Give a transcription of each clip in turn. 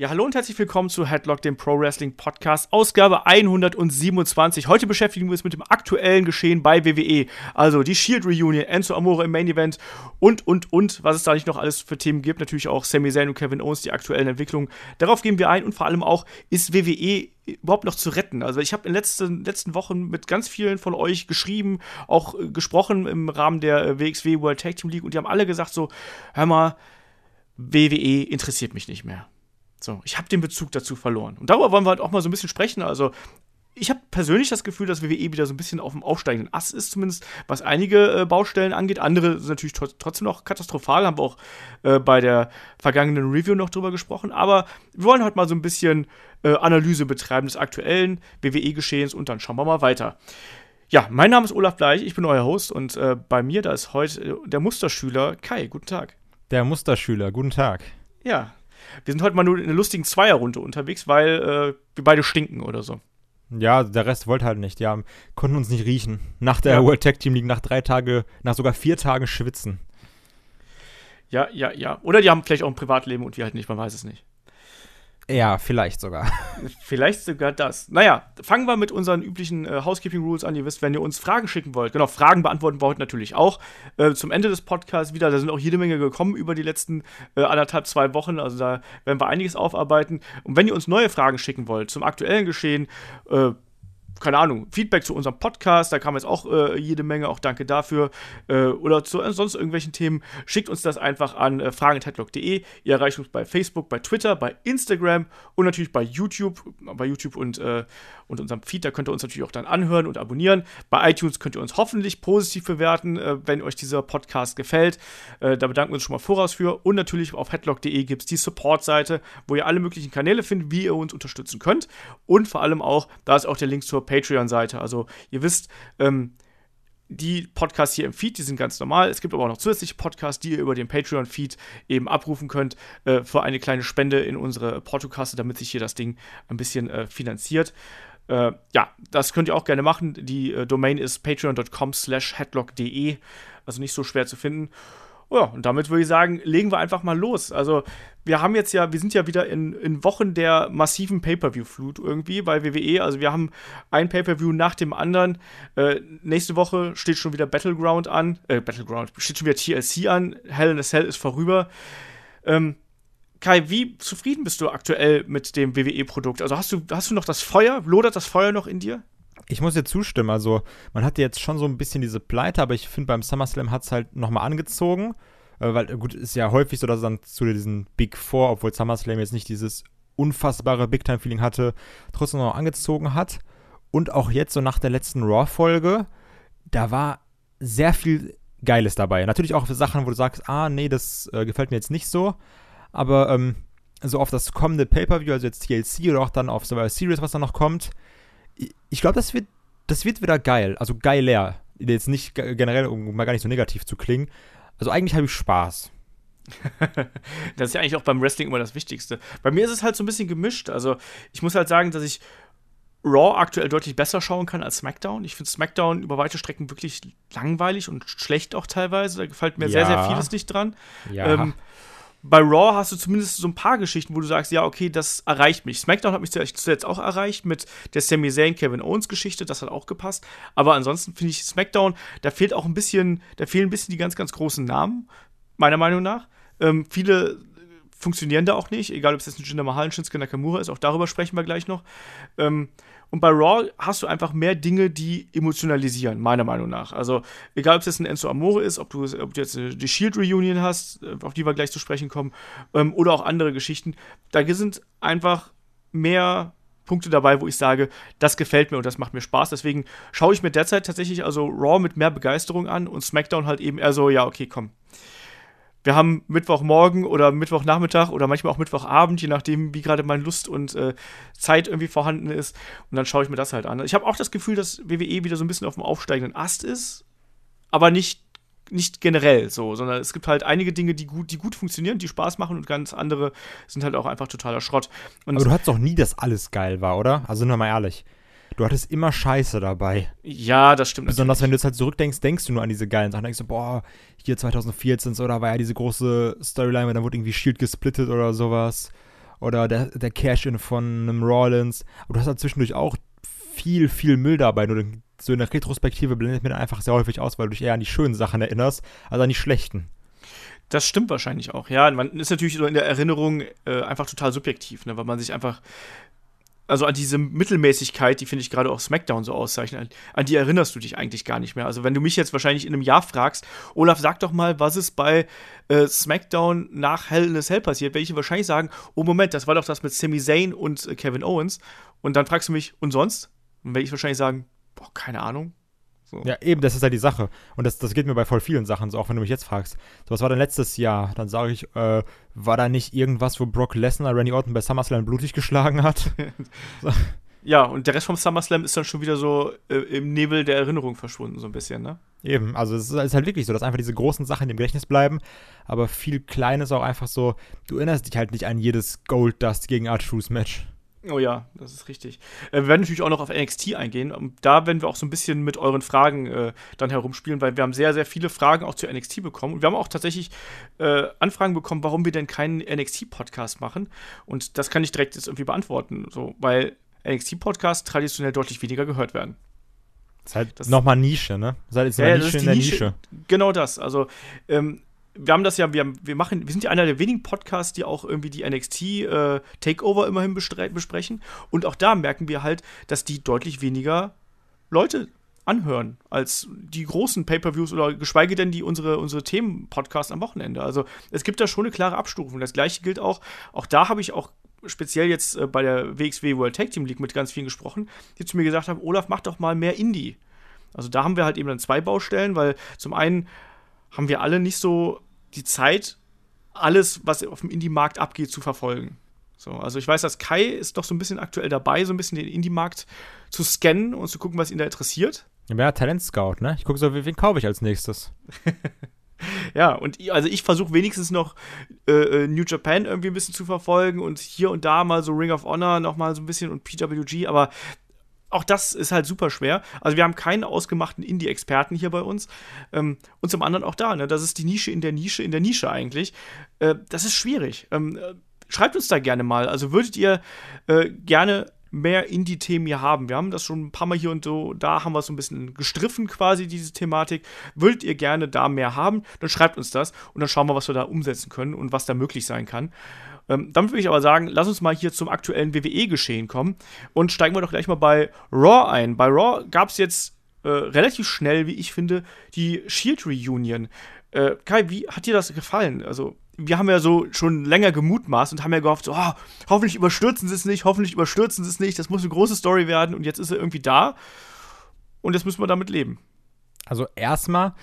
Ja, hallo und herzlich willkommen zu Headlock, dem Pro Wrestling Podcast, Ausgabe 127. Heute beschäftigen wir uns mit dem aktuellen Geschehen bei WWE. Also die Shield Reunion, Enzo Amore im Main Event und, und, und, was es da nicht noch alles für Themen gibt. Natürlich auch Sami Zayn und Kevin Owens, die aktuellen Entwicklungen. Darauf gehen wir ein und vor allem auch, ist WWE überhaupt noch zu retten. Also ich habe in den letzten, letzten Wochen mit ganz vielen von euch geschrieben, auch äh, gesprochen im Rahmen der äh, WXW World Tag Team League und die haben alle gesagt so, hör mal, WWE interessiert mich nicht mehr. So, ich habe den Bezug dazu verloren. Und darüber wollen wir halt auch mal so ein bisschen sprechen. Also, ich habe persönlich das Gefühl, dass WWE wieder so ein bisschen auf dem aufsteigenden Ast ist, zumindest was einige äh, Baustellen angeht. Andere sind natürlich trotzdem noch katastrophal, haben wir auch äh, bei der vergangenen Review noch drüber gesprochen. Aber wir wollen heute mal so ein bisschen äh, Analyse betreiben des aktuellen WWE-Geschehens und dann schauen wir mal weiter. Ja, mein Name ist Olaf Bleich, ich bin euer Host und äh, bei mir, da ist heute äh, der Musterschüler Kai. Guten Tag. Der Musterschüler, guten Tag. Ja, wir sind heute mal nur in einer lustigen Zweierrunde unterwegs, weil äh, wir beide stinken oder so. Ja, der Rest wollte halt nicht. Ja, konnten uns nicht riechen. Nach der ja. World Tag Team League, nach drei Tage, nach sogar vier Tagen schwitzen. Ja, ja, ja. Oder die haben vielleicht auch ein Privatleben und wir halt nicht, man weiß es nicht. Ja, vielleicht sogar. Vielleicht sogar das. Naja, fangen wir mit unseren üblichen äh, Housekeeping Rules an. Ihr wisst, wenn ihr uns Fragen schicken wollt, genau, Fragen beantworten wir heute natürlich auch. Äh, zum Ende des Podcasts wieder, da sind auch jede Menge gekommen über die letzten äh, anderthalb, zwei Wochen. Also da werden wir einiges aufarbeiten. Und wenn ihr uns neue Fragen schicken wollt zum aktuellen Geschehen, äh, keine Ahnung, Feedback zu unserem Podcast, da kam jetzt auch äh, jede Menge, auch danke dafür. Äh, oder zu äh, sonst irgendwelchen Themen, schickt uns das einfach an äh, fragen.headlock.de. Ihr erreicht uns bei Facebook, bei Twitter, bei Instagram und natürlich bei YouTube, bei YouTube und, äh, und unserem Feed, da könnt ihr uns natürlich auch dann anhören und abonnieren. Bei iTunes könnt ihr uns hoffentlich positiv bewerten, äh, wenn euch dieser Podcast gefällt. Äh, da bedanken wir uns schon mal voraus für. Und natürlich auf headlock.de gibt es die Support-Seite, wo ihr alle möglichen Kanäle findet, wie ihr uns unterstützen könnt. Und vor allem auch, da ist auch der Link zur Patreon-Seite. Also ihr wisst, ähm, die Podcasts hier im Feed, die sind ganz normal. Es gibt aber auch noch zusätzliche Podcasts, die ihr über den Patreon-Feed eben abrufen könnt äh, für eine kleine Spende in unsere Portokasse, damit sich hier das Ding ein bisschen äh, finanziert. Äh, ja, das könnt ihr auch gerne machen. Die äh, Domain ist patreon.com slash headlock.de, also nicht so schwer zu finden. Ja, und damit würde ich sagen, legen wir einfach mal los. Also, wir haben jetzt ja, wir sind ja wieder in, in Wochen der massiven Pay-Per-View-Flut irgendwie bei WWE. Also, wir haben ein Pay-Per-View nach dem anderen. Äh, nächste Woche steht schon wieder Battleground an. Äh, Battleground, steht schon wieder TLC an. Hell in a Cell ist vorüber. Ähm, Kai, wie zufrieden bist du aktuell mit dem WWE-Produkt? Also hast du, hast du noch das Feuer? Lodert das Feuer noch in dir? Ich muss dir zustimmen. Also, man hatte jetzt schon so ein bisschen diese Pleite, aber ich finde, beim SummerSlam hat es halt nochmal angezogen. Äh, weil, gut, ist ja häufig so, dass es dann zu diesen Big Four, obwohl SummerSlam jetzt nicht dieses unfassbare Big-Time-Feeling hatte, trotzdem noch angezogen hat. Und auch jetzt, so nach der letzten Raw-Folge, da war sehr viel Geiles dabei. Natürlich auch für Sachen, wo du sagst, ah, nee, das äh, gefällt mir jetzt nicht so. Aber ähm, so auf das kommende Pay-Per-View, also jetzt TLC oder auch dann auf Survivor Series, was da noch kommt, ich glaube, das wird, das wird wieder geil. Also geiler. Jetzt nicht generell, um mal gar nicht so negativ zu klingen. Also eigentlich habe ich Spaß. das ist ja eigentlich auch beim Wrestling immer das Wichtigste. Bei mir ist es halt so ein bisschen gemischt. Also ich muss halt sagen, dass ich Raw aktuell deutlich besser schauen kann als SmackDown. Ich finde SmackDown über weite Strecken wirklich langweilig und schlecht auch teilweise. Da gefällt mir ja. sehr, sehr vieles nicht dran. Ja. Ähm, bei Raw hast du zumindest so ein paar Geschichten, wo du sagst, ja, okay, das erreicht mich. SmackDown hat mich zuletzt auch erreicht mit der Sami Zayn Kevin Owens Geschichte, das hat auch gepasst. Aber ansonsten finde ich SmackDown, da fehlt auch ein bisschen, da fehlen ein bisschen die ganz, ganz großen Namen, meiner Meinung nach. Ähm, viele funktionieren da auch nicht, egal ob es jetzt ein Jinder Mahal, ein Shinsuke Nakamura ist, auch darüber sprechen wir gleich noch. Ähm, und bei Raw hast du einfach mehr Dinge, die emotionalisieren, meiner Meinung nach. Also, egal ob es jetzt ein Enzo Amore ist, ob du, ob du jetzt die Shield Reunion hast, äh, auf die wir gleich zu sprechen kommen, ähm, oder auch andere Geschichten, da sind einfach mehr Punkte dabei, wo ich sage, das gefällt mir und das macht mir Spaß. Deswegen schaue ich mir derzeit tatsächlich also Raw mit mehr Begeisterung an und SmackDown halt eben eher so, ja, okay, komm wir haben Mittwochmorgen oder Mittwochnachmittag oder manchmal auch Mittwochabend, je nachdem, wie gerade meine Lust und äh, Zeit irgendwie vorhanden ist. Und dann schaue ich mir das halt an. Ich habe auch das Gefühl, dass WWE wieder so ein bisschen auf dem aufsteigenden Ast ist, aber nicht, nicht generell so, sondern es gibt halt einige Dinge, die gut, die gut funktionieren, die Spaß machen und ganz andere sind halt auch einfach totaler Schrott. Und aber du hattest doch nie, dass alles geil war, oder? Also sind wir mal ehrlich. Du hattest immer Scheiße dabei. Ja, das stimmt. Besonders natürlich. wenn du jetzt halt zurückdenkst, denkst du nur an diese geilen Sachen. Denkst du, boah, hier 2014 so, da war ja diese große Storyline, weil dann wurde irgendwie Shield gesplittet oder sowas. Oder der, der Cash-In von einem Rollins. Aber du hast halt zwischendurch auch viel, viel Müll dabei. Nur so in der Retrospektive blendet mir einfach sehr häufig aus, weil du dich eher an die schönen Sachen erinnerst, als an die schlechten. Das stimmt wahrscheinlich auch. Ja, man ist natürlich so in der Erinnerung äh, einfach total subjektiv, ne, weil man sich einfach also an diese Mittelmäßigkeit, die finde ich gerade auch SmackDown so auszeichnet, an, die erinnerst du dich eigentlich gar nicht mehr. Also wenn du mich jetzt wahrscheinlich in einem Jahr fragst, Olaf, sag doch mal, was ist bei äh, SmackDown nach Hell in a Cell passiert, werde ich wahrscheinlich sagen, oh Moment, das war doch das mit Sami Zayn und äh, Kevin Owens. Und dann fragst du mich, und sonst? Dann werde ich wahrscheinlich sagen, boah, keine Ahnung. So. Ja, eben, das ist halt die Sache. Und das, das geht mir bei voll vielen Sachen so, auch wenn du mich jetzt fragst. So, was war denn letztes Jahr? Dann sage ich, äh, war da nicht irgendwas, wo Brock Lesnar Randy Orton bei SummerSlam blutig geschlagen hat? so. Ja, und der Rest vom SummerSlam ist dann schon wieder so äh, im Nebel der Erinnerung verschwunden, so ein bisschen, ne? Eben, also es ist, halt wirklich so, dass einfach diese großen Sachen im Gedächtnis bleiben, aber viel Kleines auch einfach so, du erinnerst dich halt nicht an jedes Gold Dust gegen Art-Truth Match. Oh ja, das ist richtig. Äh, wir werden natürlich auch noch auf NXT eingehen. Und da werden wir auch so ein bisschen mit euren Fragen äh, dann herumspielen, weil wir haben sehr, sehr viele Fragen auch zu NXT bekommen. Und wir haben auch tatsächlich äh, Anfragen bekommen, warum wir denn keinen NXT-Podcast machen. Und das kann ich direkt jetzt irgendwie beantworten. So, weil NXT-Podcasts traditionell deutlich weniger gehört werden. Das ist halt nochmal Nische, ne? Ist halt jetzt ja, Nische in der Nische. Nische. Genau das. Also, ähm, wir haben das ja, wir, wir machen, wir sind ja einer der wenigen Podcasts, die auch irgendwie die NXT äh, Takeover immerhin besprechen. Und auch da merken wir halt, dass die deutlich weniger Leute anhören als die großen Pay-per-Views oder geschweige denn die unsere, unsere Themen-Podcasts am Wochenende. Also es gibt da schon eine klare Abstufung. Das gleiche gilt auch, auch da habe ich auch speziell jetzt äh, bei der WXW World Tag Team League mit ganz vielen gesprochen, die zu mir gesagt haben, Olaf, mach doch mal mehr Indie. Also da haben wir halt eben dann zwei Baustellen, weil zum einen haben wir alle nicht so die Zeit, alles, was auf dem Indie-Markt abgeht, zu verfolgen. So, also ich weiß, dass Kai ist doch so ein bisschen aktuell dabei, so ein bisschen den Indie-Markt zu scannen und zu gucken, was ihn da interessiert. Ja, Talent-Scout, ne? Ich gucke so, wen kaufe ich als nächstes. ja, und ich, also ich versuche wenigstens noch äh, äh, New Japan irgendwie ein bisschen zu verfolgen und hier und da mal so Ring of Honor noch mal so ein bisschen und PWG, aber auch das ist halt super schwer. Also wir haben keinen ausgemachten Indie-Experten hier bei uns. Ähm, und zum anderen auch da, ne? Das ist die Nische in der Nische in der Nische eigentlich. Äh, das ist schwierig. Ähm, äh, schreibt uns da gerne mal. Also würdet ihr äh, gerne mehr Indie-Themen hier haben. Wir haben das schon ein paar Mal hier und so, da haben wir so ein bisschen gestriffen quasi, diese Thematik. Würdet ihr gerne da mehr haben, dann schreibt uns das und dann schauen wir, was wir da umsetzen können und was da möglich sein kann. Ähm, damit würde ich aber sagen, lass uns mal hier zum aktuellen WWE-Geschehen kommen und steigen wir doch gleich mal bei Raw ein. Bei Raw gab es jetzt äh, relativ schnell, wie ich finde, die Shield Reunion. Äh, Kai, wie hat dir das gefallen? Also, wir haben ja so schon länger gemutmaßt und haben ja gehofft, so, oh, hoffentlich überstürzen sie es nicht, hoffentlich überstürzen sie es nicht, das muss eine große Story werden und jetzt ist er irgendwie da und jetzt müssen wir damit leben. Also erstmal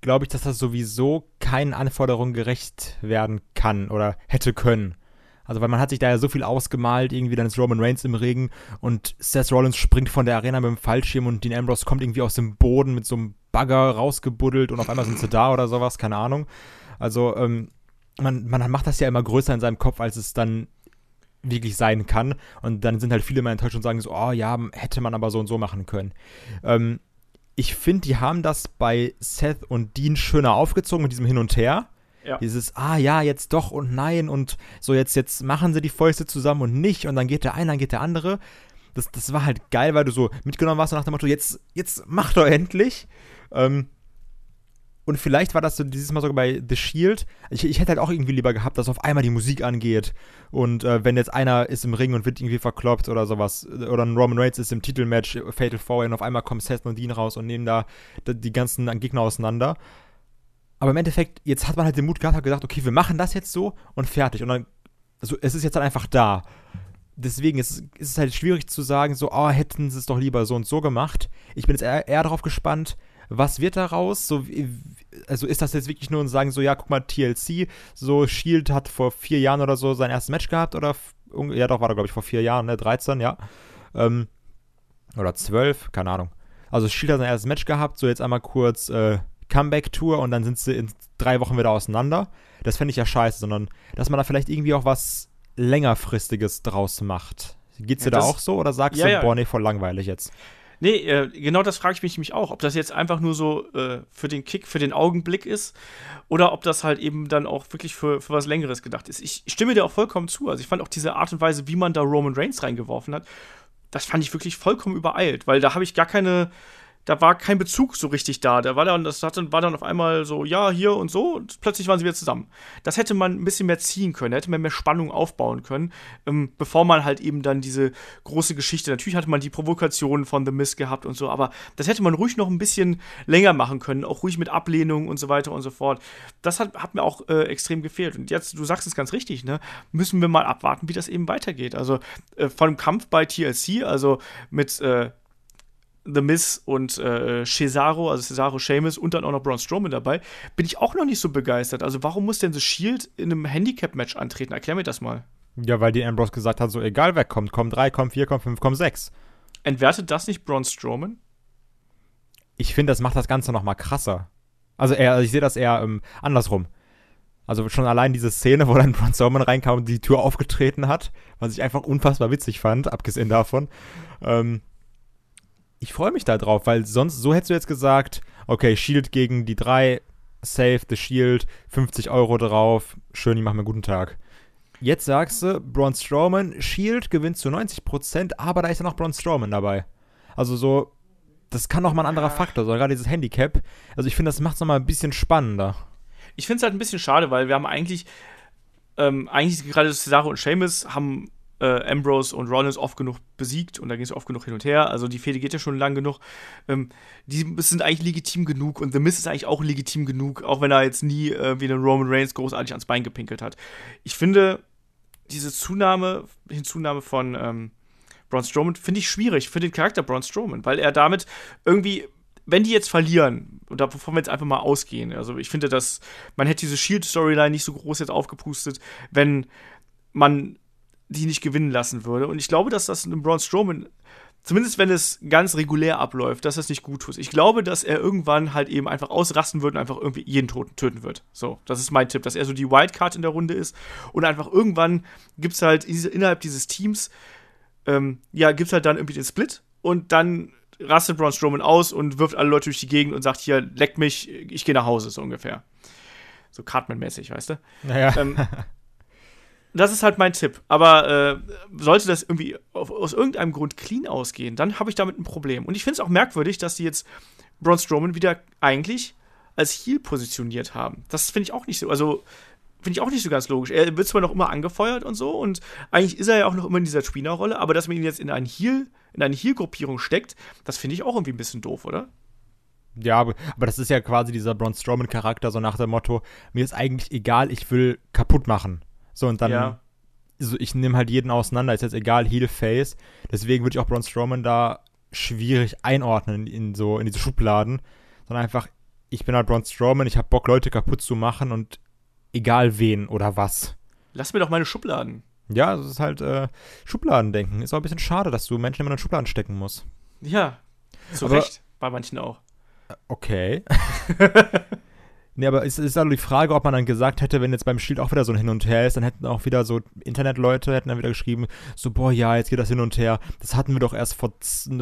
glaube ich, dass das sowieso keinen Anforderungen gerecht werden kann oder hätte können. Also, weil man hat sich da ja so viel ausgemalt, irgendwie dann ist Roman Reigns im Regen und Seth Rollins springt von der Arena mit dem Fallschirm und Dean Ambrose kommt irgendwie aus dem Boden mit so einem Bagger rausgebuddelt und auf einmal sind sie da oder sowas, keine Ahnung. Also, ähm, man, man macht das ja immer größer in seinem Kopf, als es dann wirklich sein kann. Und dann sind halt viele immer enttäuscht und sagen so, oh ja, hätte man aber so und so machen können. Ähm, ich finde, die haben das bei Seth und Dean schöner aufgezogen mit diesem Hin und Her. Ja. Dieses, ah ja, jetzt doch und nein und so jetzt, jetzt machen sie die Fäuste zusammen und nicht und dann geht der eine, dann geht der andere. Das, das war halt geil, weil du so mitgenommen warst und nach dem Motto, jetzt, jetzt mach doch endlich. Ähm, und vielleicht war das so dieses Mal sogar bei The Shield. Ich, ich hätte halt auch irgendwie lieber gehabt, dass auf einmal die Musik angeht. Und äh, wenn jetzt einer ist im Ring und wird irgendwie verkloppt oder sowas, oder ein Roman Reigns ist im Titelmatch Fatal Four und auf einmal kommt Seth und Dean raus und nehmen da die ganzen Gegner auseinander. Aber im Endeffekt, jetzt hat man halt den Mut gehabt, hat gesagt, okay, wir machen das jetzt so und fertig. Und dann, also es ist jetzt halt einfach da. Deswegen ist, ist es halt schwierig zu sagen, so, oh, hätten sie es doch lieber so und so gemacht. Ich bin jetzt eher, eher darauf gespannt, was wird daraus? So, also ist das jetzt wirklich nur und sagen so, ja, guck mal, TLC, so Shield hat vor vier Jahren oder so sein erstes Match gehabt oder, ja doch, war da glaube ich vor vier Jahren, ne, 13, ja. Ähm, oder 12, keine Ahnung. Also Shield hat sein erstes Match gehabt, so jetzt einmal kurz äh, Comeback-Tour und dann sind sie in drei Wochen wieder auseinander. Das fände ich ja scheiße, sondern dass man da vielleicht irgendwie auch was längerfristiges draus macht. Geht's Ja, dir da das- auch so oder sagst Ja, du, ja. boah, nee, voll langweilig jetzt? Nee, äh, genau das frage ich mich nämlich auch, ob das jetzt einfach nur so äh, für den Kick, für den Augenblick ist oder ob das halt eben dann auch wirklich für, für was Längeres gedacht ist. Ich stimme dir auch vollkommen zu. Also ich fand auch diese Art und Weise, wie man da Roman Reigns reingeworfen hat, das fand ich wirklich vollkommen übereilt, weil da habe ich gar keine, da war kein Bezug so richtig da. Da war dann, das hat, dann- war dann auf einmal so, ja, hier und so, und plötzlich waren sie wieder zusammen. Das hätte man ein bisschen mehr ziehen können, da hätte man mehr Spannung aufbauen können, ähm, bevor man halt eben dann diese große Geschichte, natürlich hatte man die Provokationen von The Miz gehabt und so, aber das hätte man ruhig noch ein bisschen länger machen können, auch ruhig mit Ablehnung und so weiter und so fort. Das hat, hat mir auch äh, extrem gefehlt. Und jetzt, du sagst es ganz richtig, ne, müssen wir mal abwarten, wie das eben weitergeht. Also äh, von Kampf bei TLC, also mit äh, The Miz und äh, Cesaro, also Cesaro Sheamus und dann auch noch Braun Strowman dabei, bin ich auch noch nicht so begeistert. Also warum muss denn The Shield in einem Handicap-Match antreten? Erklär mir das mal. Ja, weil die Ambrose gesagt hat, so egal wer kommt, kommt 3, kommt 4, kommt 5, kommt 6. Entwertet das nicht Braun Strowman? Ich finde, das macht das Ganze noch mal krasser. Also eher, ich sehe das eher ähm, andersrum. Also schon allein diese Szene, wo dann Braun Strowman reinkam und die Tür aufgetreten hat, was ich einfach unfassbar witzig fand, abgesehen davon. Ähm, ich freue mich da drauf, weil sonst, so hättest du jetzt gesagt, okay, Shield gegen die drei, Save the Shield, 50 Euro drauf, schön, ich mache mir einen guten Tag. Jetzt sagst du, Braun Strowman, Shield gewinnt zu 90%, aber da ist ja noch Braun Strowman dabei. Also so, das kann noch mal ein anderer Faktor sein, gerade dieses Handicap. Also ich finde, das macht es noch mal ein bisschen spannender. Ich finde es halt ein bisschen schade, weil wir haben eigentlich, ähm, eigentlich gerade Cesaro und Sheamus haben äh, Ambrose und Rollins oft genug besiegt und da ging es oft genug hin und her. Also die Fehde geht ja schon lang genug. Ähm, die sind eigentlich legitim genug und The Miz ist eigentlich auch legitim genug, auch wenn er jetzt nie äh, wie einen Roman Reigns großartig ans Bein gepinkelt hat. Ich finde diese Zunahme, Hinzunahme von ähm, Braun Strowman finde ich schwierig für den Charakter Braun Strowman, weil er damit irgendwie, wenn die jetzt verlieren, und davon wir jetzt einfach mal ausgehen, also ich finde, dass man hätte diese Shield-Storyline nicht so groß jetzt aufgepustet, wenn man die nicht gewinnen lassen würde. Und ich glaube, dass das einem Braun Strowman, zumindest wenn es ganz regulär abläuft, dass das nicht gut tut. Ich glaube, dass er irgendwann halt eben einfach ausrasten wird und einfach irgendwie jeden Toten töten wird. So, das ist mein Tipp, dass er so die Wildcard in der Runde ist und einfach irgendwann gibt es halt diese, innerhalb dieses Teams ähm, ja, gibt's halt dann irgendwie den Split und dann rastet Braun Strowman aus und wirft alle Leute durch die Gegend und sagt, hier, leck mich, ich gehe nach Hause, so ungefähr. So Cartman-mäßig, weißt du? Naja. Ähm, das ist halt mein Tipp. Aber äh, sollte das irgendwie auf, aus irgendeinem Grund clean ausgehen, dann habe ich damit ein Problem. Und ich finde es auch merkwürdig, dass die jetzt Braun Strowman wieder eigentlich als Heel positioniert haben. Das finde ich auch nicht so. Also finde ich auch nicht so ganz logisch. Er wird zwar noch immer angefeuert und so und eigentlich ist er ja auch noch immer in dieser Tweener-Rolle, aber dass man ihn jetzt in einen Heel, in eine Heel-Gruppierung steckt, das finde ich auch irgendwie ein bisschen doof, oder? Ja, aber, aber das ist ja quasi dieser Braun Strowman-Charakter, so nach dem Motto, mir ist eigentlich egal, ich will kaputt machen. So, und dann, Ja. so, ich nehme halt jeden auseinander, ist jetzt egal, Heel, Face. Deswegen würde ich auch Braun Strowman da schwierig einordnen in so, in diese Schubladen, sondern einfach, ich bin halt Braun Strowman, ich habe Bock, Leute kaputt zu machen und egal wen oder was. Lass mir doch meine Schubladen. Ja, das ist halt äh, Schubladendenken. Ist auch ein bisschen schade, dass du Menschen immer in Schubladen stecken musst. Ja, zu Aber- Recht. Bei manchen auch. Okay. nee, aber es ist also die Frage, ob man dann gesagt hätte, wenn jetzt beim Shield auch wieder so ein Hin und Her ist, dann hätten auch wieder so Internetleute hätten dann wieder geschrieben, so, boah, ja, jetzt geht das hin und her. Das hatten wir doch erst vor,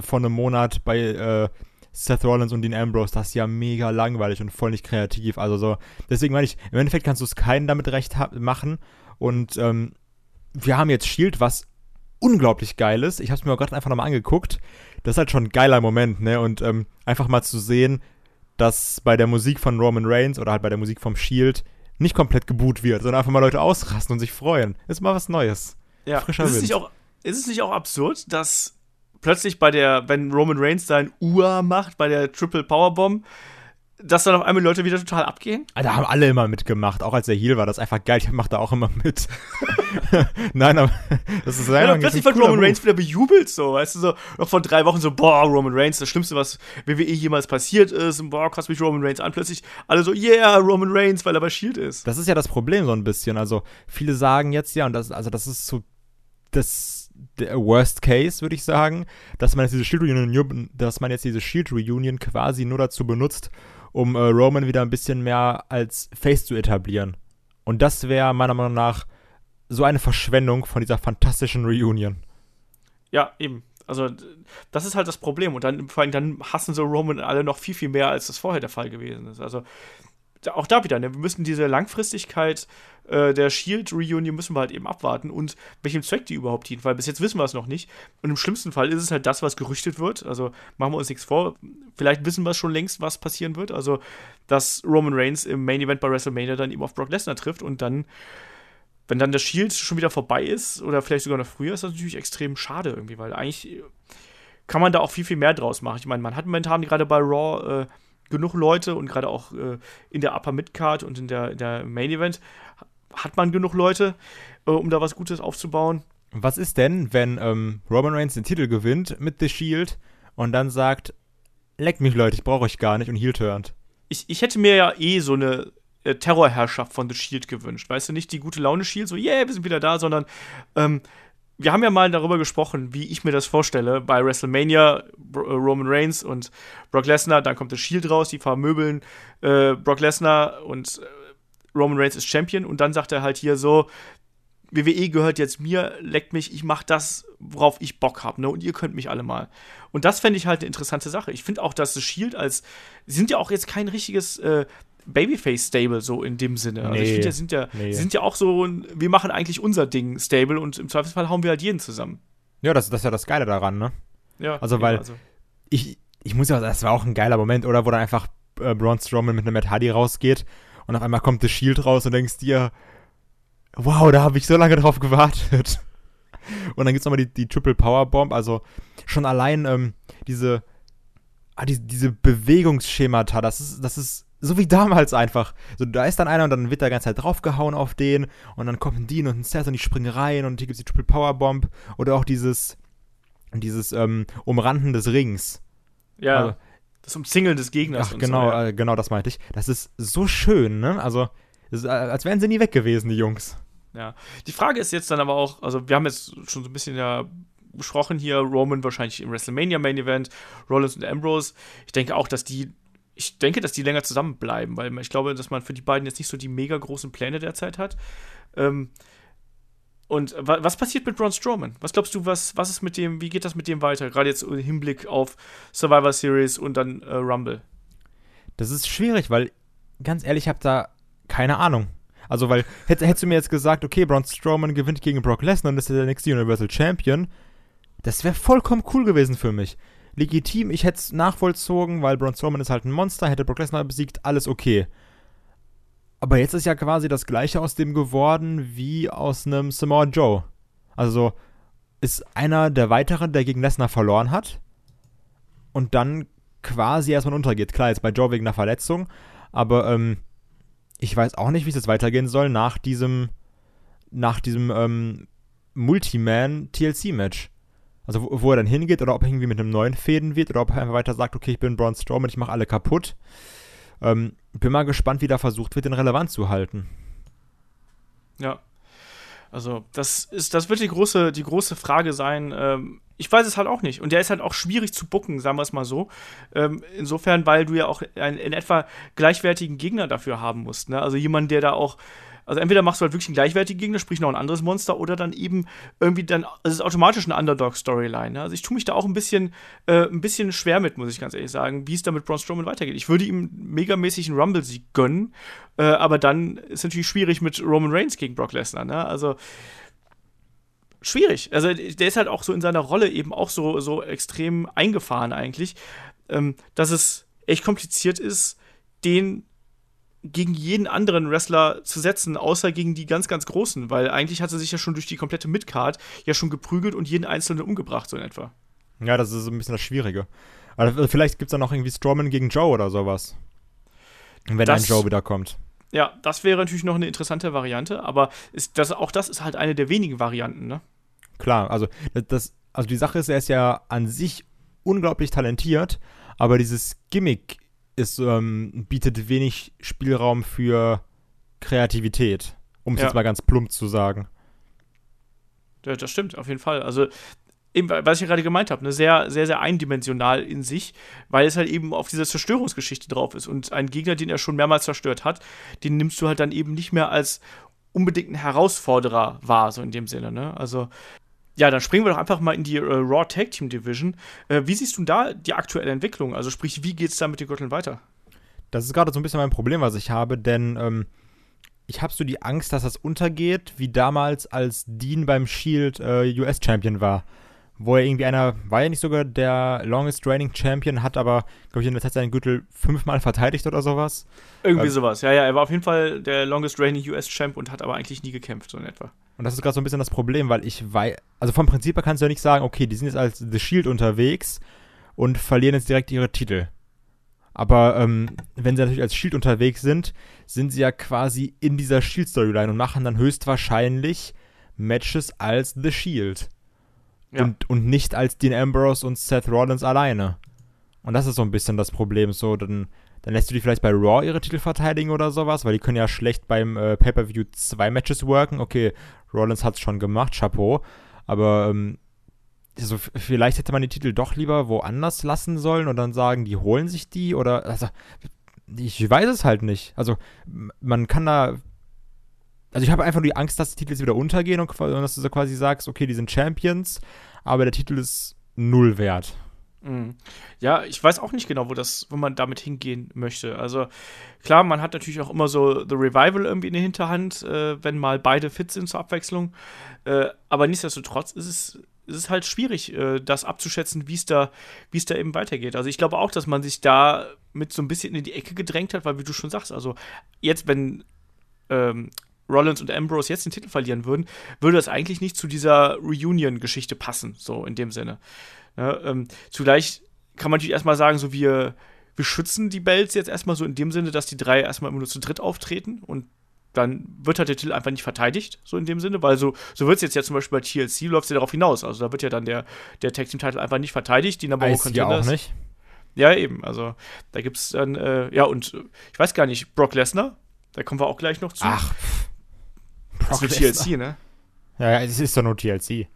vor einem Monat bei äh, Seth Rollins und Dean Ambrose. Das ist ja mega langweilig und voll nicht kreativ. Also so, deswegen meine ich, im Endeffekt kannst du es keinen damit recht machen. Und ähm, wir haben jetzt Shield, was unglaublich geil ist. Ich habe es mir auch gerade einfach nochmal angeguckt. Das ist halt schon ein geiler Moment, ne? Und ähm, einfach mal zu sehen, dass bei der Musik von Roman Reigns oder halt bei der Musik vom Shield nicht komplett geboot wird, sondern einfach mal Leute ausrasten und sich freuen. Ist mal was Neues. Ja, Frischer ist es, nicht auch, ist es nicht auch absurd, dass plötzlich bei der, wenn Roman Reigns sein Ua macht, bei der Triple Powerbomb, dass dann auf einmal Leute wieder total abgehen? Da haben alle immer mitgemacht, auch als er Heal war, das ist einfach geil, ich mach da auch immer mit. Nein, aber das ist Ja, einfach und plötzlich wird Roman. Reigns wieder bejubelt, so, weißt du, so, noch vor drei Wochen so, boah, Roman Reigns, das Schlimmste, was WWE jemals passiert ist, und boah, kostet mich Roman Reigns an, plötzlich alle so, yeah, Roman Reigns, weil er bei Shield ist. Das ist ja das Problem so ein bisschen. Also viele sagen jetzt ja, und das, also das ist so das der Worst Case, würde ich sagen, dass man jetzt diese Shield Reunion, dass man jetzt diese Shield Reunion quasi nur dazu benutzt, um äh, Roman wieder ein bisschen mehr als Face zu etablieren. Und das wäre meiner Meinung nach so eine Verschwendung von dieser fantastischen Reunion. Ja, eben. Also, das ist halt das Problem. Und dann, vor allem, dann hassen so Roman alle noch viel, viel mehr, als das vorher der Fall gewesen ist. Also, auch da wieder, ne? wir müssen diese Langfristigkeit äh, der Shield-Reunion müssen wir halt eben abwarten und welchem Zweck die überhaupt dient, weil bis jetzt wissen wir es noch nicht. Und im schlimmsten Fall ist es halt das, was gerüchtet wird. Also machen wir uns nichts vor. Vielleicht wissen wir schon längst, was passieren wird. Also, dass Roman Reigns im Main Event bei WrestleMania dann eben auf Brock Lesnar trifft und dann wenn dann der Shield schon wieder vorbei ist oder vielleicht sogar noch früher, ist das natürlich extrem schade irgendwie, weil eigentlich kann man da auch viel, viel mehr draus machen. Ich meine, man hat momentan gerade bei Raw äh, genug Leute und gerade auch äh, in der Upper Midcard und in der, in der Main Event hat man genug Leute, äh, um da was Gutes aufzubauen. Was ist denn, wenn ähm, Roman Reigns den Titel gewinnt mit The Shield und dann sagt, leck mich Leute, ich brauche euch gar nicht und heel turnt? Ich, ich hätte mir ja eh so eine äh, Terrorherrschaft von The Shield gewünscht. Weißt du, nicht die gute Laune Shield, so, yeah, wir sind wieder da, sondern ähm, wir haben ja mal darüber gesprochen, wie ich mir das vorstelle. Bei WrestleMania äh, Roman Reigns und Brock Lesnar, dann kommt The Shield raus, die vermöbeln äh, Brock Lesnar und äh, Roman Reigns ist Champion und dann sagt er halt hier so, WWE gehört jetzt mir, leckt mich, ich mach das, worauf ich Bock habe, ne? Und ihr könnt mich alle mal. Und das fände ich halt eine interessante Sache. Ich finde auch, dass The Shield als, sind ja auch jetzt kein richtiges äh, Babyface-Stable, so in dem Sinne. Also ich finde, ja, sind ja, nee. sind ja auch so, wir machen eigentlich unser Ding Stable und im Zweifelsfall hauen wir halt jeden zusammen. Ja, das, das ist ja das Geile daran, ne? Ja. Also, weil also. ich, ich muss ja, das war auch ein geiler Moment, oder? Wo dann einfach äh, Braun Strowman mit einem Matt Hardy rausgeht und auf einmal kommt das Shield raus und denkst dir, wow, da habe ich so lange drauf gewartet. Und dann gibt es nochmal die, die Triple Power Bomb, also schon allein ähm, diese, ah, die, diese Bewegungsschemata, das ist, das ist so wie damals einfach. So, da ist dann einer und dann wird da ganze Zeit draufgehauen auf den und dann kommt ein Dean und ein Seth und die springen rein und hier gibt es die Triple Power Bomb oder auch dieses, dieses ähm, Umranden des Rings. Ja. Also, das Umzingeln des Gegners. Ach, genau, so, ja. äh, genau das meinte ich. Das ist so schön, ne? Also, ist, äh, als wären sie nie weg gewesen, die Jungs. Ja. Die Frage ist jetzt dann aber auch, also wir haben jetzt schon so ein bisschen ja besprochen hier, Roman wahrscheinlich im WrestleMania Main Event, Rollins und Ambrose. Ich denke auch, dass die ich denke, dass die länger zusammenbleiben, weil ich glaube, dass man für die beiden jetzt nicht so die mega großen Pläne derzeit hat. Ähm, und was passiert mit Braun Strowman? Was glaubst du, was, was ist mit dem, wie geht das mit dem weiter? Gerade jetzt im Hinblick auf Survivor Series und dann äh, Rumble. Das ist schwierig, weil ganz ehrlich, ich habe da keine Ahnung. Also, weil hätt, hättest du mir jetzt gesagt, okay, Braun Strowman gewinnt gegen Brock Lesnar und ist der nächste Universal Champion, das wäre vollkommen cool gewesen für mich legitim, ich hätte es nachvollzogen, weil Braun Strowman ist halt ein Monster, hätte Brock Lesnar besiegt, alles okay. Aber jetzt ist ja quasi das gleiche aus dem geworden wie aus einem Samoa Joe. Also ist einer der weiteren, der gegen Lesnar verloren hat und dann quasi erstmal untergeht. Klar, jetzt bei Joe wegen einer Verletzung, aber ähm, ich weiß auch nicht, wie es jetzt weitergehen soll nach diesem nach diesem ähm, Multiman TLC-Match. Also wo, wo, er dann hingeht oder ob er irgendwie mit einem neuen Fäden wird oder ob er einfach weiter sagt, okay, ich bin Braun Strowman, ich mache alle kaputt. Ähm, bin mal gespannt, wie da versucht wird, den relevant zu halten. Ja. Also, das ist, das wird die große, die große Frage sein. Ähm, ich weiß es halt auch nicht. Und der ist halt auch schwierig zu bucken, sagen wir es mal so. Ähm, insofern, weil du ja auch einen in etwa gleichwertigen Gegner dafür haben musst. Ne? Also jemand, der da auch also entweder machst du halt wirklich einen gleichwertigen Gegner, sprich noch ein anderes Monster, oder dann eben irgendwie dann, also es ist automatisch eine Underdog-Storyline. Ne? Also ich tue mich da auch ein bisschen, äh, ein bisschen schwer mit, muss ich ganz ehrlich sagen, wie es da mit Braun Strowman weitergeht. Ich würde ihm megamäßig einen Rumble-Sieg gönnen, äh, aber dann ist natürlich schwierig mit Roman Reigns gegen Brock Lesnar. Ne? Also schwierig. Also der ist halt auch so in seiner Rolle eben auch so, so extrem eingefahren eigentlich, ähm, dass es echt kompliziert ist, den gegen jeden anderen Wrestler zu setzen, außer gegen die ganz, ganz Großen, weil eigentlich hat er sich ja schon durch die komplette Midcard ja schon geprügelt und jeden Einzelnen umgebracht, so in etwa. Ja, das ist ein bisschen das Schwierige. Aber vielleicht gibt es dann noch irgendwie Strowman gegen Joe oder sowas. Wenn das, ein Joe wiederkommt. Ja, das wäre natürlich noch eine interessante Variante, aber ist das, auch das ist halt eine der wenigen Varianten, ne? Klar, also das, also die Sache ist, er ist ja an sich unglaublich talentiert, aber dieses Gimmick ist, ähm, bietet wenig Spielraum für Kreativität, um es ja. jetzt mal ganz plump zu sagen. Ja, das stimmt, auf jeden Fall. Also, eben, was ich ja gerade gemeint habe, ne, sehr, sehr, sehr eindimensional in sich, weil es halt eben auf dieser Zerstörungsgeschichte drauf ist. Und ein Gegner, den er schon mehrmals zerstört hat, den nimmst du halt dann eben nicht mehr als unbedingten Herausforderer wahr, so in dem Sinne, ne? Also, ja, dann springen wir doch einfach mal in die äh, Raw Tag Team Division. Äh, wie siehst du da die aktuelle Entwicklung? Also sprich, wie geht es da mit den Gürteln weiter? Das ist gerade so ein bisschen mein Problem, was ich habe, denn ähm, ich habe so die Angst, dass das untergeht, wie damals, als Dean beim Shield äh, US-Champion war. Wo er irgendwie einer, war ja nicht sogar der longest reigning Champion, hat aber, glaube ich, in der Zeit seinen Gürtel fünfmal verteidigt oder sowas. Irgendwie ähm, sowas, ja, ja. Er war auf jeden Fall der longest reigning US-Champ und hat aber eigentlich nie gekämpft, so in etwa. Und das ist gerade so ein bisschen das Problem, weil ich weiß, also vom Prinzip her kannst du ja nicht sagen, okay, die sind jetzt als The Shield unterwegs und verlieren jetzt direkt ihre Titel. Aber ähm, wenn sie natürlich als Shield unterwegs sind, sind sie ja quasi in dieser Shield-Storyline und machen dann höchstwahrscheinlich Matches als The Shield. Ja. Und, und nicht als Dean Ambrose und Seth Rollins alleine. Und das ist so ein bisschen das Problem. So, dann, dann lässt du die vielleicht bei Raw ihre Titel verteidigen oder sowas, weil die können ja schlecht beim äh, Pay-Per-View zwei Matches worken. Okay, Rollins hat es schon gemacht, Chapeau. Aber ähm, also vielleicht hätte man die Titel doch lieber woanders lassen sollen und dann sagen, die holen sich die oder also ich weiß es halt nicht. Also man kann da also ich habe einfach nur die Angst, dass die Titel jetzt wieder untergehen und, und dass du so quasi sagst, okay, die sind Champions, aber der Titel ist null wert. Mhm. Ja, ich weiß auch nicht genau, wo das, wo man damit hingehen möchte. Also klar, man hat natürlich auch immer so The Revival irgendwie in der Hinterhand, äh, wenn mal beide fit sind zur Abwechslung. Äh, aber nichtsdestotrotz ist es, ist es halt schwierig, äh, das abzuschätzen, wie es da, es da eben weitergeht. Also ich glaube auch, dass man sich da mit so ein bisschen in die Ecke gedrängt hat, weil wie du schon sagst, also jetzt, wenn ähm, Rollins und Ambrose jetzt den Titel verlieren würden, würde das eigentlich nicht zu dieser Reunion-Geschichte passen, so in dem Sinne. Ja, ähm, zugleich kann man natürlich erstmal sagen, so wir, wir schützen die Belts jetzt erstmal so in dem Sinne, dass die drei erstmal immer nur zu dritt auftreten und dann wird halt der Titel einfach nicht verteidigt, so in dem Sinne, weil so, so wird es jetzt ja zum Beispiel bei TLC, läuft es ja darauf hinaus. Also da wird ja dann der, der Tag Team Titel einfach nicht verteidigt, die Number One Contenders. auch nicht. Ja, eben. Also da gibt es dann, äh, ja, und ich weiß gar nicht, Brock Lesnar, da kommen wir auch gleich noch zu. Ach. Brock das ist TLC, ne? Ja, es ist doch nur TLC.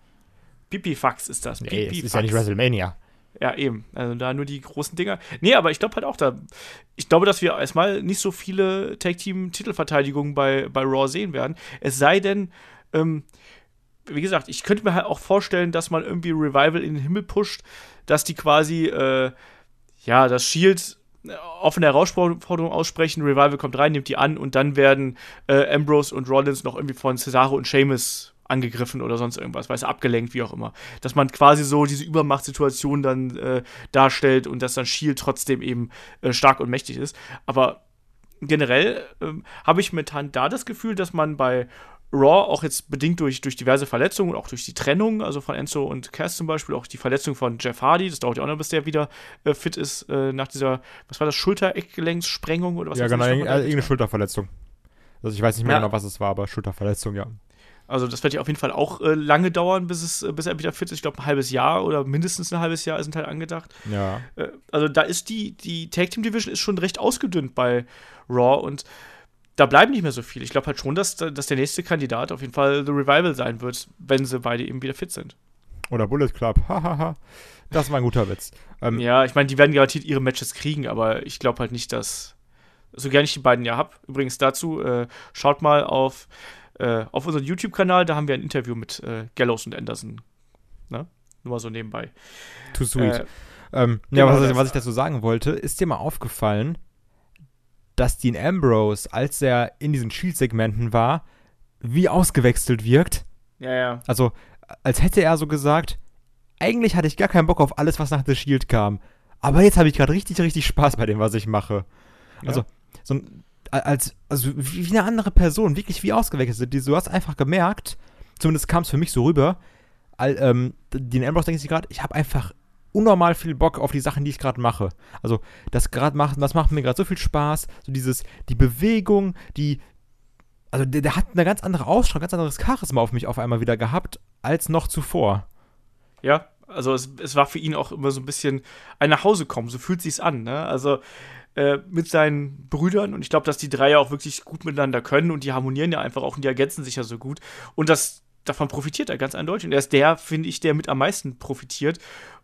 Pipifax ist das. Nee, es ist ja nicht WrestleMania. Ja, eben. Also da nur die großen Dinger. Nee, aber ich glaube halt auch da. Ich glaube, dass wir erstmal nicht so viele Tag-Team-Titelverteidigungen bei, bei Raw sehen werden. Es sei denn, ähm, wie gesagt, ich könnte mir halt auch vorstellen, dass man irgendwie Revival in den Himmel pusht, dass die quasi, äh, ja, das Shield offene Herausforderung aussprechen, Revival kommt rein, nimmt die an und dann werden äh, Ambrose und Rollins noch irgendwie von Cesaro und Sheamus angegriffen oder sonst irgendwas, weiß abgelenkt, wie auch immer. Dass man quasi so diese Übermachtssituation dann äh, darstellt und dass dann Shield trotzdem eben äh, stark und mächtig ist. Aber generell äh, habe ich momentan da das Gefühl, dass man bei Raw auch jetzt bedingt durch, durch diverse Verletzungen und auch durch die Trennung, also von Enzo und Cass zum Beispiel, auch die Verletzung von Jeff Hardy, das dauert ja auch noch, bis der wieder äh, fit ist, äh, nach dieser, was war das, Schultereckgelenkssprengung oder was? Ja, genau, irgendeine Schulterverletzung. Also ich weiß nicht mehr ja. genau, was es war, aber Schulterverletzung, ja. Also das wird ja auf jeden Fall auch äh, lange dauern, bis, es, äh, bis er wieder fit ist. Ich glaube, ein halbes Jahr oder mindestens ein halbes Jahr sind halt angedacht. Ja. Äh, also da ist die, die Tag Team Division ist schon recht ausgedünnt bei Raw und da bleiben nicht mehr so viele. Ich glaube halt schon, dass, dass der nächste Kandidat auf jeden Fall The Revival sein wird, wenn sie beide eben wieder fit sind. Oder Bullet Club. Hahaha. das war ein guter Witz. Ähm, ja, ich meine, die werden garantiert ihre Matches kriegen, aber ich glaube halt nicht, dass. So gerne ich die beiden ja habe. Übrigens dazu, äh, schaut mal auf äh, auf unserem YouTube-Kanal, da haben wir ein Interview mit äh, Gallows und Anderson. Ne? Nur mal so nebenbei. Too sweet. Äh, ähm, genau ja, was, was ich dazu sagen wollte, ist dir mal aufgefallen, dass Dean Ambrose, als er in diesen Shield-Segmenten war, wie ausgewechselt wirkt? Ja, ja. Also, als hätte er so gesagt, eigentlich hatte ich gar keinen Bock auf alles, was nach The Shield kam. Aber jetzt habe ich gerade richtig, richtig Spaß bei dem, was ich mache. Also, ja. so ein als, also wie eine andere Person, wirklich wie ausgewechselt. Du hast einfach gemerkt, zumindest kam es für mich so rüber, all, ähm, den Ambrose denkt sich gerade, ich habe einfach unnormal viel Bock auf die Sachen, die ich gerade mache. Also, das gerade macht, das macht mir gerade so viel Spaß. So dieses, die Bewegung, die, also der, der hat eine ganz andere Ausstrahlung, ganz anderes Charisma auf mich auf einmal wieder gehabt, als noch zuvor. Ja, also es, es war für ihn auch immer so ein bisschen ein nach Hause kommen, so fühlt sich's an, ne? Also äh, mit seinen Brüdern und ich glaube, dass die drei ja auch wirklich gut miteinander können und die harmonieren ja einfach auch und die ergänzen sich ja so gut und das davon profitiert er ganz eindeutig und er ist der, finde ich, der mit am meisten profitiert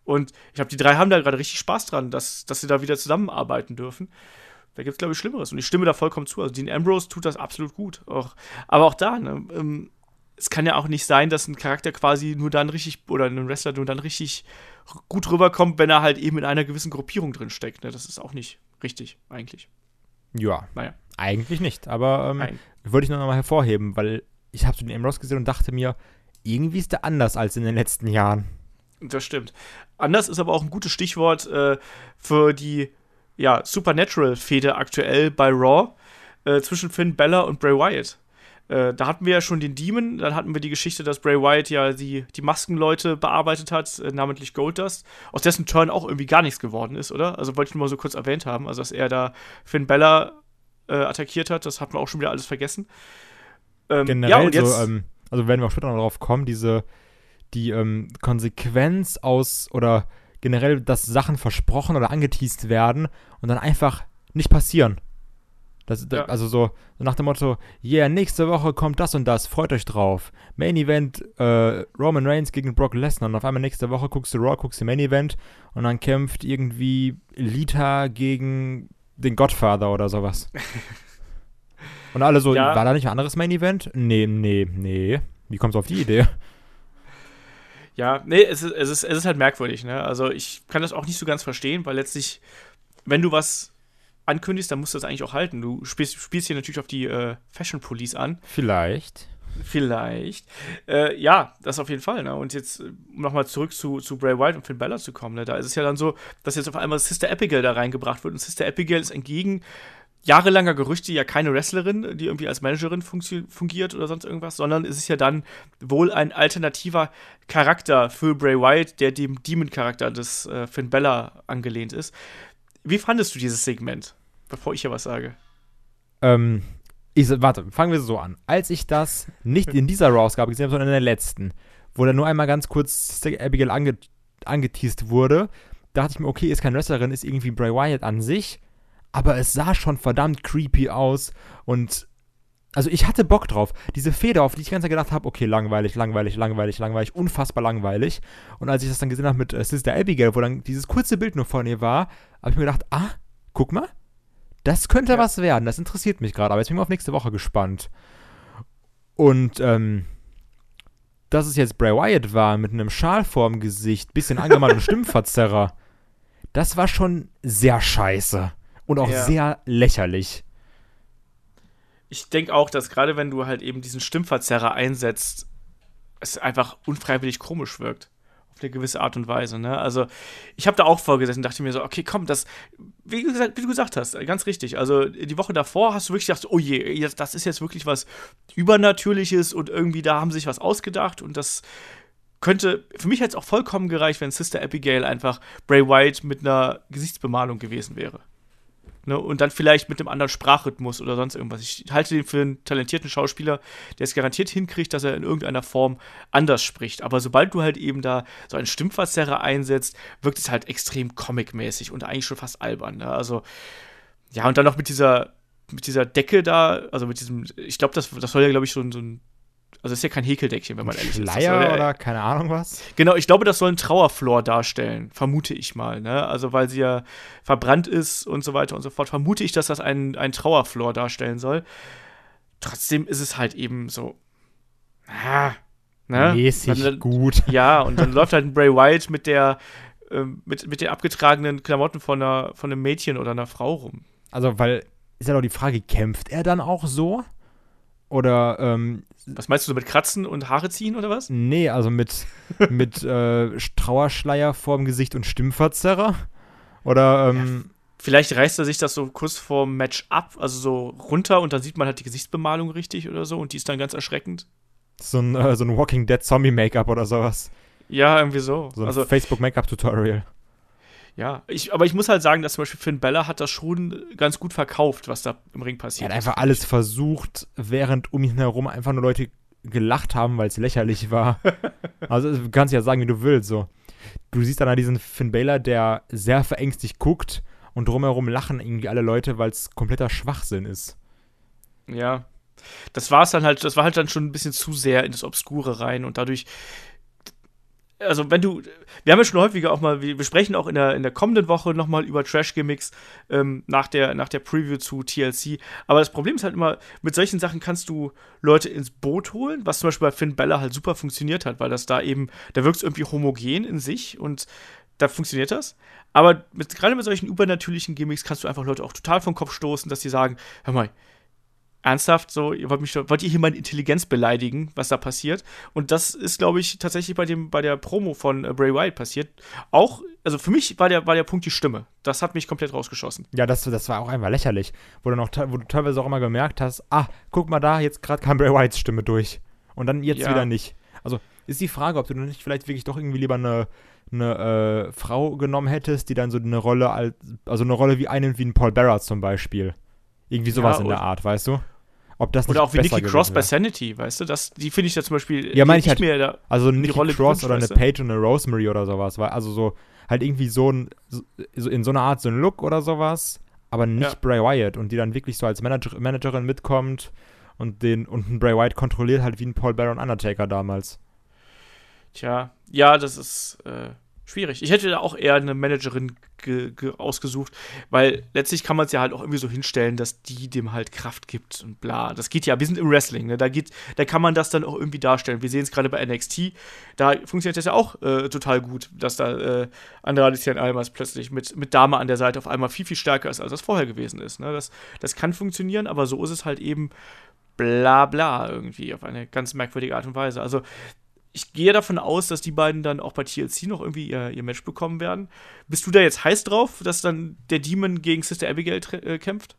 und ich glaube, die drei haben da gerade richtig Spaß dran, dass, dass sie da wieder zusammenarbeiten dürfen. Da gibt es, glaube ich, Schlimmeres. Und ich stimme da vollkommen zu. Also, Dean Ambrose tut das absolut gut. Auch, aber auch da, ne, ähm, es kann ja auch nicht sein, dass ein Charakter quasi nur dann richtig, oder ein Wrestler nur dann richtig gut rüberkommt, wenn er halt eben in einer gewissen Gruppierung drin steckt. Ne? Das ist auch nicht richtig, eigentlich. Ja. Naja. Eigentlich nicht, aber ähm, wollte ich noch mal hervorheben, weil ich habe so den Ambrose gesehen und dachte mir, irgendwie ist der anders als in den letzten Jahren. Das stimmt. Anders ist aber auch ein gutes Stichwort äh, für die ja, Supernatural-Fehde aktuell bei Raw äh, zwischen Finn Bella und Bray Wyatt. Äh, da hatten wir ja schon den Demon, dann hatten wir die Geschichte, dass Bray Wyatt ja die, die Maskenleute bearbeitet hat, äh, namentlich Goldust, aus dessen Turn auch irgendwie gar nichts geworden ist, oder? Also wollte ich nur mal so kurz erwähnt haben, also dass er da Finn Bella äh, attackiert hat, das hat man auch schon wieder alles vergessen. Ähm, Generell ja, und jetzt, so, ähm, also werden wir auch später noch darauf kommen, diese, die ähm, Konsequenz aus, oder generell, dass Sachen versprochen oder angeteased werden und dann einfach nicht passieren. Das, ja. Also so, nach dem Motto, yeah, nächste Woche kommt das und das, freut euch drauf. Main Event, äh, Roman Reigns gegen Brock Lesnar und auf einmal nächste Woche guckst du Raw, guckst du Main Event und dann kämpft irgendwie Lita gegen den Godfather oder sowas. und alle so, ja. war da nicht ein anderes Main Event? Nee, nee, nee. Wie kommst du auf die Idee? Ja, nee, es ist, es ist, es ist halt merkwürdig, ne? Also ich kann das auch nicht so ganz verstehen, weil letztlich, wenn du was ankündigst, dann musst du das eigentlich auch halten. Du spielst, spielst hier natürlich auf die äh, Fashion Police an. Vielleicht. Vielleicht. Äh, ja, das auf jeden Fall. Ne? Und jetzt, um nochmal zurück zu, zu Bray Wyatt und Finn Balor zu kommen, ne? da ist es ja dann so, dass jetzt auf einmal Sister Abigail da reingebracht wird. Und Sister Abigail ist entgegen jahrelanger Gerüchte ja keine Wrestlerin, die irgendwie als Managerin fungiert oder sonst irgendwas, sondern es ist ja dann wohl ein alternativer Charakter für Bray Wyatt, der dem Demon-Charakter des äh, Finn Bella angelehnt ist. Wie fandest du dieses Segment, bevor ich hier was sage? Ähm, ich, warte, fangen wir so an. Als ich das nicht in dieser Raw-Ausgabe gesehen habe, sondern in der letzten, wo da nur einmal ganz kurz Abigail ange angeteased wurde, dachte ich mir, okay, ist keine Wrestlerin, ist irgendwie Bray Wyatt an sich, aber es sah schon verdammt creepy aus und also ich hatte Bock drauf. Diese Feder, auf die ich die ganze Zeit gedacht habe, okay, langweilig, langweilig, langweilig, langweilig, unfassbar langweilig. Und als ich das dann gesehen habe mit äh, Sister Abigail, wo dann dieses kurze Bild nur von ihr war, habe ich mir gedacht, ah, guck mal, das könnte ja. was werden. Das interessiert mich gerade. Aber jetzt bin ich auf nächste Woche gespannt. Und ähm, dass es jetzt Bray Wyatt war mit einem Schal vorm Gesicht, bisschen angemalt und Stimmverzerrer, das war schon sehr scheiße und auch ja. sehr lächerlich ich denke auch, dass gerade wenn du halt eben diesen Stimmverzerrer einsetzt, es einfach unfreiwillig komisch wirkt. Auf eine gewisse Art und Weise. Ne? Also, ich habe da auch vorgesessen und dachte mir so, okay, komm, das, wie, gesagt, wie, du gesagt hast, ganz richtig. Also, die Woche davor hast du wirklich gedacht, oh je, das ist jetzt wirklich was Übernatürliches und irgendwie da haben sie sich was ausgedacht und das könnte, für mich hätte es auch vollkommen gereicht, wenn Sister Abigail einfach Bray White mit einer Gesichtsbemalung gewesen wäre. Ne, und dann vielleicht mit einem anderen Sprachrhythmus oder sonst irgendwas. Ich halte den für einen talentierten Schauspieler, der es garantiert hinkriegt, dass er in irgendeiner Form anders spricht. Aber sobald du halt eben da so einen Stimmverzerrer einsetzt, wirkt es halt extrem comic-mäßig und eigentlich schon fast albern. Ne? Also, ja, und dann noch mit dieser, mit dieser Decke da, also mit diesem, ich glaube, das, das soll ja, glaube ich, so, so ein also ist ja kein Häkeldeckchen, wenn man ehrlich Schleier ist. Schleier oder keine Ahnung was? Genau, ich glaube, das soll ein Trauerflor darstellen, vermute ich mal. Ne? Also weil sie ja verbrannt ist und so weiter und so fort, vermute ich, dass das ein, ein Trauerflor darstellen soll. Trotzdem ist es halt eben so. Ah, ne? Mäßig dann, gut. Ja, und dann läuft halt ein Bray Wyatt mit der äh, mit, mit den abgetragenen Klamotten von, einer, von einem Mädchen oder einer Frau rum. Also, weil ist ja doch die Frage, kämpft er dann auch so? Oder ähm, was meinst du so mit Kratzen und Haare ziehen oder was? Nee, also mit, mit äh, Trauerschleier vorm Gesicht und Stimmverzerrer. Oder, ähm, ja, Vielleicht reißt er sich das so kurz vorm Match ab, also so runter und dann sieht man halt die Gesichtsbemalung richtig oder so und die ist dann ganz erschreckend. So ein, äh, so ein Walking Dead Zombie Make-up oder sowas. Ja, irgendwie so. So ein also, Facebook Make-up Tutorial. Ja, ich, aber ich muss halt sagen, dass zum Beispiel Finn Bella hat das schon ganz gut verkauft, was da im Ring passiert. Er hat einfach alles versucht, während um ihn herum einfach nur Leute gelacht haben, weil es lächerlich war. also du kannst ja sagen, wie du willst. So. Du siehst dann halt diesen Finn Balor, der sehr verängstigt guckt und drumherum lachen irgendwie alle Leute, weil es kompletter Schwachsinn ist. Ja. Das war es dann halt, das war halt dann schon ein bisschen zu sehr in das Obskure rein und dadurch also wenn du, wir haben ja schon häufiger auch mal, wir, sprechen auch in der, in der kommenden Woche nochmal über Trash-Gimmicks ähm, nach, der, nach der Preview zu TLC. Aber das Problem ist halt immer, mit solchen Sachen kannst du Leute ins Boot holen, was zum Beispiel bei Finn Bella halt super funktioniert hat, weil das da eben, da wirkt es irgendwie homogen in sich und da funktioniert das. Aber mit, gerade mit solchen übernatürlichen Gimmicks kannst du einfach Leute auch total vom Kopf stoßen, dass sie sagen, hör mal, ernsthaft so, ihr wollt, mich, wollt ihr hier meine Intelligenz beleidigen, was da passiert? Und das ist, glaube ich, tatsächlich bei, dem, bei der Promo von äh, Bray Wyatt passiert. Auch, also für mich war der, war der Punkt die Stimme. Das hat mich komplett rausgeschossen. Ja, das, das war auch einfach lächerlich. Wo du, noch, wo du teilweise auch immer gemerkt hast, ah, guck mal da, jetzt gerade kam Bray Wyatts Stimme durch. Und dann jetzt ja. wieder nicht. Also ist die Frage, ob du nicht vielleicht wirklich doch irgendwie lieber eine, eine äh, Frau genommen hättest, die dann so eine Rolle, als, also eine Rolle wie einen wie ein Paul Bearer zum Beispiel. Irgendwie sowas ja, in der Art, weißt du? Ob das Oder auch wie Nikki Cross bei Sanity, weißt du? Das, die finde ich ja zum Beispiel ja, meine ich halt, mehr da Also Nikki Rolle Cross oder eine Paige und eine Rosemary oder sowas. Also so, halt irgendwie so, ein, so in so einer Art so ein Look oder sowas, aber nicht ja. Bray Wyatt und die dann wirklich so als Manager, Managerin mitkommt und den und ein Bray Wyatt kontrolliert halt wie ein Paul Baron Undertaker damals. Tja, ja, das ist äh, schwierig. Ich hätte da auch eher eine Managerin ausgesucht, weil letztlich kann man es ja halt auch irgendwie so hinstellen, dass die dem halt Kraft gibt und bla. Das geht ja, wir sind im Wrestling, ne? da, geht, da kann man das dann auch irgendwie darstellen. Wir sehen es gerade bei NXT, da funktioniert das ja auch äh, total gut, dass da äh, Andrade Cien Almas plötzlich mit, mit Dame an der Seite auf einmal viel, viel stärker ist, als das vorher gewesen ist. Ne? Das, das kann funktionieren, aber so ist es halt eben bla bla irgendwie auf eine ganz merkwürdige Art und Weise. Also ich gehe davon aus, dass die beiden dann auch bei TLC noch irgendwie ihr, ihr Match bekommen werden. Bist du da jetzt heiß drauf, dass dann der Demon gegen Sister Abigail äh, kämpft?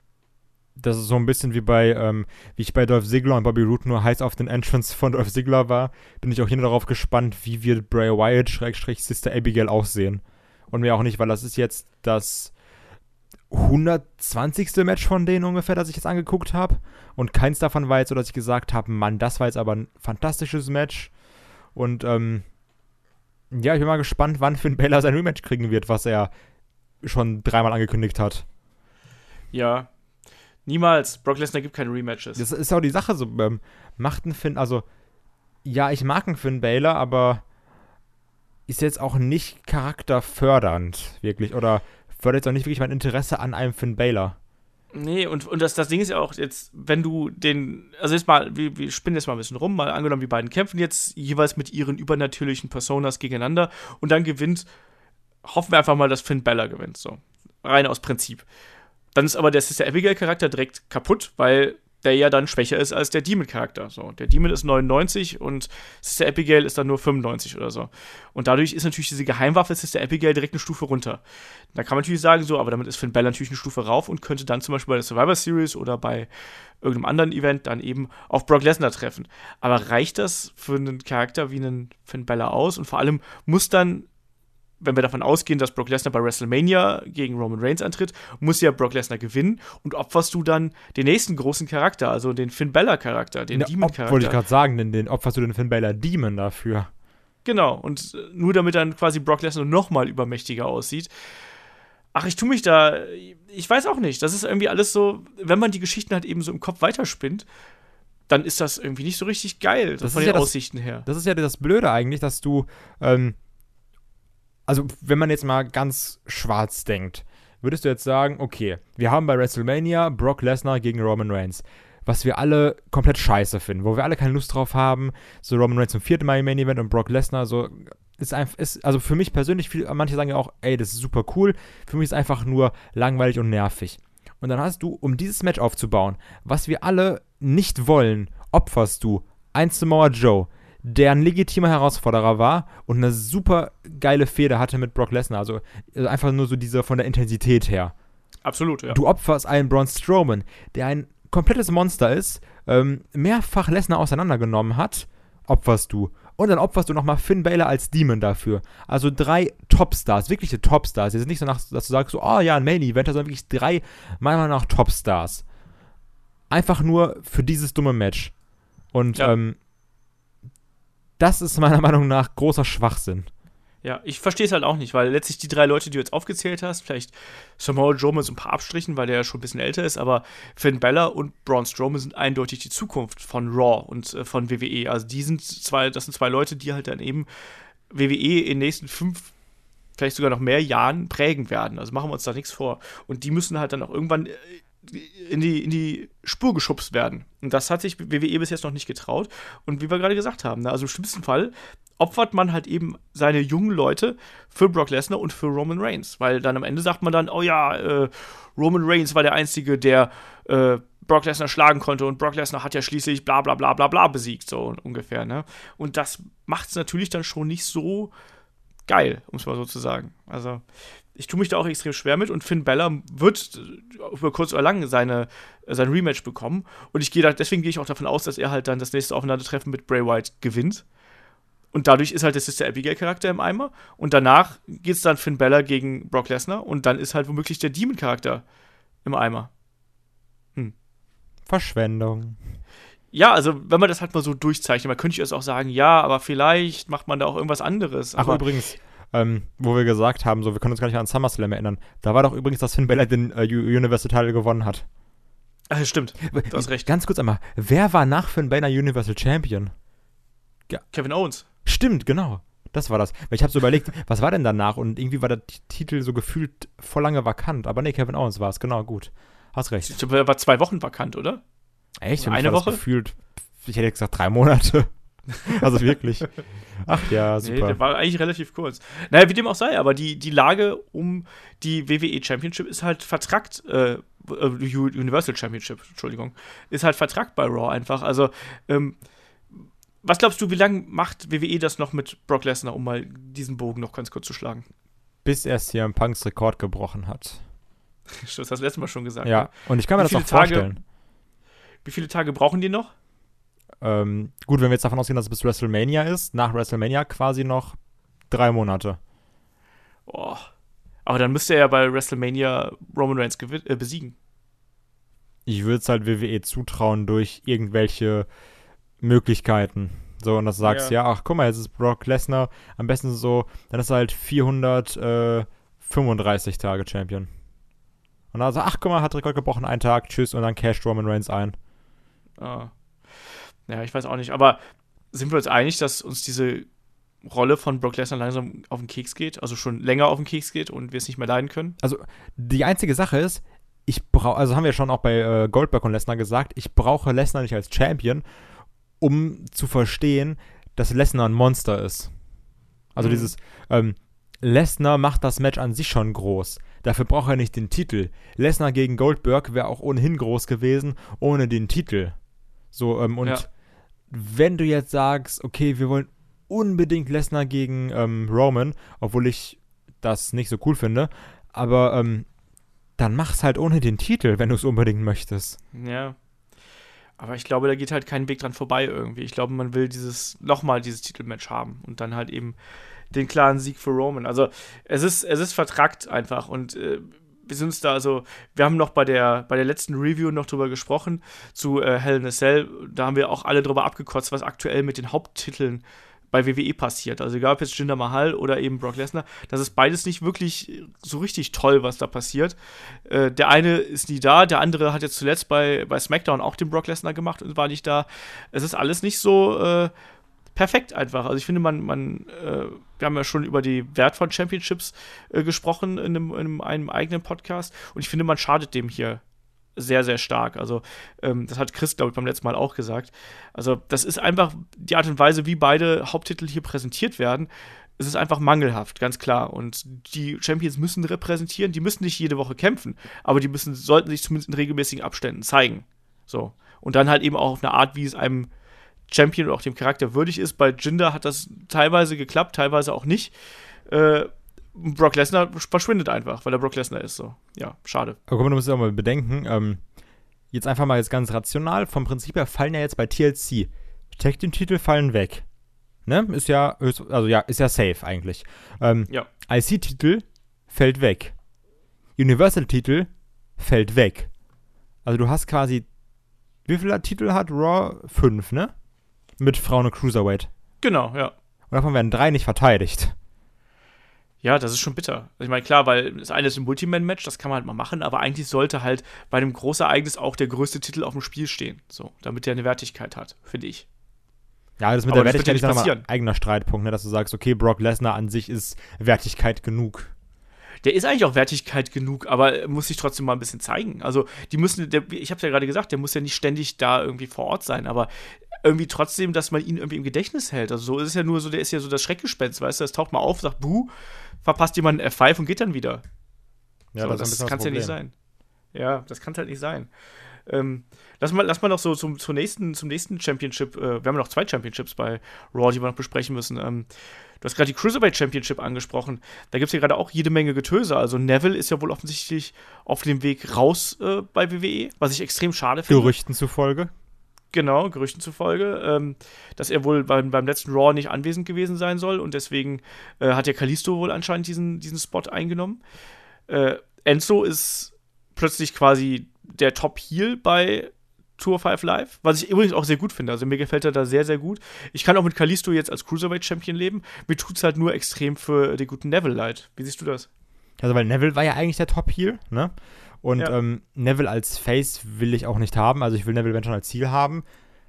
Das ist so ein bisschen wie bei, ähm, wie ich bei Dolph Ziggler und Bobby Roode nur heiß auf den Entrance von Dolph Ziggler war, bin ich auch hier darauf gespannt, wie wird Bray Wyatt Schrägstrich Sister Abigail aussehen. Und mir auch nicht, weil das ist jetzt das 120. Match von denen ungefähr, das ich jetzt angeguckt habe. Und keins davon war jetzt so, dass ich gesagt habe, Mann, das war jetzt aber ein fantastisches Match. Und ähm, ja, ich bin mal gespannt, wann Finn Balor sein Rematch kriegen wird, was er schon dreimal angekündigt hat. Ja, niemals. Brock Lesnar gibt keine Rematches. Das ist auch die Sache so. Ähm, macht ein Finn, also ja, ich mag einen Finn Balor, aber ist jetzt auch nicht charakterfördernd, wirklich. Oder fördert jetzt auch nicht wirklich mein Interesse an einem Finn Balor. Nee, und, und das, das Ding ist ja auch jetzt, wenn du den, also jetzt mal, wir, wir spinnen jetzt mal ein bisschen rum, mal angenommen, die beiden kämpfen jetzt jeweils mit ihren übernatürlichen Personas gegeneinander und dann gewinnt, hoffen wir einfach mal, dass Finn Bella gewinnt, so. Rein aus Prinzip. Dann ist aber der Sister Abigail-Charakter direkt kaputt, weil der ja dann schwächer ist als der Demon-Charakter. So, der Demon ist 99 und Sister Abigail ist dann nur 95 oder so. Und dadurch ist natürlich diese Geheimwaffe Sister Abigail direkt eine Stufe runter. Da kann man natürlich sagen, so, aber damit ist Finn Bell natürlich eine Stufe rauf und könnte dann zum Beispiel bei der Survivor Series oder bei irgendeinem anderen Event dann eben auf Brock Lesnar treffen. Aber reicht das für einen Charakter wie einen Finn Bella aus? Und vor allem muss dann wenn wir davon ausgehen, dass Brock Lesnar bei WrestleMania gegen Roman Reigns antritt, muss ja Brock Lesnar gewinnen und opferst du dann den nächsten großen Charakter, also den Finn Bella Charakter, den Demon Charakter. Wollte ich gerade sagen, den, den opferst du den Finn Bella Demon dafür. Genau, und äh, nur damit dann quasi Brock Lesnar nochmal übermächtiger aussieht. Ach, ich tue mich da, ich weiß auch nicht. Das ist irgendwie alles so, wenn man die Geschichten halt eben so im Kopf weiterspinnt, dann ist das irgendwie nicht so richtig geil, das von den ja Aussichten das, her. Das ist ja das Blöde eigentlich, dass du ähm, also wenn man jetzt mal ganz schwarz denkt, würdest du jetzt sagen, okay, wir haben bei WrestleMania Brock Lesnar gegen Roman Reigns, was wir alle komplett scheiße finden, wo wir alle keine Lust drauf haben, so Roman Reigns zum vierten Mal im Main Event und Brock Lesnar so ist einfach ist also für mich persönlich viel, manche sagen ja auch, ey, das ist super cool, für mich ist einfach nur langweilig und nervig. Und dann hast du, um dieses Match aufzubauen, was wir alle nicht wollen, opferst du ein Samoa Joe, der ein legitimer Herausforderer war und eine super geile Fehde hatte mit Brock Lesnar. Also, also einfach nur so diese von der Intensität her. Absolut, ja. Du opferst einen Braun Strowman, der ein komplettes Monster ist, ähm, mehrfach Lesnar auseinandergenommen hat, opferst du. Und dann opferst du nochmal Finn Balor als Demon dafür. Also drei Topstars, wirkliche Topstars. Jetzt nicht so, nach, dass du sagst, so, oh ja, ein Main-Event, sondern wirklich drei, meiner Meinung nach, Topstars. Einfach nur für dieses dumme Match. Und ja. ähm, das ist meiner Meinung nach großer Schwachsinn. Ja, ich verstehe es halt auch nicht, weil letztlich die drei Leute, die du jetzt aufgezählt hast, vielleicht Samoa Joe mit so ein paar Abstrichen, weil der ja schon ein bisschen älter ist, aber Finn Bella und Braun Strowman sind eindeutig die Zukunft von Raw und äh, von WWE. Also die sind zwei, das sind zwei Leute, die halt dann eben WWE in den nächsten fünf, vielleicht sogar noch mehr Jahren prägen werden. Also machen wir uns da nichts vor. Und die müssen halt dann auch irgendwann äh, in die, in die Spur geschubst werden. Und das hat sich WWE bis jetzt noch nicht getraut. Und wie wir gerade gesagt haben, ne, also im schlimmsten Fall opfert man halt eben seine jungen Leute für Brock Lesnar und für Roman Reigns. Weil dann am Ende sagt man dann, oh ja, äh, Roman Reigns war der Einzige, der äh, Brock Lesnar schlagen konnte und Brock Lesnar hat ja schließlich bla bla bla bla bla besiegt, so ungefähr, ne? Und das macht es natürlich dann schon nicht so geil, um es mal so zu sagen. Also, ich tue mich da auch extrem schwer mit und Finn Bella wird über kurz oder lang seine, sein Rematch bekommen. Und ich gehe da, deswegen gehe ich auch davon aus, dass er halt dann das nächste Aufeinandertreffen mit Bray Wyatt gewinnt. Und dadurch ist halt der Sister Abigail-Charakter im Eimer. Und danach geht es dann Finn Bella gegen Brock Lesnar. Und dann ist halt womöglich der Demon-Charakter im Eimer. Hm. Verschwendung. Ja, also wenn man das halt mal so durchzeichnet, man könnte jetzt auch sagen, ja, aber vielleicht macht man da auch irgendwas anderes. Ach, übrigens, ähm, wo wir gesagt haben, so, wir können uns gar nicht an SummerSlam erinnern. Da war doch übrigens, dass Finn Balor den äh, Universal Title gewonnen hat. Ach, stimmt. Du hast recht. Ganz kurz einmal, wer war nach Finn Balor Universal Champion? Ja. Kevin Owens. Stimmt, genau. Das war das. Weil ich habe so überlegt, was war denn danach? Und irgendwie war der Titel so gefühlt voll lange vakant. Aber nee, Kevin Owens war es, genau, gut. Hast recht. Ich glaube, er war zwei Wochen vakant, oder? Echt? Eine Woche? Gefühlt, ich hätte gesagt drei Monate. also wirklich. Ach ja, super. Nee, der war eigentlich relativ kurz. Naja, wie dem auch sei, aber die, die Lage um die WWE Championship ist halt vertrackt, äh, äh Universal Championship, Entschuldigung, ist halt vertrackt bei Raw einfach. Also, ähm, was glaubst du, wie lange macht WWE das noch mit Brock Lesnar, um mal diesen Bogen noch ganz kurz zu schlagen? Bis er CM Punks Rekord gebrochen hat. Das hast du letztes Mal schon gesagt. Ja, ne? und ich kann mir wie das auch Tage, vorstellen. Wie viele Tage brauchen die noch? Ähm, gut, wenn wir jetzt davon ausgehen, dass es bis WrestleMania ist, nach WrestleMania quasi noch drei Monate. Boah. Aber dann müsste er ja bei WrestleMania Roman Reigns äh, besiegen. Ich würde es halt WWE zutrauen durch irgendwelche Möglichkeiten. So, und das sagst ja. ja, ach, guck mal, jetzt ist Brock Lesnar am besten so, dann ist er halt 435 Tage Champion. Und dann so, ach, guck mal, hat Rekord gebrochen, einen Tag, tschüss, und dann casht Roman Reigns ein. Ah. Ja, ich weiß auch nicht. Aber sind wir uns einig, dass uns diese Rolle von Brock Lesnar langsam auf den Keks geht, also schon länger auf den Keks geht und wir es nicht mehr leiden können? Also die einzige Sache ist, ich brauche, also haben wir schon auch bei äh, Goldberg und Lesnar gesagt, ich brauche Lesnar nicht als Champion, um zu verstehen, dass Lesnar ein Monster ist. Also mhm. dieses, ähm, Lesnar macht das Match an sich schon groß. Dafür braucht er nicht den Titel. Lesnar gegen Goldberg wäre auch ohnehin groß gewesen, ohne den Titel. So, ähm, und ja. wenn du jetzt sagst, okay, wir wollen unbedingt Lesnar gegen ähm, Roman, obwohl ich das nicht so cool finde, aber ähm, dann mach's halt ohne den Titel, wenn du es unbedingt möchtest. Ja. Aber ich glaube, da geht halt kein Weg dran vorbei irgendwie. Ich glaube, man will dieses, nochmal dieses Titelmatch haben und dann halt eben den klaren Sieg für Roman. Also es ist, es ist vertrackt einfach und äh, wir sind uns da, also, wir haben noch bei der, bei der letzten Review noch drüber gesprochen, zu äh, Hell in a Cell. Da haben wir auch alle drüber abgekotzt, was aktuell mit den Haupttiteln bei WWE passiert. Also egal ob jetzt Jinder Mahal oder eben Brock Lesnar, das ist beides nicht wirklich so richtig toll, was da passiert. Äh, der eine ist nie da, der andere hat jetzt zuletzt bei, bei SmackDown auch den Brock Lesnar gemacht und war nicht da. Es ist alles nicht so äh, perfekt einfach. Also ich finde, man, man, äh, wir haben ja schon über die Wert von Championships äh, gesprochen in einem, in einem eigenen Podcast und ich finde, man schadet dem hier sehr, sehr stark. Also, ähm, das hat Chris, glaube ich, beim letzten Mal auch gesagt. Also, das ist einfach die Art und Weise, wie beide Haupttitel hier präsentiert werden. Es ist einfach mangelhaft, ganz klar. Und die Champions müssen repräsentieren, die müssen nicht jede Woche kämpfen, aber die müssen, sollten sich zumindest in regelmäßigen Abständen zeigen. So. Und dann halt eben auch auf eine Art, wie es einem Champion und auch dem Charakter würdig ist. Bei Jinder hat das teilweise geklappt, teilweise auch nicht. Äh, Brock Lesnar verschwindet einfach, weil er Brock Lesnar ist. So, ja, schade. Aber guck mal, du musst ja auch mal bedenken, ähm, jetzt einfach mal jetzt ganz rational, vom Prinzip her fallen ja jetzt bei TLC Tag Team Titel fallen weg. Ne? Ist ja, also ja, ist ja safe eigentlich. Ähm, ja. IC-Titel fällt weg. Universal-Titel fällt weg. Also du hast quasi, wie viele Titel hat Raw? Fünf, ne? Mit Frauen und Cruiserweight. Genau, ja. Und davon werden drei nicht verteidigt. Ja, das ist schon bitter. Ich meine, klar, weil das eine ist ein Multiman-Match, das kann man halt mal machen, aber eigentlich sollte halt bei einem Großereignis auch der größte Titel auf dem Spiel stehen. So, damit der eine Wertigkeit hat, finde ich. Ja, das mit Aber der das Wertigkeit ja ist nochmal ein eigener Streitpunkt, ne? dass du sagst, okay, Brock Lesnar an sich ist Wertigkeit genug. Der ist eigentlich auch Wertigkeit genug, aber er muss sich trotzdem mal ein bisschen zeigen. Also, die müssen, der, ich habe ja gerade gesagt, der muss ja nicht ständig da irgendwie vor Ort sein, aber irgendwie trotzdem, dass man ihn irgendwie im Gedächtnis hält. Also, so ist es ja nur so, der ist ja so das Schreckgespenst, weißt du? Es taucht mal auf, sagt Buh, verpasst jemand einen F5 und geht dann wieder. Ja, so, das, das kann es ja nicht sein. Ja, das kann es halt nicht sein. Ähm, lass, mal, lass mal noch so zum, zum, nächsten, zum nächsten Championship. Äh, wir haben noch zwei Championships bei Raw, die wir noch besprechen müssen. Ähm, du hast gerade die Cruiserweight Championship angesprochen. Da gibt es ja gerade auch jede Menge Getöse. Also Neville ist ja wohl offensichtlich auf dem Weg raus äh, bei WWE, was ich extrem schade finde. Gerüchten zufolge. Genau, Gerüchten zufolge, ähm, dass er wohl beim, beim letzten Raw nicht anwesend gewesen sein soll und deswegen äh, hat ja Kalisto wohl anscheinend diesen, diesen Spot eingenommen. Äh, Enzo ist plötzlich quasi der Top-Heel bei Tour 5 Live, was ich übrigens auch sehr gut finde. Also mir gefällt er da sehr, sehr gut. Ich kann auch mit Kalisto jetzt als Cruiserweight-Champion leben. Mir tut es halt nur extrem für den guten Neville leid. Wie siehst du das? Also, weil Neville war ja eigentlich der Top-Heel, ne? Und Ja. ähm, Neville als Face will ich auch nicht haben. Also, ich will Neville wenn schon als Ziel haben.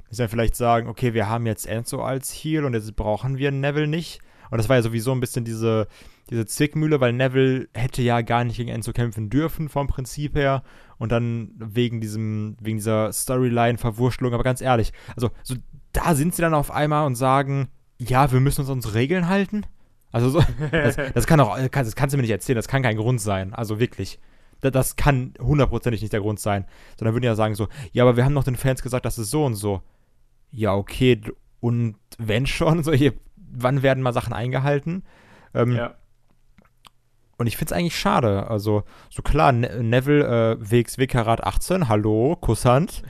Dass wir vielleicht sagen, okay, wir haben jetzt Enzo als Heel und jetzt brauchen wir Neville nicht. Und das war ja sowieso ein bisschen diese, diese Zwickmühle, weil Neville hätte ja gar nicht gegen Enzo kämpfen dürfen, vom Prinzip her. Und dann wegen diesem, wegen dieser Storyline-Verwurschtelung. Aber ganz ehrlich, also so, da sind sie dann auf einmal und sagen, ja, wir müssen uns an unsere Regeln halten. Also so, das, das kann auch, kann, das kannst du mir nicht erzählen, das kann kein Grund sein. Also wirklich. Das, das kann hundertprozentig nicht der Grund sein. Sondern würden ja sagen so, ja, aber wir haben noch den Fans gesagt, das ist so und so. Ja, okay, und wenn schon, so hier, wann werden mal Sachen eingehalten? Ähm, Ja. Und ich finde es eigentlich schade. Also, so klar, ne Neville, äh, WXW Karat 18, hallo, Kusshand.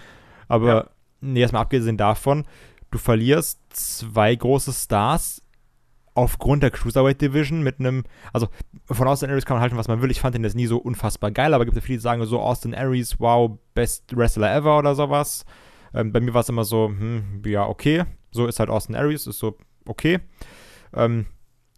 Aber, Ja. nee, erstmal abgesehen davon, du verlierst zwei große Stars aufgrund der Cruiserweight Division mit einem, also von Austin Aries kann man halten, was man will. Ich fand ihn jetzt nie so unfassbar geil, aber gibt es viele, die sagen so, Austin Aries, wow, best Wrestler ever oder sowas. Ähm, bei mir war es immer so, hm, ja, okay. So ist halt Austin Aries, ist so, okay. Ähm,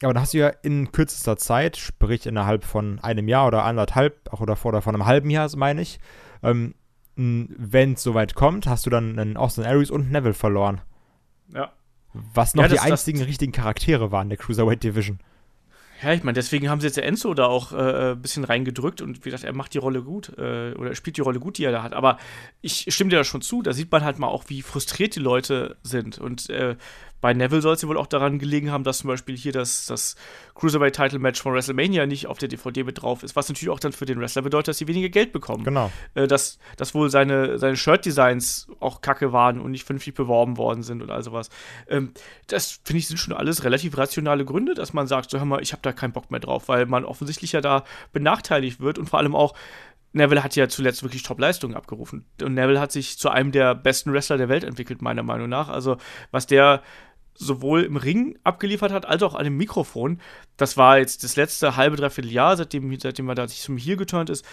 aber da hast du ja in kürzester Zeit, sprich innerhalb von einem Jahr oder anderthalb, auch oder vor oder von einem halben Jahr, meine ich, ähm, wenn es soweit kommt, hast du dann einen Austin Aries und einen Neville verloren. ja. Was noch Ja, die das- das- einzigen richtigen Charaktere waren der Cruiserweight Division. Ja, ich meine, deswegen haben sie jetzt der Enzo da auch äh, ein bisschen reingedrückt und wie gesagt, er macht die Rolle gut äh, oder er spielt die Rolle gut, die er da hat. Aber ich stimme dir da schon zu, da sieht man halt mal auch, wie frustriert die Leute sind. Und äh, bei Neville soll es ja wohl auch daran gelegen haben, dass zum Beispiel hier das, das Cruiserweight-Title-Match von WrestleMania nicht auf der DVD mit drauf ist, was natürlich auch dann für den Wrestler bedeutet, dass sie weniger Geld bekommen Genau. äh, dass, dass wohl seine, seine Shirt-Designs auch kacke waren und nicht vernünftig beworben worden sind und all sowas. Ähm, das finde ich sind schon alles relativ rationale Gründe, dass man sagt, so hör mal, ich habe da keinen Bock mehr drauf, weil man offensichtlich ja da benachteiligt wird und vor allem auch Neville hat ja zuletzt wirklich Top-Leistungen abgerufen. Und Neville hat sich zu einem der besten Wrestler der Welt entwickelt, meiner Meinung nach. Also, was der sowohl im Ring abgeliefert hat, als auch an dem Mikrofon, das war jetzt das letzte halbe, dreiviertel Jahr, seitdem, seitdem er da sich zum Heel geturnt ist,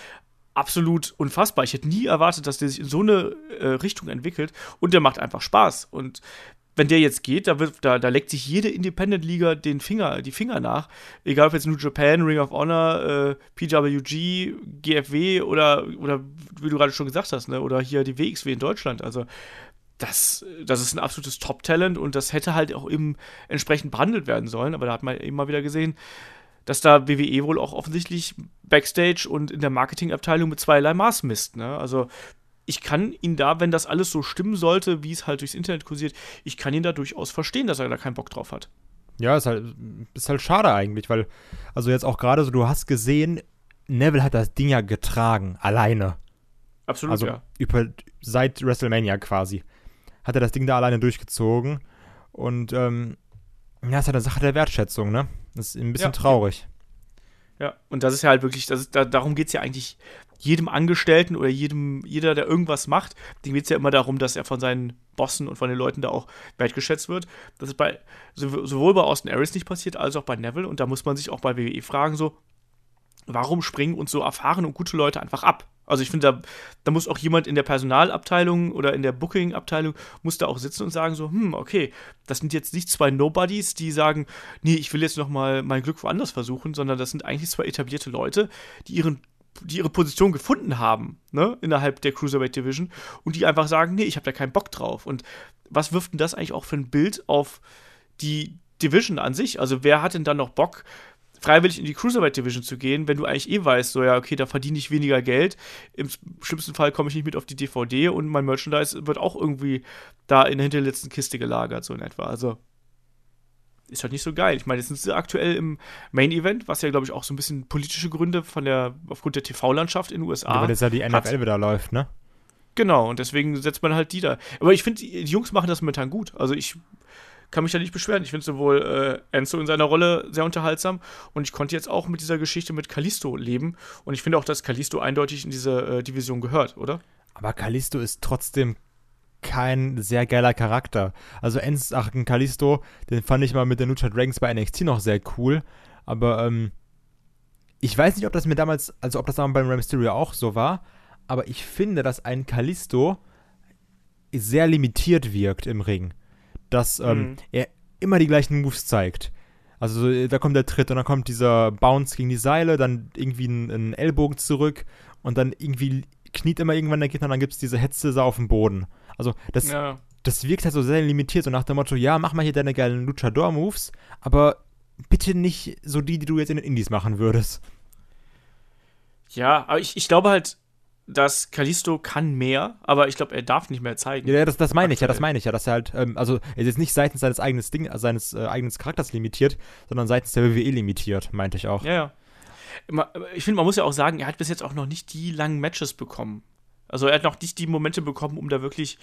absolut unfassbar. Ich hätte nie erwartet, dass der sich in so eine äh, Richtung entwickelt und der macht einfach Spaß. Und wenn der jetzt geht, da, wird, da, da leckt sich jede Independent-Liga den Finger, die Finger nach. Egal ob jetzt New Japan, Ring of Honor, äh, PWG, GFW oder, oder wie du gerade schon gesagt hast, ne? oder hier die WXW in Deutschland. Also das, das ist ein absolutes Top-Talent und das hätte halt auch eben entsprechend behandelt werden sollen. Aber da hat man eben mal wieder gesehen, dass da WWE wohl auch offensichtlich Backstage und in der Marketingabteilung mit zweierlei Maß misst. Ne? Also ich kann ihn da, wenn das alles so stimmen sollte, wie es halt durchs Internet kursiert, ich kann ihn da durchaus verstehen, dass er da keinen Bock drauf hat. Ja, ist halt, ist halt schade eigentlich, weil, also jetzt auch gerade so, du hast gesehen, Neville hat das Ding ja getragen, alleine. Absolut, Also ja. über, seit WrestleMania quasi. Hat er das Ding da alleine durchgezogen. Und ähm, ja, ist halt eine Sache der Wertschätzung, ne? Das ist ein bisschen Ja. traurig. Ja, und das ist ja halt wirklich, das ist, da, darum geht es ja eigentlich jedem Angestellten oder jedem, jeder, der irgendwas macht, dem geht es ja immer darum, dass er von seinen Bossen und von den Leuten da auch wertgeschätzt wird. Das ist bei sow- sowohl bei Austin Aries nicht passiert, als auch bei Neville. Und da muss man sich auch bei WWE fragen, so, warum springen uns so erfahrene und gute Leute einfach ab? Also ich finde, da, da muss auch jemand in der Personalabteilung oder in der Booking-Abteilung muss da auch sitzen und sagen so, hm, okay, das sind jetzt nicht zwei Nobodies, die sagen, nee, ich will jetzt noch mal mein Glück woanders versuchen, sondern das sind eigentlich zwei etablierte Leute, die ihren die ihre Position gefunden haben, ne, innerhalb der Cruiserweight Division und die einfach sagen, nee, ich habe da keinen Bock drauf. Und was wirft denn das eigentlich auch für ein Bild auf die Division an sich? Also wer hat denn dann noch Bock, freiwillig in die Cruiserweight Division zu gehen, wenn du eigentlich eh weißt, so ja, okay, da verdiene ich weniger Geld. Im schlimmsten Fall komme ich nicht mit auf die DVD und mein Merchandise wird auch irgendwie da in der hinterletzten Kiste gelagert, so in etwa. Also ist halt nicht so geil. Ich meine, jetzt sind sie aktuell im Main Event, was ja, glaube ich, auch so ein bisschen politische Gründe von der, aufgrund der TV-Landschaft in den USA. Ja, weil das ja die NFL wieder läuft, ne? Genau, und deswegen setzt man halt die da. Aber ich finde, die Jungs machen das momentan gut. Also ich kann mich da nicht beschweren. Ich finde sowohl äh, Enzo in seiner Rolle sehr unterhaltsam und ich konnte jetzt auch mit dieser Geschichte mit Kalisto leben. Und ich finde auch, dass Kalisto eindeutig in diese äh, Division gehört, oder? Aber Kalisto ist trotzdem kein sehr geiler Charakter. Also Enzo, ach, Kalisto, den fand ich mal mit den Lucha Dragons bei NXT noch sehr cool. Aber ähm, ich weiß nicht, ob das mir damals, also ob das damals beim Rey Mysterio auch so war, aber ich finde, dass ein Kalisto sehr limitiert wirkt im Ring dass ähm, mhm. er immer die gleichen Moves zeigt. Also da kommt der Tritt und dann kommt dieser Bounce gegen die Seile, dann irgendwie ein, ein Ellbogen zurück und dann irgendwie kniet immer irgendwann der Gegner und dann gibt es diese Hetze auf dem Boden. Also das, ja. das wirkt halt so sehr limitiert, so nach dem Motto, ja, mach mal hier deine geilen Luchador-Moves, aber bitte nicht so die, die du jetzt in den Indies machen würdest. Ja, aber ich, ich glaube halt, dass Kalisto kann mehr, aber ich glaube, er darf nicht mehr zeigen. Ja, das, das meine ich ja, das meine ich ja, dass er halt, ähm, also er ist jetzt nicht seitens seines eigenen Ding, seines äh, eigenen Charakters limitiert, sondern seitens der WWE limitiert, meinte ich auch. Ja, ja. Ich finde, man muss ja auch sagen, er hat bis jetzt auch noch nicht die langen Matches bekommen. Also er hat noch nicht die Momente bekommen, um da wirklich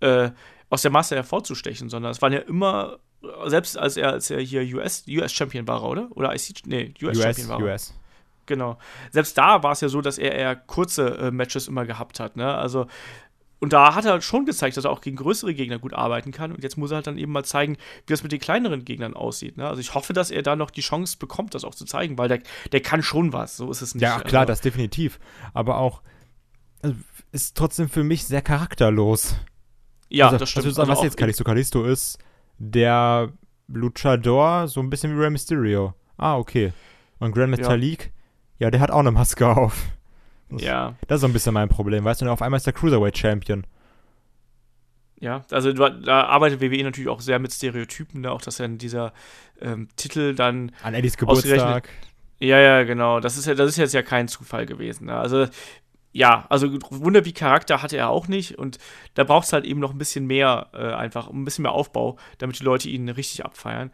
äh, aus der Masse hervorzustechen, sondern es waren ja immer, selbst als er, als er hier US, US Champion war, oder? Oder IC, nee, US, US Champion war. US. Genau. Selbst da war es ja so, dass er eher kurze äh, Matches immer gehabt hat. Ne? Also und da hat er schon gezeigt, dass er auch gegen größere Gegner gut arbeiten kann. Und jetzt muss er halt dann eben mal zeigen, wie das mit den kleineren Gegnern aussieht. Ne? Also ich hoffe, dass er da noch die Chance bekommt, das auch zu zeigen, weil der, der kann schon was. So ist es nicht. Ja, klar, also, das definitiv. Aber auch also, ist trotzdem für mich sehr charakterlos. Ja, also, das stimmt. Also, was jetzt Kalisto Kalisto ist, der Luchador, so ein bisschen wie Rey Mysterio. Ah, okay. Und Grand Metalik, ja. Ja, der hat auch eine Maske auf. Das, ja. Das ist so ein bisschen mein Problem, weißt du, auf einmal ist der Cruiserweight Champion. Ja, also da arbeitet WWE natürlich auch sehr mit Stereotypen, ne? auch dass dann dieser ähm, Titel dann an Eddies Geburtstag. Ja, ja, genau. Das ist ja, das ist jetzt ja kein Zufall gewesen. Ne? Also ja, also Wunder wie Charakter hatte er auch nicht und da braucht es halt eben noch ein bisschen mehr äh, einfach, ein bisschen mehr Aufbau, damit die Leute ihn richtig abfeiern.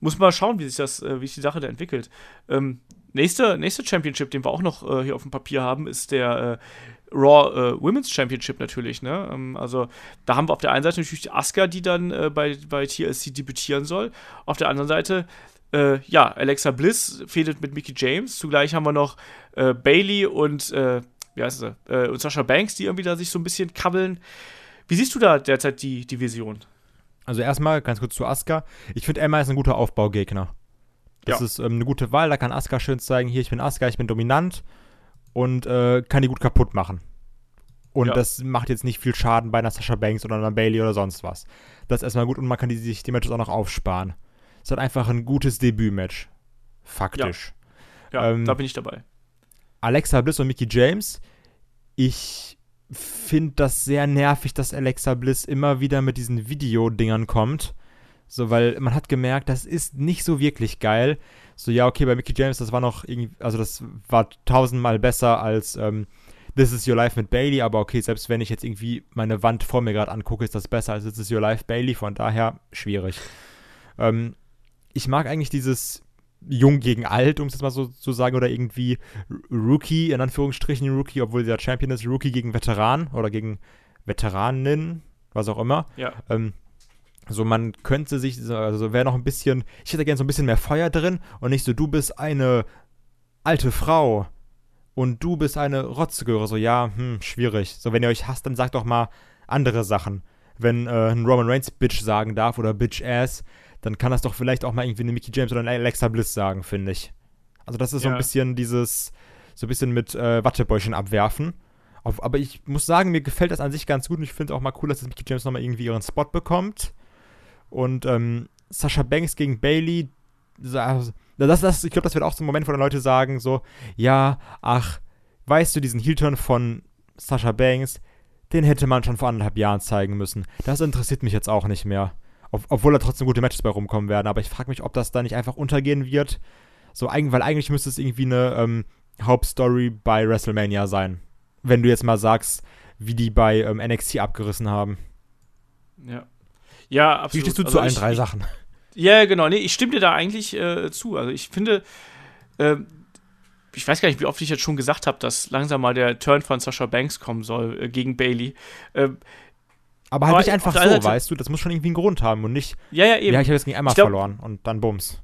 Muss mal schauen, wie sich das, äh, wie sich die Sache da entwickelt. Ähm, Nächster nächste Championship, den wir auch noch äh, hier auf dem Papier haben, ist der äh, Raw äh, Women's Championship natürlich. Ne? Ähm, also da haben wir auf der einen Seite natürlich Asuka, die dann äh, bei, bei TLC debütieren soll. Auf der anderen Seite, äh, ja, Alexa Bliss fädelt mit Mickey James. Zugleich haben wir noch äh, Bailey und, wie heißt sie, und Sasha Banks, die irgendwie da sich so ein bisschen kabbeln. Wie siehst du da derzeit die Division? Also erstmal ganz kurz zu Asuka. Ich finde, Emma ist ein guter Aufbaugegner. Das ja. ist ähm, eine gute Wahl. Da kann Asuka schön zeigen, hier, ich bin Asuka, ich bin dominant und äh, kann die gut kaputt machen. Und ja. das macht jetzt nicht viel Schaden bei einer Sasha Banks oder einer Bailey oder sonst was. Das ist erstmal gut und man kann die, sich die Matches auch noch aufsparen. Es hat einfach ein gutes Debüt-Match. Faktisch. Ja, ja ähm, da bin ich dabei. Alexa Bliss und Mickey James. Ich finde das sehr nervig, dass Alexa Bliss immer wieder mit diesen Videodingern kommt so, weil man hat gemerkt, das ist nicht so wirklich geil. So, ja, okay, bei Mickey James, das war noch irgendwie, also das war tausendmal besser als ähm, This is Your Life mit Bailey, aber okay, selbst wenn ich jetzt irgendwie meine Wand vor mir gerade angucke, ist das besser als This is Your Life Bailey, von daher schwierig. Ähm, ich mag eigentlich dieses Jung gegen Alt, um es jetzt mal so zu sagen, oder irgendwie Rookie, in Anführungsstrichen Rookie, obwohl der Champion ist, Rookie gegen Veteran oder gegen Veteranin, was auch immer. Ja. Ähm, so, man könnte sich, also wäre noch ein bisschen, ich hätte gerne so ein bisschen mehr Feuer drin und nicht so, du bist eine alte Frau und du bist eine Rotzgöre. So, ja, hm, schwierig. So, wenn ihr euch hasst, dann sagt doch mal andere Sachen. Wenn äh, ein Roman Reigns Bitch sagen darf oder Bitch Ass, dann kann das doch vielleicht auch mal irgendwie eine Mickey James oder eine Alexa Bliss sagen, finde ich. Also, das ist ja. so ein bisschen dieses, so ein bisschen mit äh, Wattebäuschen abwerfen. Auf, aber ich muss sagen, mir gefällt das an sich ganz gut und ich finde auch mal cool, dass das Mickey James nochmal irgendwie ihren Spot bekommt. Und ähm, Sasha Banks gegen Bailey, das, das, ich glaube, das wird auch so ein Moment, wo dann Leute sagen, so, ja, ach, weißt du, diesen Heel-Turn von Sasha Banks, den hätte man schon vor anderthalb Jahren zeigen müssen. Das interessiert mich jetzt auch nicht mehr. Ob, obwohl da trotzdem gute Matches bei rumkommen werden. Aber ich frage mich, ob das da nicht einfach untergehen wird. So, weil eigentlich müsste es irgendwie eine ähm, Hauptstory bei WrestleMania sein. Wenn du jetzt mal sagst, wie die bei ähm, NXT abgerissen haben. Ja. Ja, absolut. Wie stehst du also zu allen ich, drei Sachen? Ja, genau. Nee, ich stimme dir da eigentlich äh, zu. Also ich finde, äh, ich weiß gar nicht, wie oft ich jetzt schon gesagt habe, dass langsam mal der Turn von Sasha Banks kommen soll äh, gegen Bailey. Äh, aber halt nicht einfach so, Seite- weißt du, das muss schon irgendwie einen Grund haben und nicht, ja, ja, eben. ja, ich habe jetzt gegen Emma glaub- verloren und dann Bums.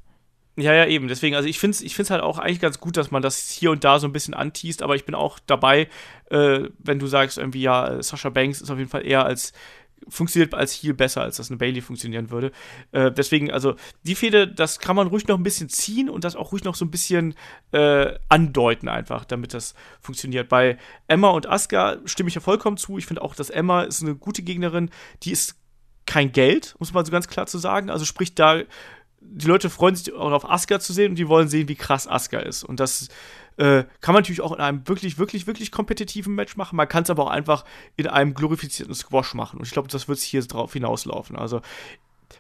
Ja, ja, eben. Deswegen, also ich finde es ich find's halt auch eigentlich ganz gut, dass man das hier und da so ein bisschen anteast, aber ich bin auch dabei, äh, wenn du sagst, irgendwie, ja, Sasha Banks ist auf jeden Fall eher als funktioniert als Heal besser, als das eine Bailey funktionieren würde. Äh, deswegen, also die Fehde, das kann man ruhig noch ein bisschen ziehen und das auch ruhig noch so ein bisschen äh, andeuten einfach, damit das funktioniert. Bei Emma und Asuka stimme ich ja vollkommen zu. Ich finde auch, dass Emma ist eine gute Gegnerin, die ist kein Geld, muss man so ganz klar zu sagen. Also sprich, da die Leute freuen sich auch auf Asuka zu sehen und die wollen sehen, wie krass Asuka ist. Und das äh, kann man natürlich auch in einem wirklich, wirklich, wirklich kompetitiven Match machen. Man kann es aber auch einfach in einem glorifizierten Squash machen. Und ich glaube, das wird hier drauf hinauslaufen. Also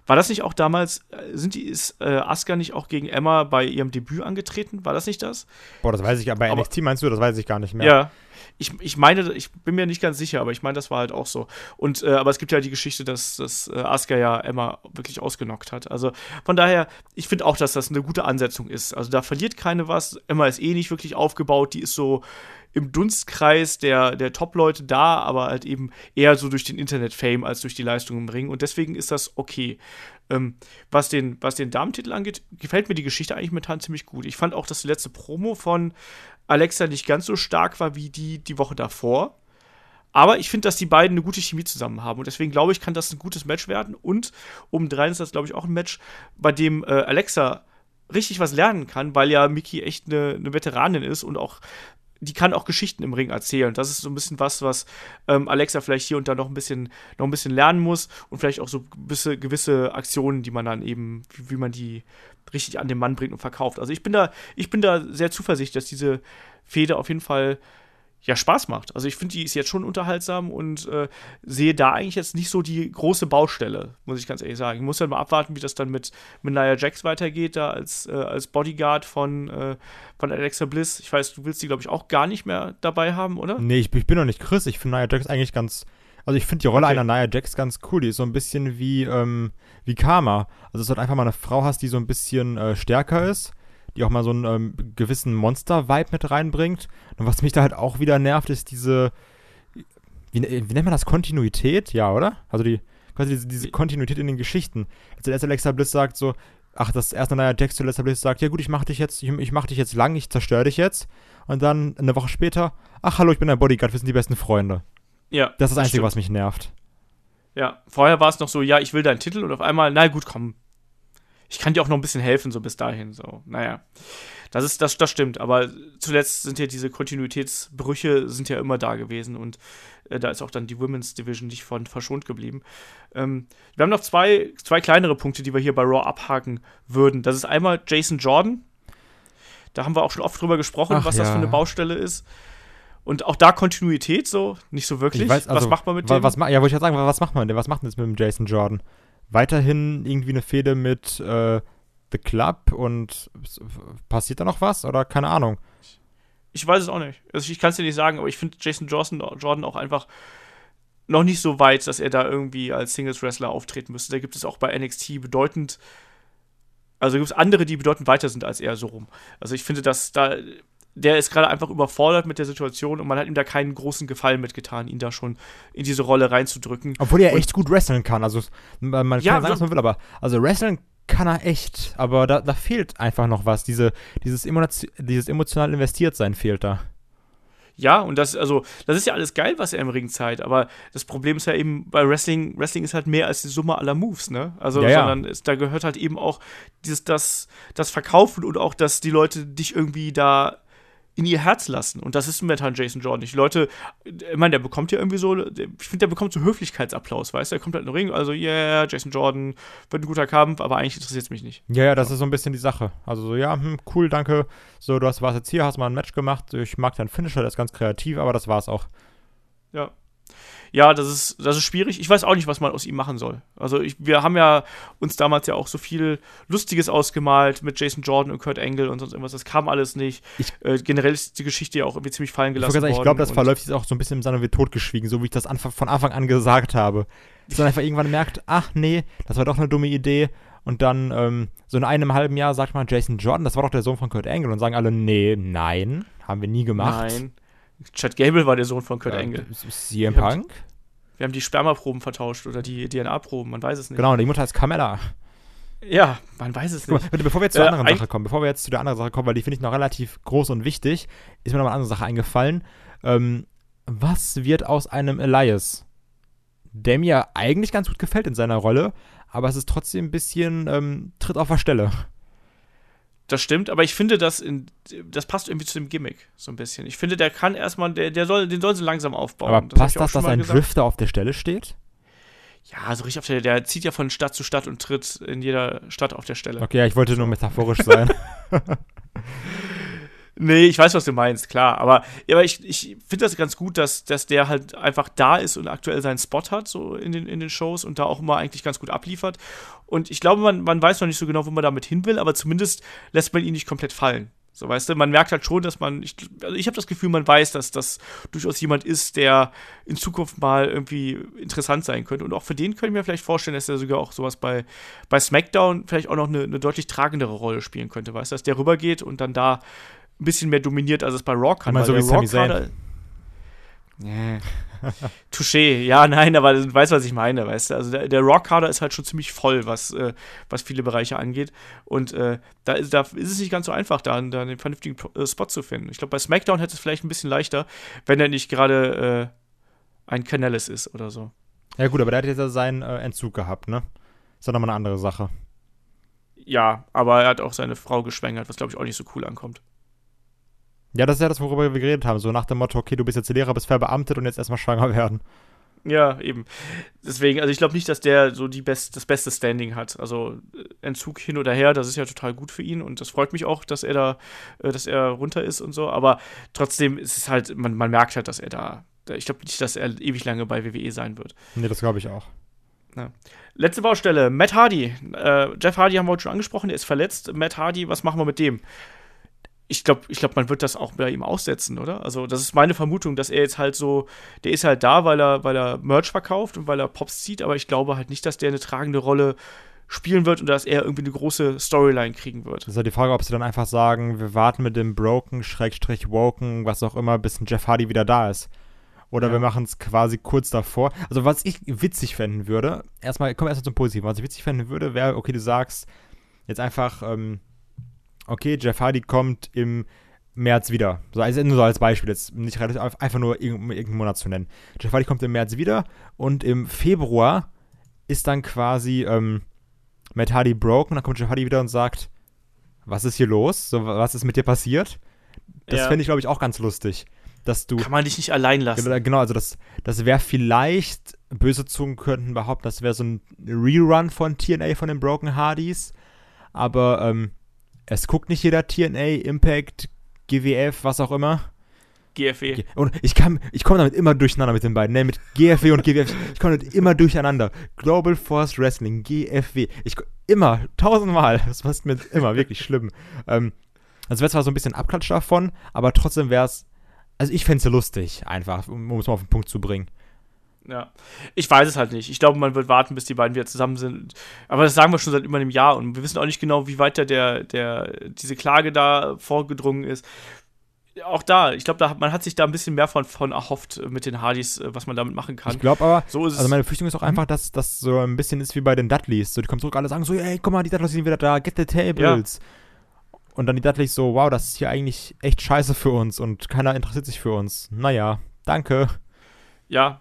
war das nicht auch damals, äh, sind die, ist äh, Asuka nicht auch gegen Emma bei ihrem Debüt angetreten? War das nicht das? Boah, das weiß ich, bei Aber- NXT meinst du, das weiß ich gar nicht mehr. Ja. Ich, ich meine, ich bin mir nicht ganz sicher, aber ich meine, das war halt auch so. Und äh, aber es gibt ja die Geschichte, dass, dass äh, Asuka ja Emma wirklich ausgenockt hat. Also von daher, ich finde auch, dass das eine gute Ansetzung ist. Also da verliert keine was. Emma ist eh nicht wirklich aufgebaut, die ist so im Dunstkreis der, der Top-Leute da, aber halt eben eher so durch den Internet-Fame als durch die Leistung im Ring. Und deswegen ist das okay. Ähm, was, den, was den Damentitel angeht, gefällt mir die Geschichte eigentlich momentan ziemlich gut. Ich fand auch, dass die letzte Promo von Alexa nicht ganz so stark war wie die die Woche davor. Aber ich finde, dass die beiden eine gute Chemie zusammen haben. Und deswegen glaube ich, kann das ein gutes Match werden. Und obendrein ist das, glaube ich, auch ein Match, bei dem äh, Alexa richtig was lernen kann, weil ja Miki echt eine, eine Veteranin ist und auch die kann auch Geschichten im Ring erzählen. Das ist so ein bisschen was, was ähm, Alexa vielleicht hier und da noch ein bisschen, noch ein bisschen lernen muss und vielleicht auch so gewisse, gewisse Aktionen, die man dann eben, wie, wie man die richtig an den Mann bringt und verkauft. Also ich bin da, ich bin da sehr zuversichtlich, dass diese Fehde auf jeden Fall ja Spaß macht. Also ich finde, die ist jetzt schon unterhaltsam und äh, sehe da eigentlich jetzt nicht so die große Baustelle, muss ich ganz ehrlich sagen. Ich muss halt mal abwarten, wie das dann mit, mit Nia Jax weitergeht, da als, äh, als Bodyguard von, äh, von Alexa Bliss. Ich weiß, du willst die, glaube ich, auch gar nicht mehr dabei haben, oder? Nee, ich, ich bin noch nicht Chris. Ich finde Nia Jax eigentlich ganz. Also ich finde die Rolle Okay. einer Nia Jax ganz cool. Die ist so ein bisschen wie, ähm, wie Karma. Also dass du halt einfach mal eine Frau hast, die so ein bisschen äh, stärker ist, die auch mal so einen ähm, gewissen Monster-Vibe mit reinbringt. Und was mich da halt auch wieder nervt, ist diese. Wie, wie nennt man das? Kontinuität? Ja, oder? Also die quasi diese, diese Kontinuität in den Geschichten. Als Alexa Bliss sagt so, ach, das erste Nia Jax zu Alexa Bliss sagt, ja gut, ich mach dich jetzt, ich, ich mach dich jetzt lang, ich zerstöre dich jetzt. Und dann eine Woche später, ach hallo, ich bin dein Bodyguard, wir sind die besten Freunde. Ja. Das ist das Einzige, stimmt. was mich nervt. Ja, vorher war es noch so, ja, ich will deinen Titel und auf einmal, na gut, komm. Ich kann dir auch noch ein bisschen helfen, so bis dahin. So, naja. Das ist, das, das stimmt, aber zuletzt sind ja diese Kontinuitätsbrüche sind ja immer da gewesen und äh, da ist auch dann die Women's Division nicht von verschont geblieben. Ähm, wir haben noch zwei, zwei kleinere Punkte, die wir hier bei Raw abhaken würden. Das ist einmal Jason Jordan. Da haben wir auch schon oft drüber gesprochen, Ach was das ja. für eine Baustelle ist. Und auch da Kontinuität so, nicht so wirklich. was also, macht man mit dem? Was, ja, wollte ich gerade sagen, was macht man denn? Was macht man jetzt mit dem Jason Jordan? Weiterhin irgendwie eine Fehde mit äh, The Club und passiert da noch was? Oder keine Ahnung. Ich weiß es auch nicht. Also ich kann es dir nicht sagen, aber ich finde Jason Jordan auch einfach noch nicht so weit, dass er da irgendwie als Singles-Wrestler auftreten müsste. Da gibt es auch bei NXT bedeutend, also gibt es andere, die bedeutend weiter sind als er so rum. Also ich finde, dass da, der ist gerade einfach überfordert mit der Situation und man hat ihm da keinen großen Gefallen mitgetan, ihn da schon in diese Rolle reinzudrücken. Obwohl er Und- echt gut wresteln kann. Also man man Ja, kann sagen, was man will, aber also wresteln kann er echt. Aber da, da fehlt einfach noch was. Diese, dieses, dieses emotional investiert sein fehlt da. Ja, und das, also, das ist ja alles geil, was er im Ring zeigt, aber das Problem ist ja eben, bei Wrestling, Wrestling ist halt mehr als die Summe aller Moves, ne? Also, Ja, ja. sondern es, da gehört halt eben auch dieses, das, das Verkaufen und auch, dass die Leute dich irgendwie da in ihr Herz lassen. Und das ist momentan Jason Jordan. Die Leute, ich meine, der bekommt ja irgendwie so, ich finde, der bekommt so Höflichkeitsapplaus, weißt du? Der kommt halt in den Ring, also, yeah, Jason Jordan, wird ein guter Kampf, aber eigentlich interessiert es mich nicht. Ja, ja, das ist so ein bisschen die Sache. Also so, ja, hm, cool, danke. So, du hast, warst jetzt hier, hast mal ein Match gemacht. Ich mag deinen Finisher, der ist ganz kreativ, aber das war's auch. Ja. Ja, das ist, das ist schwierig. Ich weiß auch nicht, was man aus ihm machen soll. Also ich, wir haben ja uns damals ja auch so viel Lustiges ausgemalt mit Jason Jordan und Kurt Angle und sonst irgendwas. Das kam alles nicht. Ich- äh, generell ist die Geschichte ja auch irgendwie ziemlich fallen Ich, gelassen sagen, ich worden. glaube, das verläuft jetzt auch so ein bisschen im Sande wie totgeschwiegen, so wie ich das von Anfang an gesagt habe. Dass man einfach irgendwann merkt, ach nee, das war doch eine dumme Idee. Und dann, ähm, so in einem halben Jahr sagt man Jason Jordan, das war doch der Sohn von Kurt Angle. Und sagen alle, nee, nein, haben wir nie gemacht. Nein. Chad Gable war der Sohn von Kurt Ja, ist CM Wir haben Punk? Wir haben die Spermaproben vertauscht oder die DNA-Proben, man weiß es nicht. Genau, und die Mutter heißt Carmella. Ja, man weiß es nicht. mal, bitte, bevor wir jetzt zur Äh, anderen Sache kommen, bevor wir jetzt zu der anderen Sache kommen, weil die finde ich noch relativ groß und wichtig, ist mir noch eine andere Sache eingefallen. Ähm, was wird aus einem Elias? Der mir eigentlich ganz gut gefällt in seiner Rolle, aber es ist trotzdem ein bisschen ähm, Tritt auf der Stelle. Das stimmt, aber ich finde, das, in, das passt irgendwie zu dem Gimmick so ein bisschen. Ich finde, der kann erstmal, der, der soll, den sollen sie langsam aufbauen. aber ich passt das, dass ein gesagt. Drifter auf der Stelle steht? Ja, so richtig auf der, der zieht ja von Stadt zu Stadt und tritt in jeder Stadt auf der Stelle. Okay, ja, ich wollte nur metaphorisch sein. Nee, ich weiß, was du meinst, klar. Aber, aber ich, ich finde das ganz gut, dass, dass der halt einfach da ist und aktuell seinen Spot hat, so in den, in den Shows und da auch immer eigentlich ganz gut abliefert. Und ich glaube, man, man weiß noch nicht so genau, wo man damit hin will, aber zumindest lässt man ihn nicht komplett fallen. So, weißt du, man merkt halt schon, dass man, ich, also ich habe das Gefühl, man weiß, dass das durchaus jemand ist, der in Zukunft mal irgendwie interessant sein könnte. Und auch für den könnte ich mir vielleicht vorstellen, dass er sogar auch sowas bei, bei SmackDown vielleicht auch noch eine, eine deutlich tragendere Rolle spielen könnte, weißt du, dass der rübergeht und dann da ein bisschen mehr dominiert, als es bei Raw kann. Meinst weil so wie Sami Raw-Kader- Nee. Touché, ja, nein, aber du weißt, was ich meine, weißt du? Also der, der Raw-Kader ist halt schon ziemlich voll, was, äh, was viele Bereiche angeht. Und äh, da, ist, da ist es nicht ganz so einfach, da, da einen vernünftigen äh, Spot zu finden. Ich glaube, bei SmackDown hätte es vielleicht ein bisschen leichter, wenn er nicht gerade äh, ein Canellis ist oder so. ja gut, aber der hat jetzt ja seinen äh, Entzug gehabt, ne? Ist doch nochmal eine andere Sache. Ja, aber er hat auch seine Frau geschwängert, was glaube ich auch nicht so cool ankommt. Ja, das ist ja das, worüber wir geredet haben. So nach dem Motto, okay, du bist jetzt Lehrer, bist verbeamtet und jetzt erstmal schwanger werden. Ja, eben. Deswegen, also ich glaube nicht, dass der so die best, das beste Standing hat. Also äh, Entzug hin oder her, das ist ja total gut für ihn und das freut mich auch, dass er da, äh, dass er runter ist und so. Aber trotzdem ist es halt, man, man merkt halt, dass er da. Ich glaube nicht, dass er ewig lange bei WWE sein wird. Nee, das glaube ich auch. Letzte Baustelle, Matt Hardy. Äh, Jeff Hardy haben wir heute schon angesprochen, der ist verletzt. Matt Hardy, was machen wir mit dem? Ich glaube, ich glaub, man wird das auch bei ihm aussetzen, oder? Also, das ist meine Vermutung, dass er jetzt halt so, der ist halt da, weil er, weil er Merch verkauft und weil er Pops zieht, aber ich glaube halt nicht, dass der eine tragende Rolle spielen wird und dass er irgendwie eine große Storyline kriegen wird. Das ist halt die Frage, ob sie dann einfach sagen, wir warten mit dem Broken, Schrägstrich, Woken, was auch immer, bis ein Jeff Hardy wieder da ist. Oder Ja. wir machen es quasi kurz davor. Also, was ich witzig fänden würde, erstmal, kommen wir erstmal zum Positiven. Was ich witzig fänden würde, wäre, okay, du sagst jetzt einfach, ähm, okay, Jeff Hardy kommt im März wieder. So, also nur so als Beispiel, jetzt nicht relativ, einfach nur irgend- irgendeinen Monat zu nennen. Jeff Hardy kommt im März wieder und im Februar ist dann quasi ähm, Matt Hardy broken. Dann kommt Jeff Hardy wieder und sagt, was ist hier los? So, was ist mit dir passiert? Das Ja. fände ich, glaube ich, auch ganz lustig. Dass du. Kann man dich nicht allein lassen. Genau, Genau, also das, das wäre vielleicht, böse Zungen könnten behaupten, das wäre so ein Rerun von TNA von den Broken Hardys. Aber ähm, es guckt nicht jeder TNA, Impact, GWF, was auch immer. GFW. Und ich kann, ich komme damit immer durcheinander mit den beiden, ne? Mit GFW und GWF. Ich komme damit immer durcheinander. Global Force Wrestling, GFW. Ich ko- immer, tausendmal. Das passt mir immer, wirklich schlimm. Ähm, also wäre zwar so ein bisschen Abklatsch davon, aber trotzdem wäre es. Also ich fände es lustig, einfach, um es mal auf den Punkt zu bringen. Ja. Ich weiß es halt nicht. Ich glaube, man wird warten, bis die beiden wieder zusammen sind. Aber das sagen wir schon seit über einem Jahr und wir wissen auch nicht genau, wie weit da der, der, diese Klage da vorgedrungen ist. Auch da, ich glaube, da, man hat sich da ein bisschen mehr von, von erhofft mit den Hardys, äh, was man damit machen kann. Ich glaube aber, so also meine Befürchtung ist auch einfach, dass das so ein bisschen ist wie bei den Dudleys. So, die kommen zurück, alle sagen so, ey, guck mal, die Dudleys sind wieder da, get the tables. Und dann die Dudleys so, wow, das ist hier eigentlich echt scheiße für uns und keiner interessiert sich für uns. Naja, danke. ja,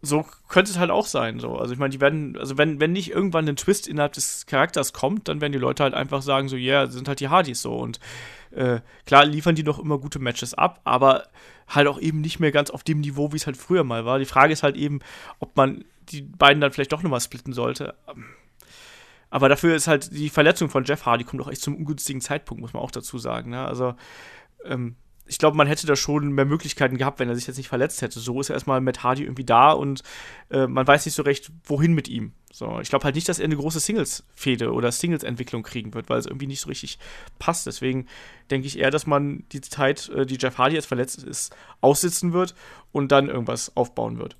so könnte es halt auch sein. So. Also ich meine, die werden, also wenn, wenn nicht irgendwann ein Twist innerhalb des Charakters kommt, dann werden die Leute halt einfach sagen, so, ja, yeah, sind halt die Hardys so. Und äh, klar liefern die noch immer gute Matches ab, aber halt auch eben nicht mehr ganz auf dem Niveau, wie es halt früher mal war. Die Frage ist halt eben, ob man die beiden dann vielleicht doch nochmal splitten sollte. Aber dafür ist halt die Verletzung von Jeff Hardy kommt auch echt zum ungünstigen Zeitpunkt, muss man auch dazu sagen. Ne? Also, ähm, ich glaube, man hätte da schon mehr Möglichkeiten gehabt, wenn er sich jetzt nicht verletzt hätte. So ist er erstmal mit Hardy irgendwie da und äh, man weiß nicht so recht, wohin mit ihm. So, ich glaube halt nicht, dass er eine große Singles-Fehde oder Singles-Entwicklung kriegen wird, weil es irgendwie nicht so richtig passt. Deswegen denke ich eher, dass man die Zeit, äh, die Jeff Hardy jetzt verletzt ist, aussitzen wird und dann irgendwas aufbauen wird.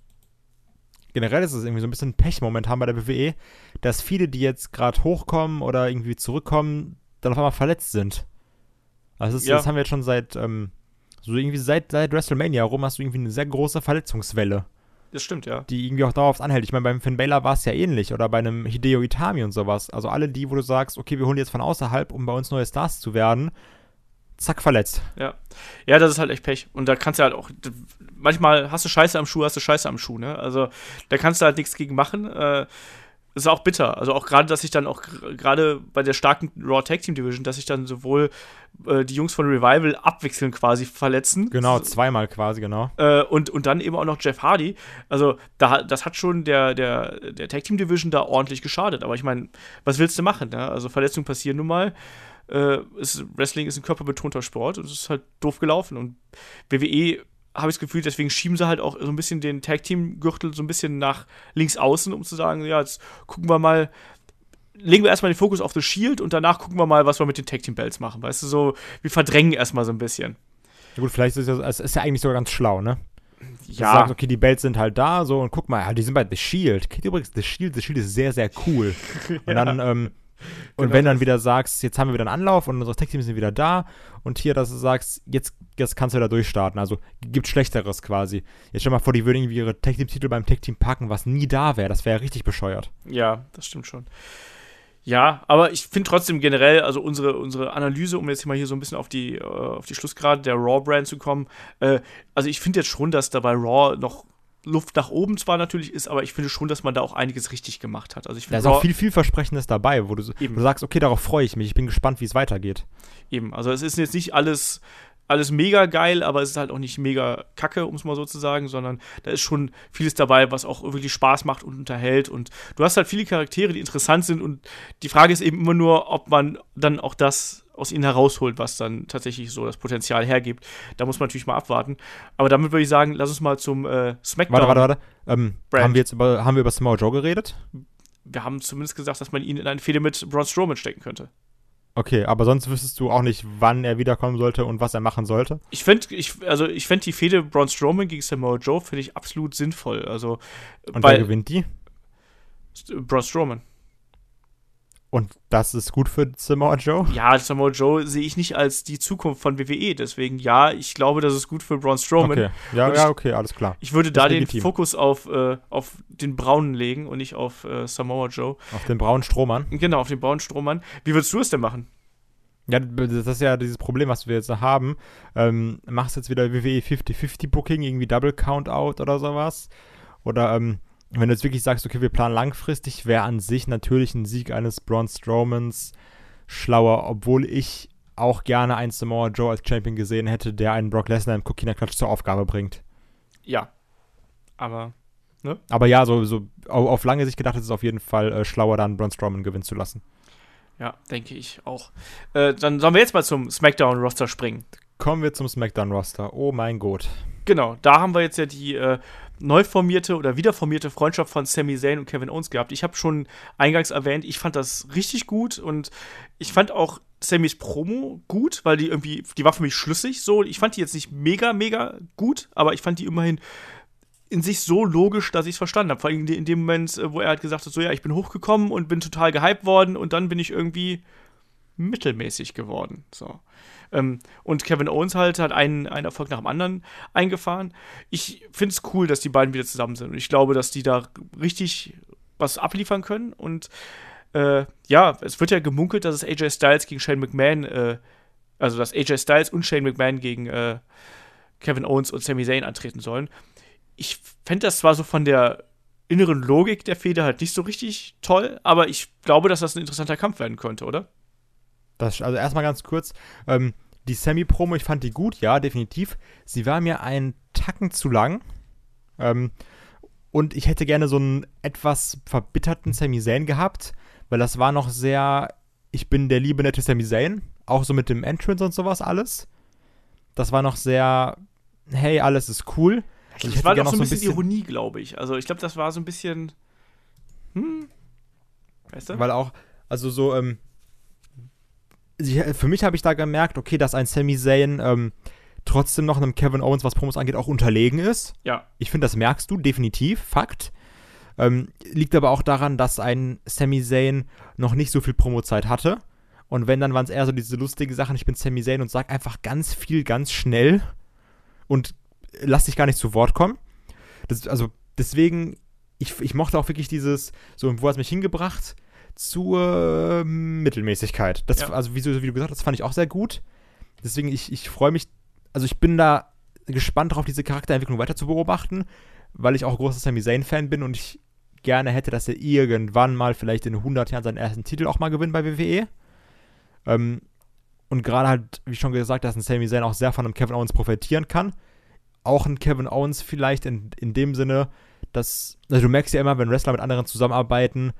Generell ist es irgendwie so ein bisschen Pech momentan bei der WWE, dass viele, die jetzt gerade hochkommen oder irgendwie zurückkommen, dann auf einmal verletzt sind. Also das, ja. das haben wir jetzt schon seit ähm, so irgendwie seit, seit WrestleMania rum hast du irgendwie eine sehr große Verletzungswelle. Das stimmt, ja. Die irgendwie auch dauerhaft anhält. Ich meine, beim Finn Balor war es ja ähnlich oder bei einem Hideo Itami und sowas. Also alle die, wo du sagst, okay, wir holen jetzt von außerhalb, um bei uns neue Stars zu werden, zack, verletzt. Ja. Ja, das ist halt echt Pech. Und da kannst du halt auch, manchmal hast du Scheiße am Schuh, hast du Scheiße am Schuh, ne? Also da kannst du halt nichts gegen machen. Äh, ist auch bitter. Also auch gerade, dass ich dann auch gerade bei der starken Raw Tag Team Division, dass sich dann sowohl äh, die Jungs von Revival abwechselnd quasi verletzen. Genau, zweimal quasi, genau. Äh, und, und dann eben auch noch Jeff Hardy. Also da, das hat schon der, der, der Tag Team Division da ordentlich geschadet. Aber ich meine, was willst du machen? Ne? Also Verletzungen passieren nun mal. Äh, ist, Wrestling ist ein körperbetonter Sport und es ist halt doof gelaufen. Und WWE habe ich das Gefühl, deswegen schieben sie halt auch so ein bisschen den Tag-Team-Gürtel so ein bisschen nach links außen, um zu sagen, ja, jetzt gucken wir mal, legen wir erstmal den Fokus auf das Shield und danach gucken wir mal, was wir mit den Tag-Team-Belts machen. Weißt du, so, wir verdrängen erstmal so ein bisschen. Ja gut, vielleicht ist es ist ja eigentlich sogar ganz schlau, ne? Ja. Sagst, okay, die Belts sind halt da, so, und guck mal, die sind bei The Shield. Kennt übrigens The Shield? The Shield ist sehr, sehr cool. Und ja. dann, ähm, und genau wenn dann wieder sagst, jetzt haben wir wieder einen Anlauf und unsere Tech-Teams sind wieder da und hier, dass du sagst, jetzt, jetzt kannst du da durchstarten. Also gibt Schlechteres quasi. Jetzt stell mal vor, die würden irgendwie ihre Tech-Team-Titel beim Tech-Team packen, was nie da wäre. Das wäre ja richtig bescheuert. Ja, das stimmt schon. Ja, aber ich finde trotzdem generell, also unsere, unsere Analyse, um jetzt mal hier so ein bisschen auf die, äh, auf die Schlussgrade der Raw-Brand zu kommen, äh, also ich finde jetzt schon, dass da bei Raw noch Luft nach oben zwar natürlich ist, aber ich finde schon, dass man da auch einiges richtig gemacht hat. Also ich da ist auch viel vielversprechendes dabei, wo du, wo du sagst, okay, darauf freue ich mich. Ich bin gespannt, wie es weitergeht. Eben, also es ist jetzt nicht alles alles mega geil, aber es ist halt auch nicht mega kacke, um es mal so zu sagen, sondern da ist schon vieles dabei, was auch wirklich Spaß macht und unterhält. Und du hast halt viele Charaktere, die interessant sind. Und die Frage ist eben immer nur, ob man dann auch das aus ihnen herausholt, was dann tatsächlich so das Potenzial hergibt. Da muss man natürlich mal abwarten. Aber damit würde ich sagen, lass uns mal zum äh, SmackDown. Warte, warte, warte. Ähm, haben wir jetzt über, haben wir über Samoa Joe geredet? Wir haben zumindest gesagt, dass man ihn in eine Fehde mit Braun Strowman stecken könnte. Okay, aber sonst wüsstest du auch nicht, wann er wiederkommen sollte und was er machen sollte? Ich finde, ich, also ich fände die Fehde Braun Strowman gegen Samoa Joe finde ich absolut sinnvoll. Also, und wer gewinnt die? Braun Strowman. Und das ist gut für Samoa Joe? Ja, Samoa Joe sehe ich nicht als die Zukunft von WWE. Deswegen ja, ich glaube, das ist gut für Braun Strowman. Okay. Ja, ja, okay, alles klar. Ich würde da den Fokus auf, äh, auf den Braunen legen und nicht auf äh, Samoa Joe. Auf den braunen Strohmann? Genau, auf den braunen Strohmann. Wie würdest du es denn machen? Ja, das ist ja dieses Problem, was wir jetzt haben. Ähm, machst jetzt wieder WWE 50-50 Booking, irgendwie Double Count Out oder sowas? Oder ähm, wenn du jetzt wirklich sagst, okay, wir planen langfristig, wäre an sich natürlich ein Sieg eines Braun Strowmans schlauer, obwohl ich auch gerne einen Samoa Joe als Champion gesehen hätte, der einen Brock Lesnar im Coquina Klatsch zur Aufgabe bringt. Ja. Aber, ne? Aber ja, so, so auf lange Sicht gedacht ist es auf jeden Fall äh, schlauer, dann Braun Strowman gewinnen zu lassen. Ja, denke ich auch. Äh, dann sollen wir jetzt mal zum SmackDown-Roster springen. Kommen wir zum SmackDown-Roster. Oh mein Gott. Genau, da haben wir jetzt ja die äh, neu formierte oder wiederformierte Freundschaft von Sami Zayn und Kevin Owens gehabt. Ich habe schon eingangs erwähnt, ich fand das richtig gut und ich fand auch Sammys Promo gut, weil die irgendwie, die war für mich schlüssig so. Ich fand die jetzt nicht mega, mega gut, aber ich fand die immerhin in sich so logisch, dass ich es verstanden habe. Vor allem in dem Moment, äh, wo er halt gesagt hat, so ja, ich bin hochgekommen und bin total gehypt worden und dann bin ich irgendwie mittelmäßig geworden. So. Ähm, und Kevin Owens halt hat einen, einen Erfolg nach dem anderen eingefahren. Ich finde es cool, dass die beiden wieder zusammen sind. Und ich glaube, dass die da richtig was abliefern können. Und äh, ja, es wird ja gemunkelt, dass es AJ Styles gegen Shane McMahon, äh, also dass AJ Styles und Shane McMahon gegen äh, Kevin Owens und Sami Zayn antreten sollen. ich fände das zwar so von der inneren Logik der Feder halt nicht so richtig toll, aber ich glaube, dass das ein interessanter Kampf werden könnte, oder? Das, also erstmal ganz kurz, ähm, die Semi-Promo, ich fand die gut, ja, definitiv. Sie war mir einen Tacken zu lang. Ähm, und ich hätte gerne so einen etwas verbitterten Sami Zayn gehabt, weil das war noch sehr, ich bin der liebe nette Sami Zayn, auch so mit dem Entrance und sowas alles. Das war noch sehr, hey, alles ist cool. Und das war doch so ein bisschen, bisschen Ironie, glaube ich. Also ich glaube, das war so ein bisschen, hm, weißt du? Weil auch, also so, ähm, für mich habe ich da gemerkt, okay, dass ein Sami Zayn ähm, trotzdem noch einem Kevin Owens, was Promos angeht, auch unterlegen ist. Ja. Ich finde, das merkst du definitiv, Fakt. Ähm, liegt aber auch daran, dass ein Sami Zayn noch nicht so viel Promozeit hatte. Und wenn, dann waren es eher so diese lustigen Sachen, ich bin Sami Zayn und sag einfach ganz viel, ganz schnell und lass dich gar nicht zu Wort kommen. Das, also deswegen, ich, ich mochte auch wirklich dieses, so, wo hat es mich hingebracht? Zur Mittelmäßigkeit. Das, ja. Also wie, wie du gesagt hast, das fand ich auch sehr gut. Deswegen, ich, ich freue mich also ich bin da gespannt darauf, diese Charakterentwicklung weiter zu beobachten, weil ich auch großer Sami Zayn-Fan bin und ich gerne hätte, dass er irgendwann mal vielleicht in 100 Jahren seinen ersten Titel auch mal gewinnt bei WWE. Ähm, und gerade halt, wie schon gesagt, dass ein Sami Zayn auch sehr von einem Kevin Owens profitieren kann. Auch ein Kevin Owens vielleicht in, in dem Sinne, dass, also du merkst ja immer, wenn Wrestler mit anderen zusammenarbeiten,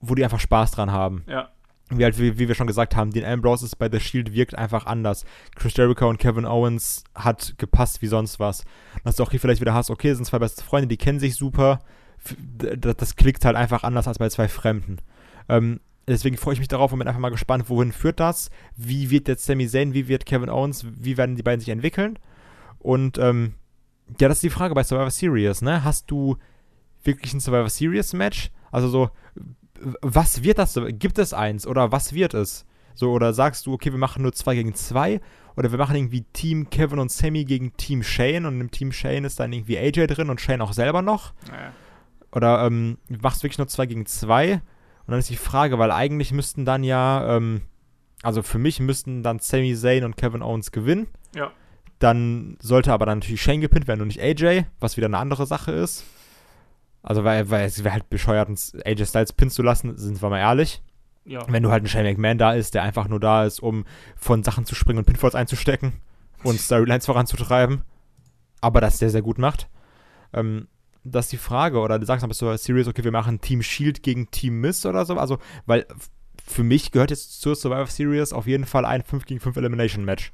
wo die einfach Spaß dran haben. Ja wie, halt, wie, wie wir schon gesagt haben, Dean Ambrose bei The Shield wirkt einfach anders. Chris Jericho und Kevin Owens hat gepasst wie sonst was. Dass du auch hier vielleicht wieder hast, okay, sind zwei beste Freunde, die kennen sich super. Das, das klickt halt einfach anders als bei zwei Fremden. Ähm, deswegen freue ich mich darauf und bin einfach mal gespannt, wohin führt das? Wie wird jetzt Sami Zayn, wie wird Kevin Owens, wie werden die beiden sich entwickeln? Und ähm, ja, das ist die Frage bei Survivor Series, ne? Hast du wirklich ein Survivor Series Match? Also so, was wird das? Gibt es eins oder was wird es? So, oder sagst du, okay, wir machen nur zwei gegen zwei oder wir machen irgendwie Team Kevin und Sammy gegen Team Shane und im Team Shane ist dann irgendwie AJ drin und Shane auch selber noch? Naja. Oder ähm, machst du wirklich nur zwei gegen zwei? Und dann ist die Frage, weil eigentlich müssten dann ja, ähm, also für mich müssten dann Sami Zayn und Kevin Owens gewinnen. Ja. Dann sollte aber dann natürlich Shane gepinnt werden und nicht AJ, was wieder eine andere Sache ist. Also, weil, weil es wäre halt bescheuert, AJ Styles pinnen zu lassen, sind wir mal ehrlich. Ja. Wenn du halt ein Shane McMahon da ist, der einfach nur da ist, um von Sachen zu springen und Pinfalls einzustecken und Storylines voranzutreiben. Aber das sehr, sehr gut macht. Ähm, das ist die Frage. Oder du sagst bist du serious, okay, wir machen Team Shield gegen Team Miss oder so. Also, weil für mich gehört jetzt zur Survivor Series auf jeden Fall ein 5 gegen 5 Elimination Match.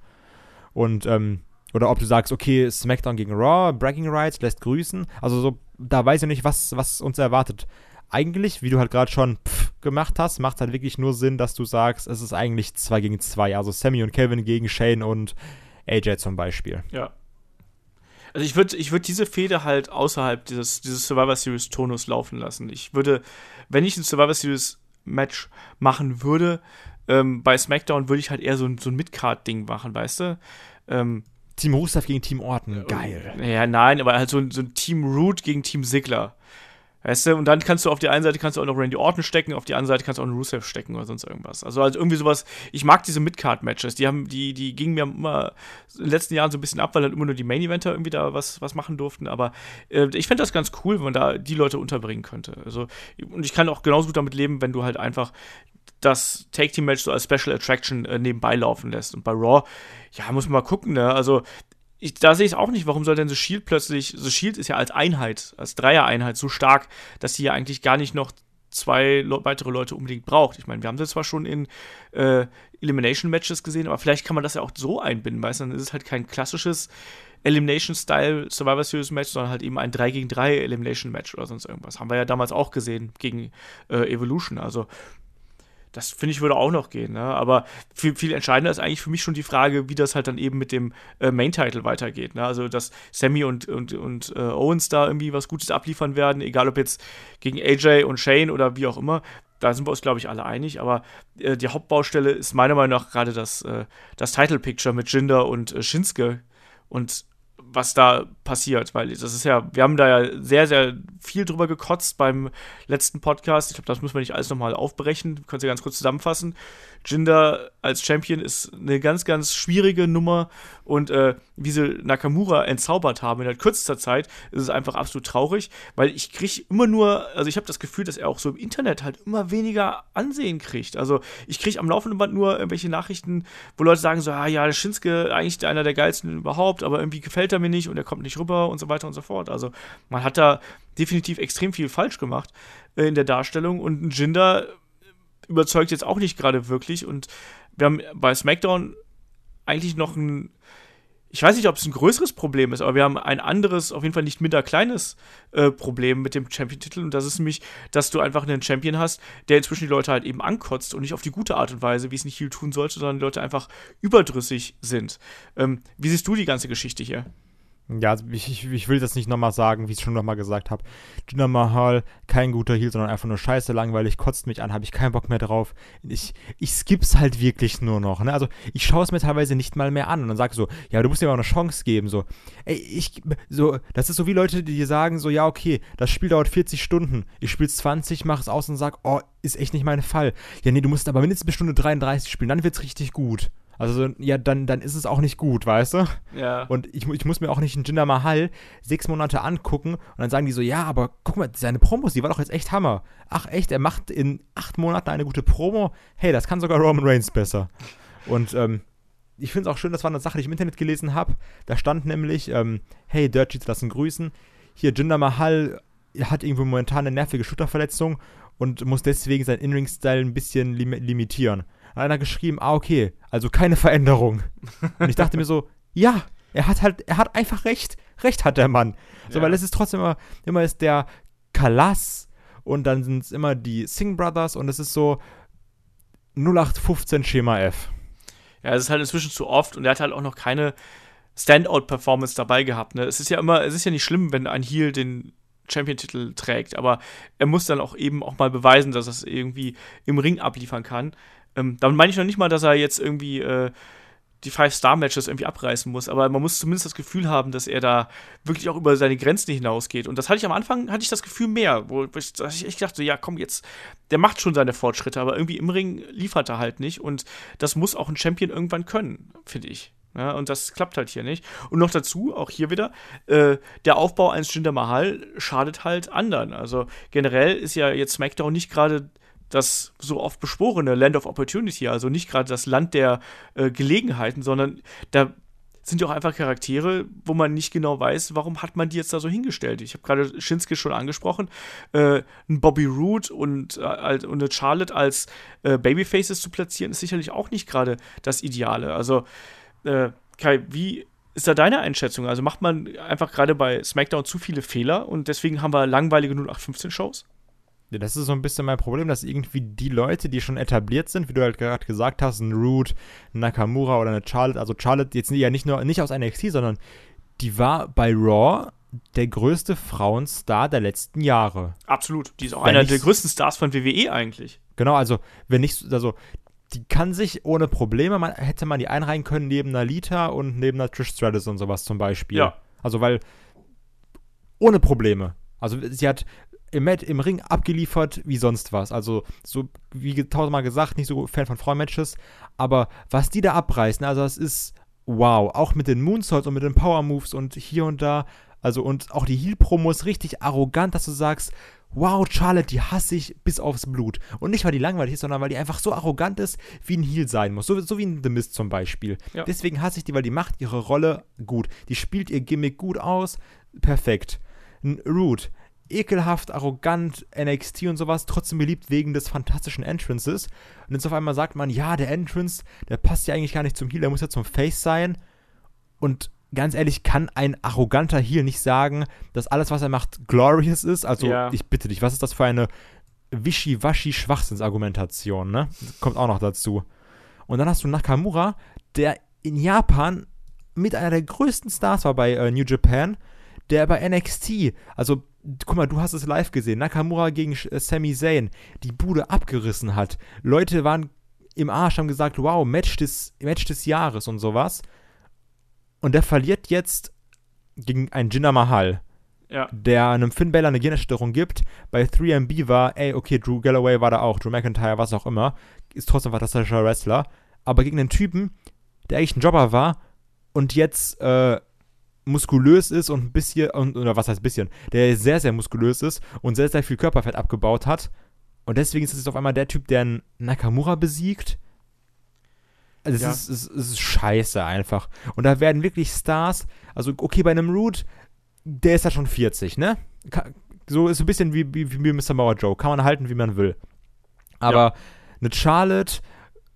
Und, ähm, oder ob du sagst, okay, SmackDown gegen Raw, Bragging Rights, lässt grüßen. Also so, da weiß ich nicht, was, was uns erwartet. Eigentlich, wie du halt gerade schon pff gemacht hast, macht halt wirklich nur Sinn, dass du sagst, es ist eigentlich 2 gegen 2. Also Sammy und Kevin gegen Shane und AJ zum Beispiel. Ja. Also ich würde ich würd diese Fehde halt außerhalb dieses, dieses Survivor Series Tonus laufen lassen. Ich würde, wenn ich ein Survivor Series Match machen würde, ähm, bei SmackDown würde ich halt eher so, so ein Midcard-Ding machen, weißt du? Ähm, Team Rusev gegen Team Orton, geil. Ja, nein, aber halt so, ein, so ein Team Root gegen Team Sigler. Weißt du, und dann kannst du auf die einen Seite kannst du auch noch Randy Orton stecken, auf die andere Seite kannst du auch einen Rusev stecken oder sonst irgendwas. Also, also irgendwie sowas, ich mag diese Midcard-Matches, die haben, die, die gingen mir immer in den letzten Jahren so ein bisschen ab, weil halt immer nur die Main-Eventer irgendwie da was, was machen durften. Aber äh, ich fände das ganz cool, wenn man da die Leute unterbringen könnte. Also, und ich kann auch genauso gut damit leben, wenn du halt einfach das Take-Team-Match so als Special Attraction äh, nebenbei laufen lässt. Und bei Raw, ja, muss man mal gucken, ne? Also, ich, da sehe ich es auch nicht, warum soll denn The Shield plötzlich, The Shield ist ja als Einheit, als Dreier-Einheit so stark, dass sie ja eigentlich gar nicht noch zwei le weitere Leute unbedingt braucht. Ich meine, wir haben sie zwar schon in äh, Elimination-Matches gesehen, aber vielleicht kann man das ja auch so einbinden, weißt du, dann ist es halt kein klassisches Elimination-Style Survivor Series Match, sondern halt eben ein 3 gegen 3 Elimination Match oder sonst irgendwas. Haben wir ja damals auch gesehen gegen äh, Evolution. Also das finde ich würde auch noch gehen. Ne? Aber viel, viel entscheidender ist eigentlich für mich schon die Frage, wie das halt dann eben mit dem äh, Main-Title weitergeht. Ne? Also, dass Sammy und, und, und äh, Owens da irgendwie was Gutes abliefern werden, egal ob jetzt gegen AJ und Shane oder wie auch immer. Da sind wir uns, glaube ich, alle einig. Aber äh, die Hauptbaustelle ist meiner Meinung nach gerade das, äh, das Title-Picture mit Jinder und äh, Shinsuke. Und was da passiert, weil das ist ja, wir haben da ja sehr, sehr viel drüber gekotzt beim letzten Podcast. Ich glaube, das müssen wir nicht alles nochmal aufbrechen. Können Sie ganz kurz zusammenfassen. Jinder als Champion ist eine ganz, ganz schwierige Nummer und äh, wie sie Nakamura entzaubert haben in kürzester Zeit, ist es einfach absolut traurig, weil ich kriege immer nur, also ich habe das Gefühl, dass er auch so im Internet halt immer weniger Ansehen kriegt. Also ich kriege am laufenden Band nur irgendwelche Nachrichten, wo Leute sagen so, ah ja, der Shinsuke eigentlich einer der geilsten überhaupt, aber irgendwie gefällt er mir nicht und er kommt nicht rüber und so weiter und so fort. Also man hat da definitiv extrem viel falsch gemacht äh, in der Darstellung und Jinder überzeugt jetzt auch nicht gerade wirklich und wir haben bei SmackDown eigentlich noch ein ich weiß nicht, ob es ein größeres Problem ist, aber wir haben ein anderes, auf jeden Fall nicht minder kleines äh, Problem mit dem Champion-Titel. Und das ist nämlich, dass du einfach einen Champion hast, der inzwischen die Leute halt eben ankotzt und nicht auf die gute Art und Weise, wie es nicht viel tun sollte, sondern die Leute einfach überdrüssig sind. Ähm, wie siehst du die ganze Geschichte hier? Ja, ich, ich, ich will das nicht nochmal sagen, wie ich es schon nochmal gesagt habe. Jinder Mahal, kein guter Heal, sondern einfach nur scheiße langweilig, kotzt mich an, habe ich keinen Bock mehr drauf. Ich, ich skipp's halt wirklich nur noch. Ne? Also ich schaue es mir teilweise nicht mal mehr an und dann sage so, ja, du musst mir auch eine Chance geben. So, ey, ich, so, das ist so wie Leute, die dir sagen, so, ja, okay, das Spiel dauert 40 Stunden. Ich spiele 20, mach es aus und sag, oh, ist echt nicht mein Fall. Ja, nee, du musst aber mindestens bis Stunde 33 spielen, dann wird's richtig gut. Also, ja, dann, dann ist es auch nicht gut, weißt du? Ja. Und ich, ich muss mir auch nicht einen Jinder Mahal sechs Monate angucken und dann sagen die so, ja, aber guck mal, seine Promos, die war doch jetzt echt Hammer. Ach echt, er macht in acht Monaten eine gute Promo. Hey, das kann sogar Roman Reigns besser. Und ähm, ich finde es auch schön, das war eine Sache, die ich im Internet gelesen habe. Da stand nämlich, ähm, hey, Dirt Sheets lassen grüßen. Hier, Jinder Mahal hat irgendwie momentan eine nervige Schulterverletzung und muss deswegen seinen In-Ring-Style ein bisschen lim limitieren einer geschrieben, ah, okay, also keine Veränderung. Und ich dachte mir so, ja, er hat halt, er hat einfach recht. Recht hat der Mann. So, ja. weil es ist trotzdem immer, immer ist der Kalas und dann sind es immer die Sing Brothers und es ist so 0815 Schema F. Ja, es ist halt inzwischen zu oft und er hat halt auch noch keine Standout-Performance dabei gehabt. Ne? Es ist ja immer, es ist ja nicht schlimm, wenn ein Heel den Champion-Titel trägt, aber er muss dann auch eben auch mal beweisen, dass er es irgendwie im Ring abliefern kann. Ähm, damit meine ich noch nicht mal, dass er jetzt irgendwie äh, die Five-Star-Matches irgendwie abreißen muss, aber man muss zumindest das Gefühl haben, dass er da wirklich auch über seine Grenzen hinausgeht. Und das hatte ich am Anfang, hatte ich das Gefühl mehr, wo ich, ich dachte, ja, komm, jetzt, der macht schon seine Fortschritte, aber irgendwie im Ring liefert er halt nicht. Und das muss auch ein Champion irgendwann können, finde ich. Ja, und das klappt halt hier nicht. Und noch dazu, auch hier wieder, äh, der Aufbau eines Jinder Mahal schadet halt anderen. Also generell ist ja jetzt SmackDown nicht gerade das so oft beschworene Land of Opportunity, also nicht gerade das Land der äh, Gelegenheiten, sondern da sind ja auch einfach Charaktere, wo man nicht genau weiß, warum hat man die jetzt da so hingestellt. Ich habe gerade Shinsuke schon angesprochen, äh, ein Bobby Roode und, äh, und eine Charlotte als äh, Babyfaces zu platzieren, ist sicherlich auch nicht gerade das Ideale. Also, äh, Kai, wie ist da deine Einschätzung? Also macht man einfach gerade bei SmackDown zu viele Fehler und deswegen haben wir langweilige 0815-Shows? Das ist so ein bisschen mein Problem, dass irgendwie die Leute, die schon etabliert sind, wie du halt gerade gesagt hast, ein Root, Nakamura oder eine Charlotte, also Charlotte jetzt ja nicht nur nicht aus NXT, sondern die war bei Raw der größte Frauenstar der letzten Jahre. Absolut. Die ist auch wenn einer der größten Stars von WWE eigentlich. Genau, also wenn nicht, also die kann sich ohne Probleme, man, hätte man die einreihen können neben einer Lita und neben einer Trish Stratus und sowas zum Beispiel. Ja. Also weil ohne Probleme. Also sie hat im, im Ring abgeliefert wie sonst was. Also, so wie tausendmal gesagt, nicht so Fan von Frauenmatches. Aber was die da abreißen, also das ist wow. Auch mit den Moonsaults und mit den Power Moves und hier und da. Also, und auch die Heal-Promos richtig arrogant, dass du sagst, wow, Charlotte, die hasse ich bis aufs Blut. Und nicht, weil die langweilig ist, sondern weil die einfach so arrogant ist, wie ein Heal sein muss. So, so wie ein The Mist zum Beispiel. Ja. Deswegen hasse ich die, weil die macht ihre Rolle gut. Die spielt ihr Gimmick gut aus. Perfekt. Ein Root, ekelhaft, arrogant, NXT und sowas, trotzdem beliebt wegen des fantastischen Entrances. Und jetzt auf einmal sagt man, ja, der Entrance, der passt ja eigentlich gar nicht zum Heel, der muss ja zum Face sein. Und ganz ehrlich, kann ein arroganter Heel nicht sagen, dass alles, was er macht, glorious ist. Also, ja. ich bitte dich, was ist das für eine wischiwaschi-Schwachsinnsargumentation, ne? Das kommt auch noch dazu. Und dann hast du Nakamura, der in Japan mit einer der größten Stars war bei äh, New Japan, der bei NXT, also guck mal, du hast es live gesehen, Nakamura gegen äh, Sami Zayn, die Bude abgerissen hat. Leute waren im Arsch, haben gesagt, wow, Match des, Match des Jahres und sowas. Und der verliert jetzt gegen einen Jinder Mahal. ja. der einem Finn Balor eine Gehirnerschütterung gibt. Bei 3MB war, ey, okay, Drew Galloway war da auch, Drew McIntyre, was auch immer, ist trotzdem ein fantastischer Wrestler. Aber gegen einen Typen, der eigentlich ein Jobber war und jetzt äh, muskulös ist und ein bisschen, und, oder was heißt ein bisschen, der sehr, sehr muskulös ist und sehr, sehr viel Körperfett abgebaut hat. Und deswegen ist es auf einmal der Typ, der einen Nakamura besiegt. Also es, ja. ist, es, es, ist scheiße einfach. Und da werden wirklich Stars, also okay, bei einem Root, der ist ja schon 40, ne? So ist ein bisschen wie, wie, wie Mr. Mauer Joe. Kann man halten, wie man will. Aber ja. eine Charlotte,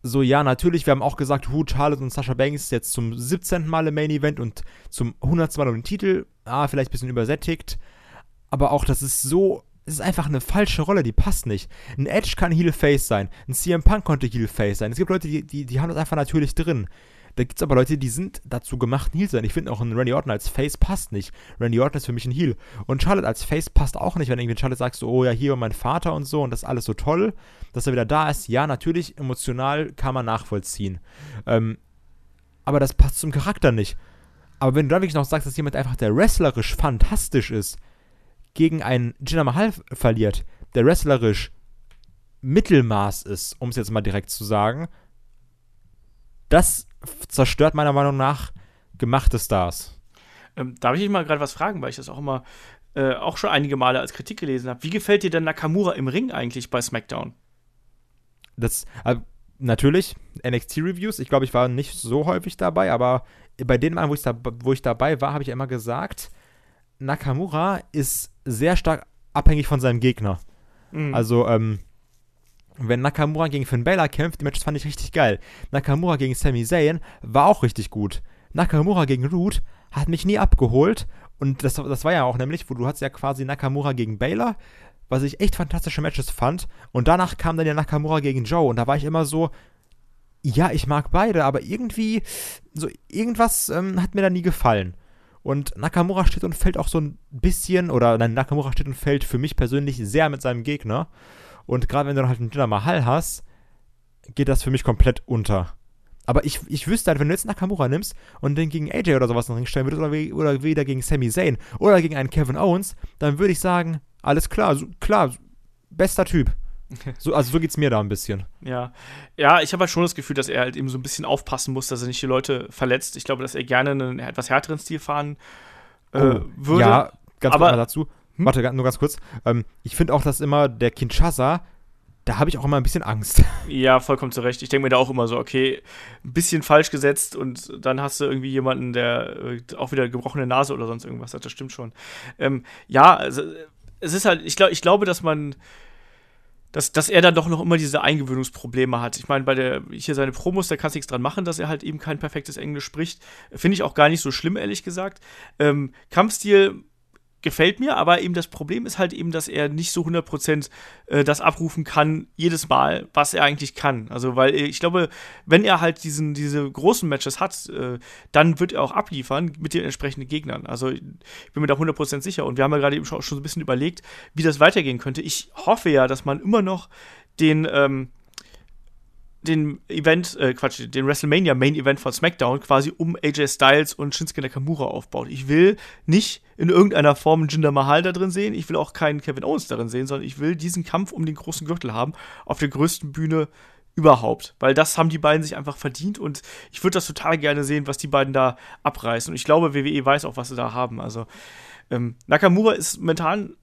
so ja, natürlich, wir haben auch gesagt, Hu, Charlotte und Sasha Banks jetzt zum 17. Mal im Main Event und zum 100. Mal um den Titel. Ah, vielleicht ein bisschen übersättigt. Aber auch, das ist so es ist einfach eine falsche Rolle, die passt nicht. Ein Edge kann Heel Face sein, ein CM Punk konnte Heel Face sein. Es gibt Leute, die, die, die haben das einfach natürlich drin. Da gibt es aber Leute, die sind dazu gemacht, ein Heel zu sein. Ich finde auch ein Randy Orton als Face passt nicht. Randy Orton ist für mich ein Heel. Und Charlotte als Face passt auch nicht, wenn irgendwie Charlotte sagst, so, oh ja, hier war mein Vater und so und das ist alles so toll, dass er wieder da ist. Ja, natürlich, emotional kann man nachvollziehen. Ähm, aber das passt zum Charakter nicht. Aber wenn du dann wirklich noch sagst, dass jemand einfach, der wrestlerisch fantastisch ist, gegen einen Jinder Mahal verliert, der wrestlerisch Mittelmaß ist, um es jetzt mal direkt zu sagen, das zerstört meiner Meinung nach gemachte Stars. Ähm, darf ich mal gerade was fragen, weil ich das auch immer äh, auch schon einige Male als Kritik gelesen habe. Wie gefällt dir denn Nakamura im Ring eigentlich bei SmackDown? Das äh, natürlich NXT Reviews. Ich glaube, ich war nicht so häufig dabei, aber bei denen Mal, wo ich, da, wo ich dabei war, habe ich immer gesagt, Nakamura ist sehr stark abhängig von seinem Gegner. Mhm. Also, ähm, wenn Nakamura gegen Finn Balor kämpft, die Matches fand ich richtig geil. Nakamura gegen Sami Zayn war auch richtig gut. Nakamura gegen Root hat mich nie abgeholt. Und das, das war ja auch nämlich, wo du hast ja quasi Nakamura gegen Baylor, was ich echt fantastische Matches fand. Und danach kam dann ja Nakamura gegen Joe. Und da war ich immer so, ja, ich mag beide, aber irgendwie, so irgendwas ähm, hat mir da nie gefallen. Und Nakamura steht und fällt auch so ein bisschen, oder nein, Nakamura steht und fällt für mich persönlich sehr mit seinem Gegner. Und gerade wenn du dann halt einen Jinder Mahal hast, geht das für mich komplett unter. Aber ich, ich wüsste halt, wenn du jetzt Nakamura nimmst und den gegen AJ oder sowas in den Ring stellen würdest, oder, oder wieder gegen Sami Zayn oder gegen einen Kevin Owens, dann würde ich sagen, alles klar, so, klar, bester Typ. So, also so geht es mir da ein bisschen. Ja. Ja, ich habe halt schon das Gefühl, dass er halt eben so ein bisschen aufpassen muss, dass er nicht die Leute verletzt. Ich glaube, dass er gerne einen etwas härteren Stil fahren äh, oh, würde. Ja, ganz kurz dazu. Hm? Warte, nur ganz kurz. Ähm, ich finde auch, dass immer der Kinshasa, da habe ich auch immer ein bisschen Angst. Ja, vollkommen zu Recht. Ich denke mir da auch immer so, okay, ein bisschen falsch gesetzt und dann hast du irgendwie jemanden, der äh, auch wieder gebrochene Nase oder sonst irgendwas hat. Das stimmt schon. Ähm, ja, also es ist halt, ich, glaub, ich glaube, dass man dass, dass er dann doch noch immer diese Eingewöhnungsprobleme hat. Ich meine, bei der, hier seine Promos, da kannst du nichts dran machen, dass er halt eben kein perfektes Englisch spricht. Finde ich auch gar nicht so schlimm, ehrlich gesagt. Ähm, Kampfstil gefällt mir, aber eben das Problem ist halt eben, dass er nicht so 100% äh, das abrufen kann, jedes Mal, was er eigentlich kann. Also, weil ich glaube, wenn er halt diesen, diese großen Matches hat, äh, dann wird er auch abliefern mit den entsprechenden Gegnern. Also, ich bin mir da 100% sicher. Und wir haben ja gerade eben schon, schon so ein bisschen überlegt, wie das weitergehen könnte. Ich hoffe ja, dass man immer noch den, ähm, den Event, äh, Quatsch, den WrestleMania Main Event von SmackDown quasi um AJ Styles und Shinsuke Nakamura aufbaut. Ich will nicht in irgendeiner Form Jinder Mahal da drin sehen, ich will auch keinen Kevin Owens darin sehen, sondern ich will diesen Kampf um den großen Gürtel haben auf der größten Bühne überhaupt, weil das haben die beiden sich einfach verdient und ich würde das total gerne sehen, was die beiden da abreißen und ich glaube, WWE weiß auch, was sie da haben. Also ähm, Nakamura ist momentan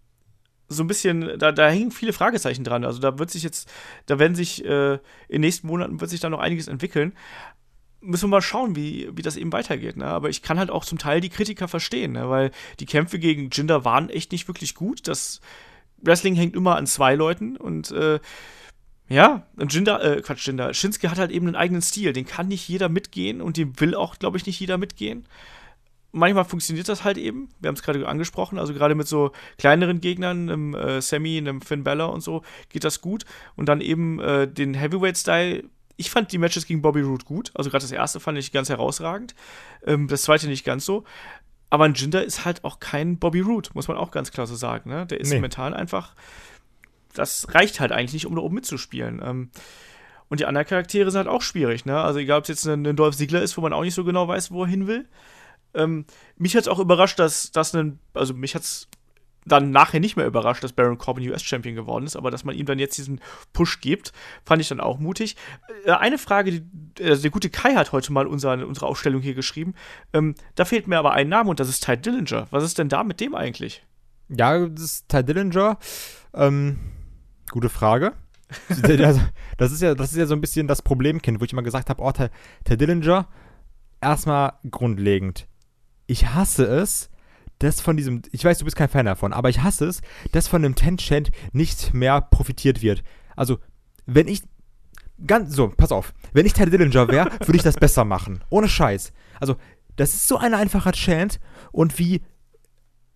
so ein bisschen, da, da hängen viele Fragezeichen dran. Also da wird sich jetzt, da werden sich äh, in den nächsten Monaten wird sich da noch einiges entwickeln. Müssen wir mal schauen, wie, wie das eben weitergeht. Ne? Aber ich kann halt auch zum Teil die Kritiker verstehen, ne? weil die Kämpfe gegen Jinder waren echt nicht wirklich gut. Das Wrestling hängt immer an zwei Leuten und äh, ja, und Jinder, äh, Quatsch, Jinder, Shinsuke hat halt eben einen eigenen Stil, den kann nicht jeder mitgehen und den will auch, glaube ich, nicht jeder mitgehen manchmal funktioniert das halt eben. Wir haben es gerade angesprochen, also gerade mit so kleineren Gegnern, einem äh, Sammy, einem Finn Balor und so, geht das gut. Und dann eben äh, den Heavyweight-Style. Ich fand die Matches gegen Bobby Roode gut. Also gerade das erste fand ich ganz herausragend. Ähm, das zweite nicht ganz so. Aber ein Jinder ist halt auch kein Bobby Roode, muss man auch ganz klar so sagen. Ne? Der ist nee. mental einfach. Das reicht halt eigentlich nicht, um da oben mitzuspielen. Ähm, und die anderen Charaktere sind halt auch schwierig. Ne? Also egal, ob es jetzt ein, ein Dolph Ziegler ist, wo man auch nicht so genau weiß, wo er hin will. Ähm, mich hat es auch überrascht, dass das ein, also mich hat es dann nachher nicht mehr überrascht, dass Baron Corbin US-Champion geworden ist, aber dass man ihm dann jetzt diesen Push gibt, fand ich dann auch mutig. Äh, eine Frage, die, äh, der gute Kai hat heute mal unsere, unsere Ausstellung hier geschrieben. Ähm, da fehlt mir aber ein Name und das ist Ty Dillinger. Was ist denn da mit dem eigentlich? Ja, das ist Ty Dillinger. Ähm, gute Frage. das, ist ja, das ist ja so ein bisschen das Problemkind, wo ich immer gesagt habe, oh, Ty Dillinger, erstmal grundlegend. Ich hasse es, dass von diesem, ich weiß, du bist kein Fan davon, aber ich hasse es, dass von dem Tencent nicht mehr profitiert wird. Also, wenn ich, ganz, so, pass auf, wenn ich Ty Dillinger wäre, würde ich das besser machen. Ohne Scheiß. Also, das ist so ein einfacher Chant und wie,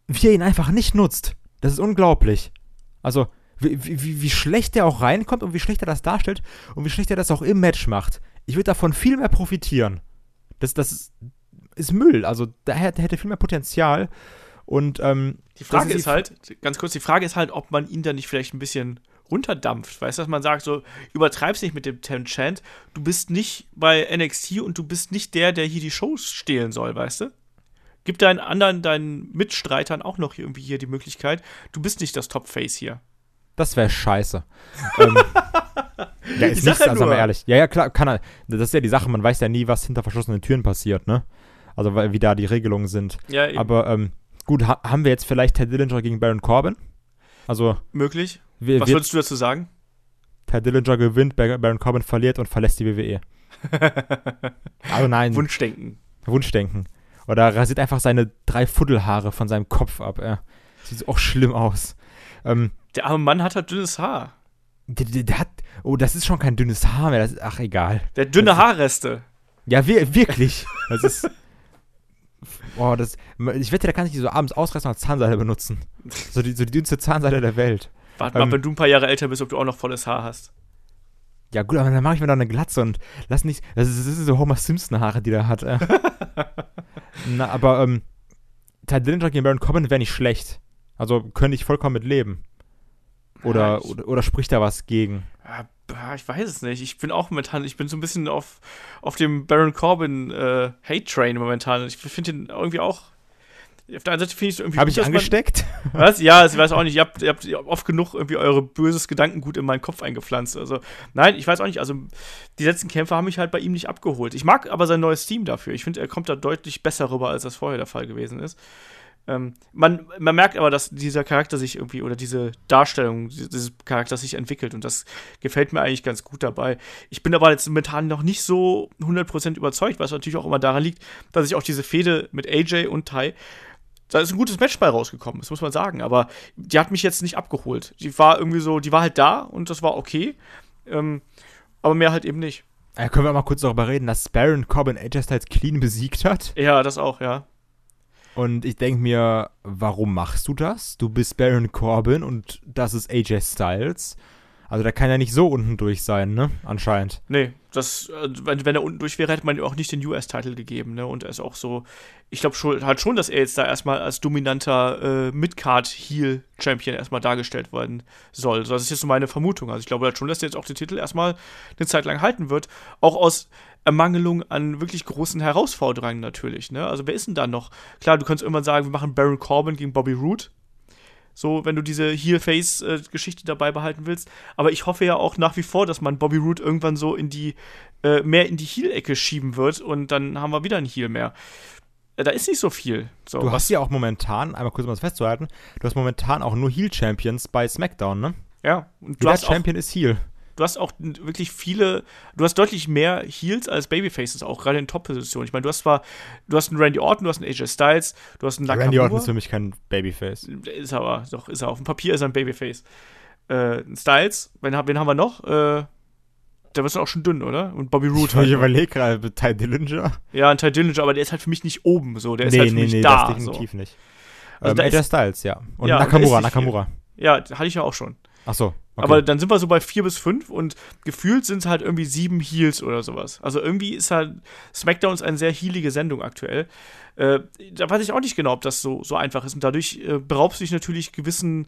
wie er ihn einfach nicht nutzt, das ist unglaublich. Also, wie, wie, wie schlecht er auch reinkommt und wie schlecht er das darstellt und wie schlecht er das auch im Match macht. Ich würde davon viel mehr profitieren. Das, das ist, Müll. Also, da hätte, viel mehr Potenzial. Und ähm, die Frage ist, ist halt, ganz kurz, die Frage ist halt, ob man ihn da nicht vielleicht ein bisschen runterdampft. Weißt du, dass man sagt, so, übertreib's nicht mit dem Chant. Du bist nicht bei NXT und du bist nicht der, der hier die Shows stehlen soll, weißt du? Gib deinen anderen, deinen Mitstreitern auch noch irgendwie hier die Möglichkeit. Du bist nicht das Top-Face hier. Das wäre scheiße. ähm, ja, ist nichts, ja also mal ehrlich. Ja, ja, klar, kann er. Das ist ja die Sache, man weiß ja nie, was hinter verschlossenen Türen passiert, ne? Also, wie da die Regelungen sind. Ja, eben. Aber, ähm, gut, ha haben wir jetzt vielleicht Ted Dillinger gegen Baron Corbin? Also. Möglich. Wir, was würdest du dazu sagen? Ted Dillinger gewinnt, Baron Corbin verliert und verlässt die WWE. also nein. Wunschdenken. Wunschdenken. Oder rasiert einfach seine drei Fuddelhaare von seinem Kopf ab. Ja. Sieht auch schlimm aus. Ähm, der arme Mann hat halt dünnes Haar. Der, der, der, hat. Oh, das ist schon kein dünnes Haar mehr. Ist, ach, egal. Der dünne Haarreste. Ja, wir, wirklich. Das ist. Boah, das. Ich wette, da kann ich die so abends ausreißen und als Zahnseide benutzen. So die, so die dünnste Zahnseide der Welt. Warte ähm, mal, wenn du ein paar Jahre älter bist, ob du auch noch volles Haar hast. Ja, gut, aber dann mache ich mir da eine Glatze und lass nicht. Das ist, das ist so Homer Simpson-Haare, die der hat. Äh. Na, aber, ähm. Ty Dillinger gegen Baron Corbin wäre nicht schlecht. Also könnte ich vollkommen mit leben. Oder, ja, ich, oder, oder, spricht da was gegen? Ja, ich weiß es nicht. Ich bin auch momentan, ich bin so ein bisschen auf, auf dem Baron Corbin äh, Hate Train momentan. Ich finde ihn irgendwie auch. Auf der einen Seite finde ich es irgendwie. Habe ich angesteckt? Man, was? Ja, ich weiß auch nicht. Ihr habt, ihr habt oft genug irgendwie eure böses Gedankengut in meinen Kopf eingepflanzt. Also, nein, ich weiß auch nicht. Also, die letzten Kämpfe haben mich halt bei ihm nicht abgeholt. Ich mag aber sein neues Team dafür. Ich finde, er kommt da deutlich besser rüber, als das vorher der Fall gewesen ist. Ähm, man, man merkt aber, dass dieser Charakter sich irgendwie oder diese Darstellung dieses Charakters sich entwickelt und das gefällt mir eigentlich ganz gut dabei. Ich bin aber jetzt momentan noch nicht so 100% überzeugt, was natürlich auch immer daran liegt, dass ich auch diese Fehde mit AJ und Ty da ist ein gutes Match bei rausgekommen, das muss man sagen. Aber die hat mich jetzt nicht abgeholt. Die war irgendwie so, die war halt da und das war okay. Ähm, aber mehr halt eben nicht. Ja, können wir mal kurz darüber reden, dass Baron Corbin AJ Styles clean besiegt hat? Ja, das auch, ja. Und ich denke mir, warum machst du das? Du bist Baron Corbin und das ist AJ Styles. Also da kann er nicht so unten durch sein, ne? Anscheinend. Nee, das, äh, wenn, wenn er unten durch wäre, hätte man ihm auch nicht den US-Titel gegeben, ne? Und er ist auch so, ich glaube schon, halt schon, dass er jetzt da erstmal als dominanter äh, Midcard-Heel-Champion erstmal dargestellt werden soll. das ist jetzt so meine Vermutung. Also ich glaube halt schon, dass er jetzt auch den Titel erstmal eine Zeit lang halten wird. Auch aus Ermangelung an wirklich großen Herausforderungen natürlich, ne? Also wer ist denn da noch? Klar, du kannst irgendwann sagen, wir machen Baron Corbin gegen Bobby Roode. So, wenn du diese Heel-Face-Geschichte dabei behalten willst. Aber ich hoffe ja auch nach wie vor, dass man Bobby Roode irgendwann so in die, äh, mehr in die Heel-Ecke schieben wird und dann haben wir wieder einen Heel mehr. Äh, da ist nicht so viel. So, du hast ja auch momentan, einmal kurz um das festzuhalten, du hast momentan auch nur Heel-Champions bei SmackDown, ne? Ja. Und du Jeder Champion ist Heel du hast auch wirklich viele, du hast deutlich mehr Heels als Babyfaces auch, gerade in Top-Positionen. Ich meine, du hast zwar, du hast einen Randy Orton, du hast einen AJ Styles, du hast einen Nakamura. Randy Orton ist für mich kein Babyface. Ist aber, doch, ist er. Auf dem Papier ist er ein Babyface. Äh, Styles, wen, wen haben wir noch? Äh, der wird auch schon dünn, oder? Und Bobby Roode. Ich, halt. ich überlege gerade, Ty Dillinger. Ja, ein Ty Dillinger, aber der ist halt für mich nicht oben, so. Der ist nee, halt für nee, mich nee, da. Das definitiv so. nicht. Also ähm, AJ Styles, ja. Und ja, Nakamura, Nakamura. Ja, hatte ich ja auch schon. Ach so. Okay. Aber dann sind wir so bei vier bis fünf und gefühlt sind es halt irgendwie sieben Heals oder sowas. Also irgendwie ist halt SmackDown ist eine sehr healige Sendung aktuell. Äh, da weiß ich auch nicht genau, ob das so, so einfach ist. Und dadurch äh, beraubst du dich natürlich gewissen,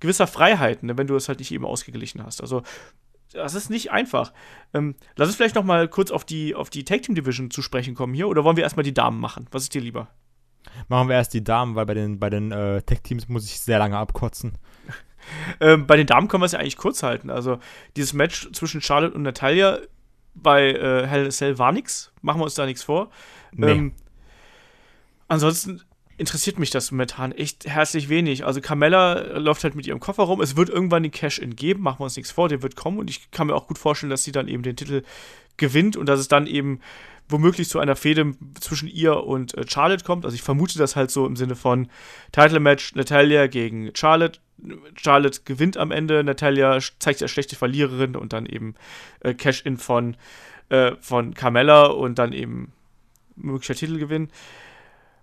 gewisser Freiheiten, ne, wenn du es halt nicht eben ausgeglichen hast. Also das ist nicht einfach. Ähm, lass uns vielleicht noch mal kurz auf die, auf die Tag Team Division zu sprechen kommen hier. Oder wollen wir erstmal die Damen machen? Was ist dir lieber? Machen wir erst die Damen, weil bei den, bei den äh, Tech-Teams muss ich sehr lange abkotzen. Ähm, bei den Damen können wir es ja eigentlich kurz halten. Also, dieses Match zwischen Charlotte und Natalia bei äh, Hell in a Cell war nix. Machen wir uns da nichts vor. Nee. Ähm, ansonsten interessiert mich das momentan echt herzlich wenig. Also Carmella läuft halt mit ihrem Koffer rum. Es wird irgendwann den Cash-In geben, machen wir uns nichts vor, der wird kommen und ich kann mir auch gut vorstellen, dass sie dann eben den Titel gewinnt und dass es dann eben womöglich zu einer Fehde zwischen ihr und äh, Charlotte kommt. Also ich vermute das halt so im Sinne von Title-Match Natalia gegen Charlotte. Charlotte gewinnt am Ende, Natalia zeigt sich als schlechte Verliererin und dann eben äh, Cash-In von, äh, von Carmella und dann eben möglicher Titelgewinn.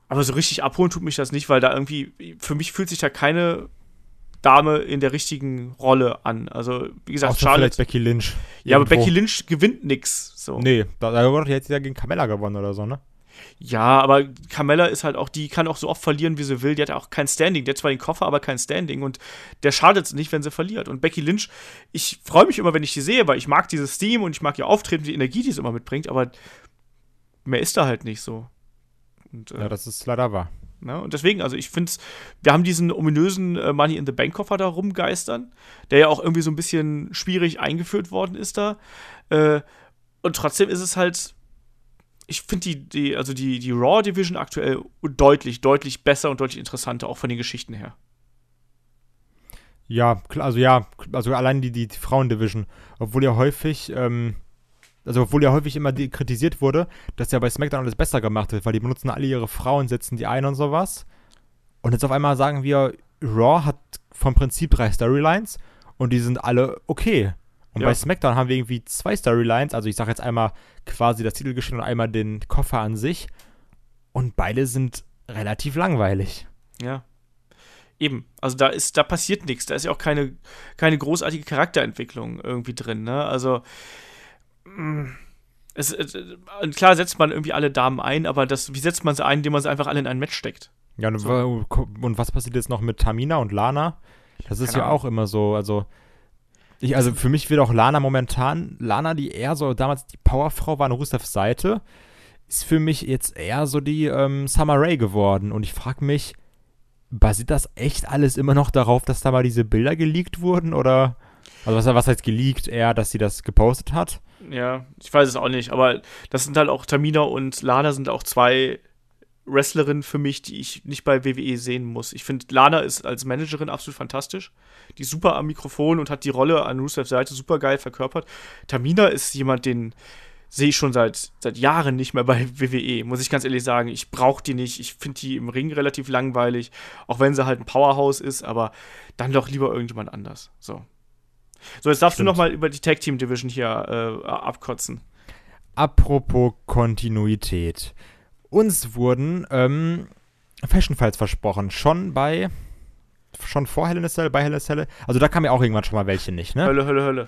Aber so richtig abholen tut mich das nicht, weil da irgendwie, für mich fühlt sich da keine Dame in der richtigen Rolle an. Also, wie gesagt, Außer Charlotte. vielleicht Becky Lynch. Ja, aber Irgendwo. Becky Lynch gewinnt nix. So. Nee, da, da doch jetzt ja gegen Carmella gewonnen oder so, ne? Ja, aber Carmella ist halt auch, die kann auch so oft verlieren, wie sie will. Die hat auch kein Standing. Die hat zwar den Koffer, aber kein Standing. Und der schadet es nicht, wenn sie verliert. Und Becky Lynch, ich freue mich immer, wenn ich die sehe, weil ich mag dieses Team und ich mag ihr Auftreten, die Energie, die sie immer mitbringt, aber mehr ist da halt nicht so. Und, äh, Ja, das ist leider wahr. Ne? Und deswegen, also ich finde es, wir haben diesen ominösen äh, Money in the Bank Koffer da rumgeistern, der ja auch irgendwie so ein bisschen schwierig eingeführt worden ist da. Äh, und trotzdem ist es halt, ich finde die, die, also die, die Raw Division aktuell deutlich, deutlich besser und deutlich interessanter, auch von den Geschichten her. Ja, also ja, also allein die, die, die Frauendivision, obwohl ja häufig, ähm, also obwohl ja häufig immer kritisiert wurde, dass ja bei SmackDown alles besser gemacht wird, weil die benutzen alle ihre Frauen, setzen die ein und sowas. Und jetzt auf einmal sagen wir, Raw hat vom Prinzip drei Storylines und die sind alle okay. Und Ja. bei SmackDown haben wir irgendwie zwei Storylines, also ich sage jetzt einmal quasi das Titelgeschehen und einmal den Koffer an sich. Und beide sind relativ langweilig. Ja. Eben, also da ist, da passiert nichts. Da ist ja auch keine, keine großartige Charakterentwicklung irgendwie drin, ne? Also, mh, es, es, äh, klar setzt man irgendwie alle Damen ein, aber das, wie setzt man sie ein, indem man sie einfach alle in ein Match steckt? Ja, und, So. und was passiert jetzt noch mit Tamina und Lana? Das ist ja auch immer so, also ich, also für mich wird auch Lana momentan, Lana, die eher so damals die Powerfrau war an Rusevs Seite, ist für mich jetzt eher so die ähm, Summer Rae geworden. Und ich frage mich, basiert das echt alles immer noch darauf, dass da mal diese Bilder geleakt wurden? Oder, also was, was heißt geleakt? Eher, dass sie das gepostet hat? Ja, ich weiß es auch nicht, aber das sind halt auch Tamina und Lana sind auch zwei Wrestlerinnen für mich, die ich nicht bei WWE sehen muss. Ich finde, Lana ist als Managerin absolut fantastisch. Die ist super am Mikrofon und hat die Rolle an Rusevs Seite super geil verkörpert. Tamina ist jemand, den sehe ich schon seit, seit Jahren nicht mehr bei WWE, muss ich ganz ehrlich sagen. Ich brauche die nicht. Ich finde die im Ring relativ langweilig, auch wenn sie halt ein Powerhouse ist, aber dann doch lieber irgendjemand anders. So. So, jetzt darfst Stimmt. du noch mal über die Tag Team Division hier äh, abkotzen. Apropos Kontinuität. Uns wurden ähm, Fashion Files versprochen. Schon bei. Schon vor Hell in a Cell, bei Hell in a Cell. Also da kam ja auch irgendwann schon mal welche nicht, ne? Hölle, Hölle, Hölle.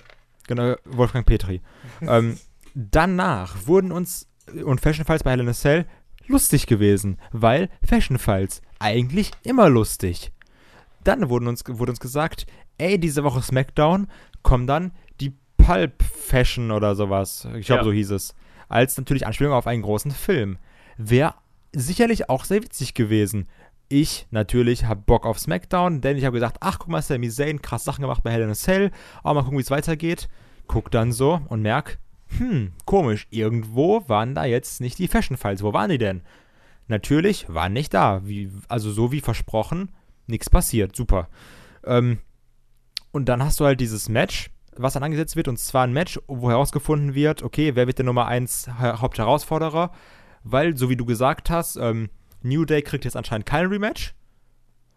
Genau, Wolfgang Petri. ähm, danach wurden uns und Fashion Files bei Hell in a Cell lustig gewesen, weil Fashion Files eigentlich immer lustig. Dann wurden uns, wurde uns gesagt, ey, diese Woche SmackDown kommen dann die Pulp Fashion oder sowas. Ich glaube, Ja. so hieß es. Als natürlich Anspielung auf einen großen Film. Wäre sicherlich auch sehr witzig gewesen. Ich natürlich habe Bock auf SmackDown, denn ich habe gesagt, ach guck mal, Sami Zayn, krass Sachen gemacht bei Hell in a Cell, aber mal gucken, wie es weitergeht. Guck dann so und merk, hm, komisch, irgendwo waren da jetzt nicht die Fashion Files. Wo waren die denn? Natürlich waren nicht da. Wie, also so wie versprochen, nichts passiert. Super. Ähm, und dann hast du halt dieses Match, was dann angesetzt wird, und zwar ein Match, wo herausgefunden wird, okay, wer wird der Nummer 1 Hauptherausforderer? Weil, so wie du gesagt hast, ähm, New Day kriegt jetzt anscheinend kein Rematch.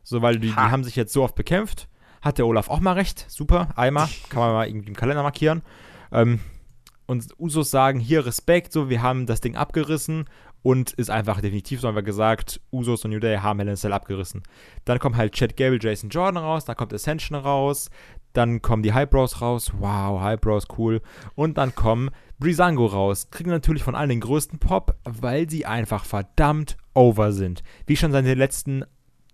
So, weil die, die Ha. haben sich jetzt so oft bekämpft. Hat der Olaf auch mal recht. Super, einmal. Kann man mal irgendwie im Kalender markieren. Ähm, und Usos sagen, hier Respekt, so, wir haben das Ding abgerissen und ist einfach definitiv, so haben wir gesagt, Usos und New Day haben Hell in Cell abgerissen. Dann kommt halt Chad Gable, Jason Jordan raus, dann kommt Ascension raus, dann kommen die Highbrows raus, wow, Highbrows, cool. Und dann kommen Brisango raus, kriegen natürlich von allen den größten Pop, weil sie einfach verdammt over sind. Wie schon seit den letzten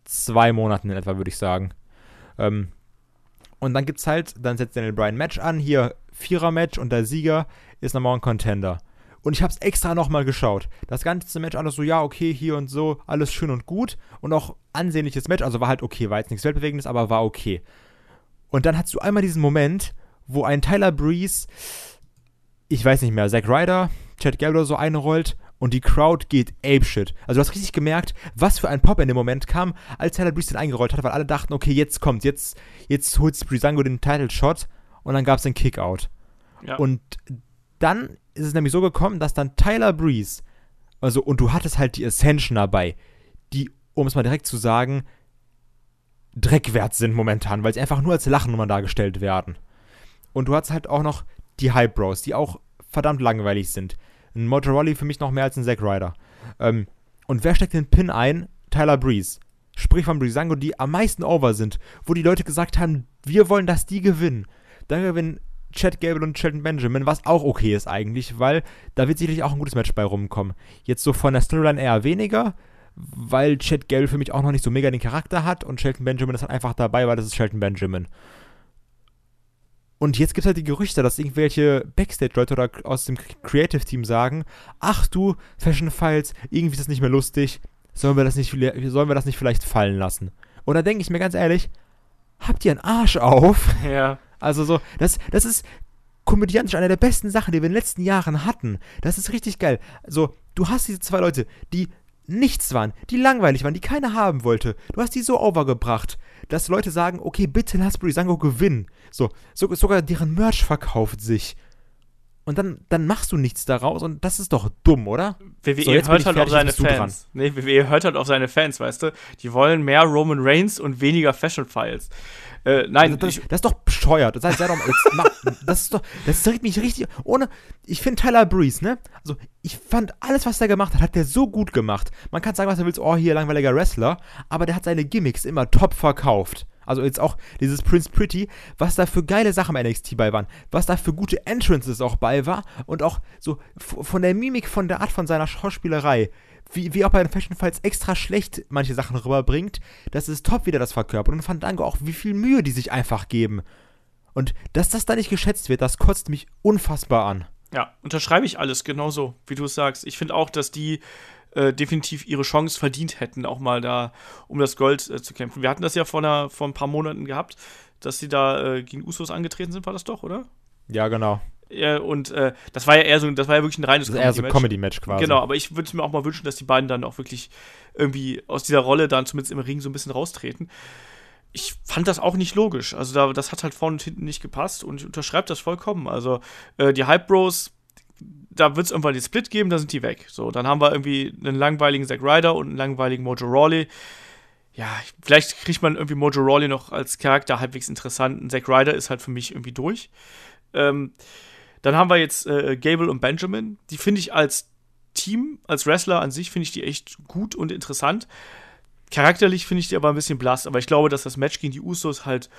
zwei Monaten in etwa, würde ich sagen. Ähm, und dann gibt's halt, dann setzt Daniel Bryan Match an, hier Vierer-Match und der Sieger ist nochmal ein Contender. Und ich habe es extra nochmal geschaut. Das ganze Match alles so, ja, okay, hier und so, alles schön und gut. Und auch ansehnliches Match. Also war halt okay, war jetzt nichts Weltbewegendes, aber war okay. Und dann hast du einmal diesen Moment, wo ein Tyler Breeze, ich weiß nicht mehr, Zack Ryder, Chad Gable oder so einrollt und die Crowd geht apeshit. Also du hast richtig gemerkt, was für ein Pop in dem Moment kam, als Tyler Breeze den eingerollt hat, weil alle dachten, okay, jetzt kommt, jetzt, jetzt holt Breezango den Title Shot und dann gab es den Kickout. Ja. Und dann ist es nämlich so gekommen, dass dann Tyler Breeze, also, und du hattest halt die Ascension dabei, die, um es mal direkt zu sagen, dreckwert sind momentan, weil sie einfach nur als Lachnummer dargestellt werden. Und du hast halt auch noch die Hype Bros, die auch verdammt langweilig sind. Ein Motorola für mich noch mehr als ein Zack Ryder. Ähm, und wer steckt den Pin ein? Tyler Breeze. Sprich von Breezango, die am meisten over sind, wo die Leute gesagt haben, wir wollen, dass die gewinnen. Dann gewinnen Chad Gable und Shelton Benjamin, was auch okay ist eigentlich, weil da wird sicherlich auch ein gutes Match bei rumkommen. Jetzt so von der Storyline eher weniger, weil Chad Gable für mich auch noch nicht so mega den Charakter hat und Shelton Benjamin ist halt einfach dabei, weil das ist Shelton Benjamin. Und jetzt gibt es halt die Gerüchte, dass irgendwelche Backstage-Leute oder aus dem Creative-Team sagen, ach du, Fashion Files, irgendwie ist das nicht mehr lustig, sollen wir das nicht, sollen wir das nicht vielleicht fallen lassen? Und da denke ich mir ganz ehrlich, habt ihr einen Arsch auf? Ja. Also so, das, das ist komödiantisch eine der besten Sachen, die wir in den letzten Jahren hatten. Das ist richtig geil. So, du hast diese zwei Leute, die nichts waren, die langweilig waren, die keiner haben wollte. Du hast die so overgebracht, dass Leute sagen, okay, bitte lass Brisango gewinnen. So, so, sogar deren Merch verkauft sich. Und dann, dann machst du nichts daraus und das ist doch dumm, oder? WWE so, hört halt auf seine Fans. Nee, WWE hört halt auf seine Fans, weißt du? Die wollen mehr Roman Reigns und weniger Fashion Files. Äh, nein, also das, das, ist doch bescheuert. Das, heißt, doch, jetzt, das ist doch, das regt mich richtig. Ohne, ich finde Tyler Breeze, ne? Also, ich fand alles, was er gemacht hat, hat der so gut gemacht. Man kann sagen, was er will, oh, hier langweiliger Wrestler, aber der hat seine Gimmicks immer top verkauft. Also jetzt auch dieses Prince Pretty, was da für geile Sachen im NXT bei waren, was da für gute Entrances auch bei war und auch so von der Mimik, von der Art von seiner Schauspielerei wie, wie auch bei den Fashion Files extra schlecht manche Sachen rüberbringt, das ist top, wie der das verkörpert. Und Fandango auch, wie viel Mühe die sich einfach geben. Und dass das da nicht geschätzt wird, das kotzt mich unfassbar an. Ja, unterschreibe ich alles genauso, wie du es sagst. Ich finde auch, dass die äh, definitiv ihre Chance verdient hätten, auch mal da um das Gold äh, zu kämpfen. Wir hatten das ja vor, einer, vor ein paar Monaten gehabt, dass sie da äh, gegen Usos angetreten sind, war das doch, oder? Ja, genau. Ja, und äh, das war ja eher so, das war ja wirklich ein reines Comedy-Match. eher so Comedy-Match quasi. Genau, aber ich würde mir auch mal wünschen, dass die beiden dann auch wirklich irgendwie aus dieser Rolle dann zumindest im Ring so ein bisschen raustreten. Ich fand das auch nicht logisch. Also da, das hat halt vorne und hinten nicht gepasst und ich unterschreibe das vollkommen. Also äh, die Hype Bros, da wird es irgendwann den Split geben, da sind die weg. So, dann haben wir irgendwie einen langweiligen Zack Ryder und einen langweiligen Mojo Rawley. Ja, vielleicht kriegt man irgendwie Mojo Rawley noch als Charakter halbwegs interessant. Ein Zack Ryder ist halt für mich irgendwie durch. Ähm, dann haben wir jetzt äh, Gable und Benjamin. Die finde ich als Team, als Wrestler an sich, finde ich die echt gut und interessant. Charakterlich finde ich die aber ein bisschen blass, aber ich glaube, dass das Match gegen die Usos halt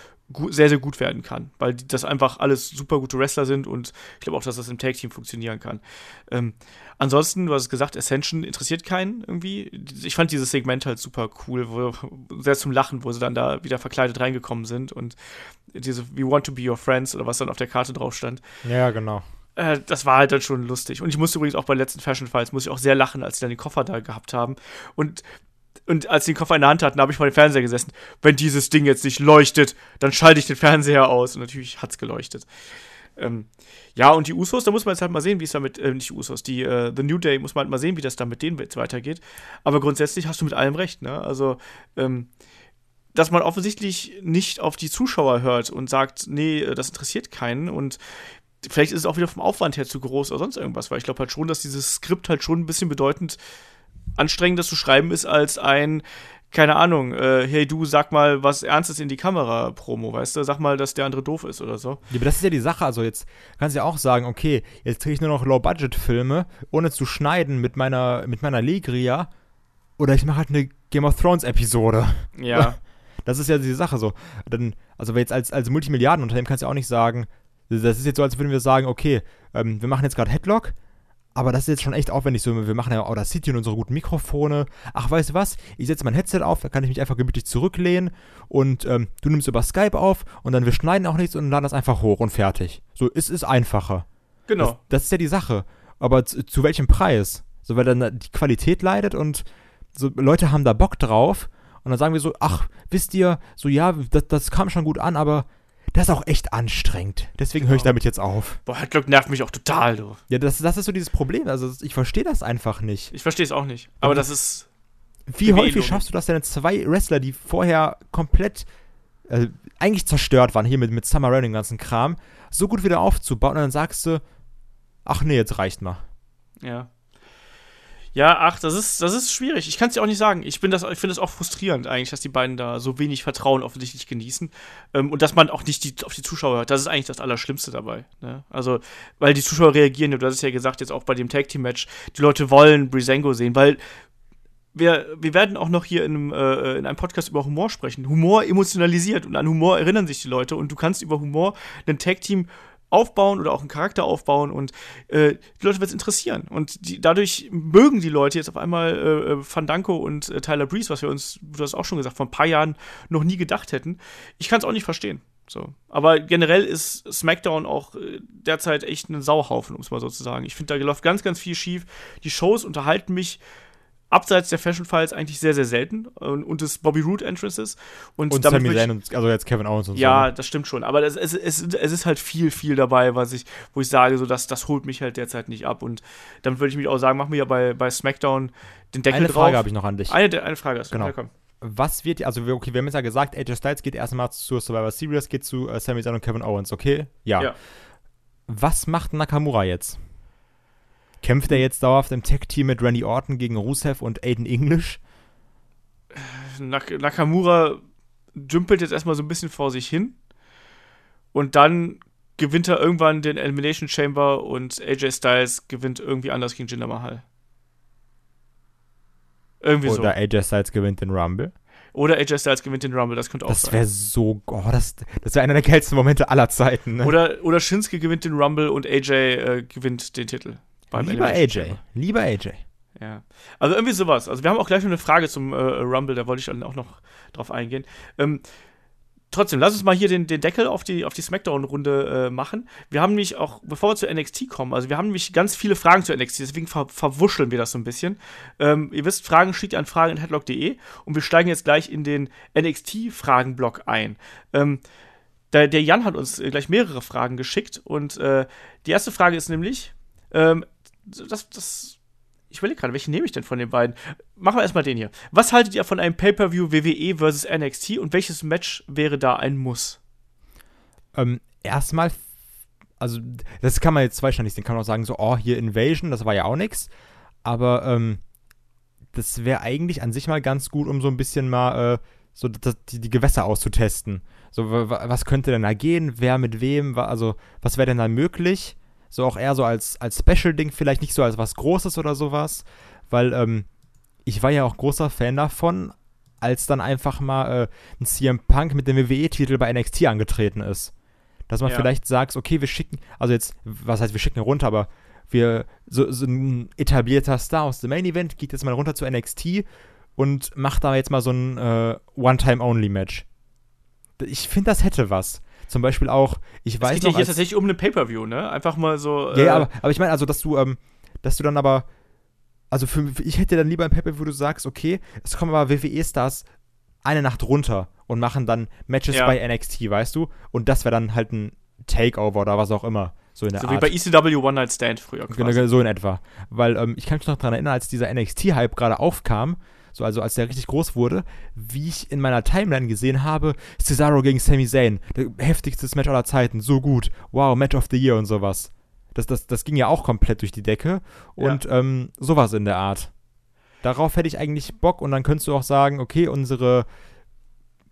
sehr, sehr gut werden kann, weil das einfach alles super gute Wrestler sind und ich glaube auch, dass das im Tag-Team funktionieren kann. Ähm, ansonsten, du hast gesagt, Ascension interessiert keinen irgendwie. Ich fand dieses Segment halt super cool, wo, sehr zum Lachen, wo sie dann da wieder verkleidet reingekommen sind und diese We want to be your friends oder was dann auf der Karte drauf stand. Ja, genau äh, das war halt dann schon lustig. Und ich musste übrigens auch bei letzten Fashion Files, muss ich auch sehr lachen, als sie dann den Koffer da gehabt haben. Und und als sie den Koffer in der Hand hatten, habe ich vor dem Fernseher gesessen. Wenn dieses Ding jetzt nicht leuchtet, dann schalte ich den Fernseher aus. Und natürlich hat es geleuchtet. Ähm, ja, und die Usos, da muss man jetzt halt mal sehen, wie es damit, äh, nicht Usos, die äh, The New Day, muss man halt mal sehen, wie das da mit denen jetzt weitergeht. Aber grundsätzlich hast du mit allem recht, ne? Also, ähm, dass man offensichtlich nicht auf die Zuschauer hört und sagt, nee, äh, das interessiert keinen und vielleicht ist es auch wieder vom Aufwand her zu groß oder sonst irgendwas, weil ich glaube halt schon, dass dieses Skript halt schon ein bisschen bedeutend anstrengender zu schreiben ist als ein, keine Ahnung, äh, hey du, sag mal was Ernstes in die Kamera, Promo, weißt du? Sag mal, dass der andere doof ist oder so. Ja, aber das ist ja die Sache, also jetzt kannst du ja auch sagen, okay, jetzt kriege ich nur noch Low-Budget-Filme, ohne zu schneiden mit meiner, mit meiner Legria, oder ich mache halt eine Game of Thrones-Episode. Ja. Das ist ja die Sache so. Dann, also jetzt als, als Multimilliardenunternehmen kannst du ja auch nicht sagen, das ist jetzt so, als würden wir sagen, okay, ähm, wir machen jetzt gerade Headlock, aber das ist jetzt schon echt aufwendig. So, wir machen ja Audacity und unsere guten Mikrofone. Ach, weißt du was? Ich setze mein Headset auf, da kann ich mich einfach gemütlich zurücklehnen und ähm, du nimmst über Skype auf und dann wir schneiden auch nichts und laden das einfach hoch und fertig. So, es ist einfacher. Genau. Das, das ist ja die Sache. aber zu, zu welchem Preis? So, weil dann die Qualität leidet und so Leute haben da Bock drauf und dann sagen wir so, ach, wisst ihr, so ja, das, das kam schon gut an, aber das ist auch echt anstrengend. Deswegen höre ich Genau. damit jetzt auf. Boah, Headlock nervt mich auch total, du. Ja, das, das ist so dieses Problem. Also ich verstehe das einfach nicht. Ich verstehe es auch nicht. Aber Und- das ist. Wie häufig schaffst du das denn, zwei Wrestler, die vorher komplett äh, eigentlich zerstört waren, hier mit, mit Summer Rae und dem ganzen Kram, so gut wieder aufzubauen und dann sagst du, ach nee, jetzt reicht mal. Ja. Ja, ach, das ist, das ist schwierig. Ich kann es dir auch nicht sagen. Ich, ich finde es auch frustrierend eigentlich, dass die beiden da so wenig Vertrauen offensichtlich genießen. Ähm, und dass man auch nicht die, auf die Zuschauer hört. Das ist eigentlich das Allerschlimmste dabei. Ne? Also, weil die Zuschauer reagieren, du hast es ja gesagt, jetzt auch bei dem Tag Team Match, die Leute wollen Brisengo sehen, weil wir, wir werden auch noch hier in einem, äh, in einem Podcast über Humor sprechen. Humor emotionalisiert und an Humor erinnern sich die Leute und du kannst über Humor ein Tag-Team aufbauen oder auch einen Charakter aufbauen und äh, die Leute wird es interessieren. Und die, dadurch mögen die Leute jetzt auf einmal äh, äh, Fandango und äh, Tyler Breeze, was wir uns, du hast auch schon gesagt, vor ein paar Jahren noch nie gedacht hätten. Ich kann es auch nicht verstehen. So. Aber generell ist SmackDown auch äh, derzeit echt ein Sauhaufen, um es mal so zu sagen. Ich finde, da läuft ganz, ganz viel schief. Die Shows unterhalten mich abseits der Fashion Files eigentlich sehr, sehr selten und, und des Bobby Roode Entrances. Und, Und damit ich- Zayn und also jetzt Kevin Owens und ja, so. ne? das stimmt schon. Aber das, es, es, es ist halt viel, viel dabei, was ich, wo ich sage, so das, das holt mich halt derzeit nicht ab. Und dann würde ich mich auch sagen, machen wir ja bei, bei SmackDown den Deckel Eine drauf. Frage habe ich noch an dich. Eine, eine Frage hast du. Genau. Ja, komm. Was wird, also wir- okay, wir haben jetzt ja gesagt, AJ Styles geht erstmal zur Survivor Series, geht zu äh, Sami Zayn und Kevin Owens, okay? Ja. Ja. Was macht Nakamura jetzt? Kämpft er jetzt dauerhaft im Tag-Team mit Randy Orton gegen Rusev und Aiden English? Nak Nakamura dümpelt jetzt erstmal so ein bisschen vor sich hin. Und dann gewinnt er irgendwann den Elimination Chamber und AJ Styles gewinnt irgendwie anders gegen Jinder Mahal. Irgendwie so. Oder AJ Styles gewinnt den Rumble? Oder AJ Styles gewinnt den Rumble, das könnte auch Das sein. wäre so, oh, das, das wäre einer der geilsten Momente aller Zeiten. Ne? Oder, oder Shinsuke gewinnt den Rumble und AJ äh, gewinnt den Titel. Beim Lieber AJ, lieber AJ. Ja. Also irgendwie sowas. Also wir haben auch gleich noch eine Frage zum äh, Rumble, da wollte ich dann auch noch drauf eingehen. Ähm, trotzdem, lass uns mal hier den, den Deckel auf die, auf die Smackdown-Runde äh, machen. Wir haben nämlich auch, bevor wir zu NXT kommen, also wir haben nämlich ganz viele Fragen zu NXT, deswegen ver verwuscheln wir das so ein bisschen. Ähm, ihr wisst, Fragen schickt ihr an fragen.headlock.de und wir steigen jetzt gleich in den NXT-Fragenblock ein. Ähm, der, der Jan hat uns äh, gleich mehrere Fragen geschickt und äh, die erste Frage ist nämlich, ähm, das, das, ich überlege gerade, welchen nehme ich denn von den beiden? Machen wir erstmal den hier. Was haltet ihr von einem Pay-Per-View WWE versus NXT und welches Match wäre da ein Muss? Ähm, erstmal, also das kann man jetzt zweischneidig sehen. Kann man auch sagen, so, oh, hier Invasion, das war ja auch nix. Aber ähm, das wäre eigentlich an sich mal ganz gut, um so ein bisschen mal äh, so das, die, die Gewässer auszutesten. So, wa- wa- was könnte denn da gehen? Wer mit wem? Also, was wäre denn da möglich? So auch eher so als, als Special-Ding, vielleicht nicht so als was Großes oder sowas. Weil, ähm, ich war ja auch großer Fan davon, als dann einfach mal äh, ein CM Punk mit dem WWE-Titel bei NXT angetreten ist. Dass man Ja. vielleicht sagt, okay, wir schicken, also jetzt, was heißt, wir schicken runter, aber wir, so, so ein etablierter Star aus dem Main Event geht jetzt mal runter zu NXT und macht da jetzt mal so ein äh, One-Time-Only-Match. Ich finde, das hätte was. Zum Beispiel auch, ich Es weiß geht ja noch, hier als, tatsächlich um eine Pay-Per-View, ne? Einfach mal so. ja, ja, äh, aber, aber ich meine, also, dass du, ähm, dass du dann aber, also für, ich hätte dann lieber ein Pay-Per, wo du sagst, okay, es kommen aber WWE-Stars eine Nacht runter und machen dann Matches Ja. bei NXT, weißt du? Und das wäre dann halt ein Takeover oder was auch immer. So in der so wie Art. bei ECW One Night Stand früher Genau, quasi. so in etwa. Weil ähm, ich kann mich noch daran erinnern, als dieser NXT-Hype gerade aufkam, so also als der richtig groß wurde, wie ich in meiner Timeline gesehen habe, Cesaro gegen Sami Zayn, der heftigstes Match aller Zeiten, so gut, wow, Match of the Year und sowas. Das, das, das ging ja auch komplett durch die Decke und ähm, sowas in der Art. Darauf hätte ich eigentlich Bock und dann könntest du auch sagen, okay, unsere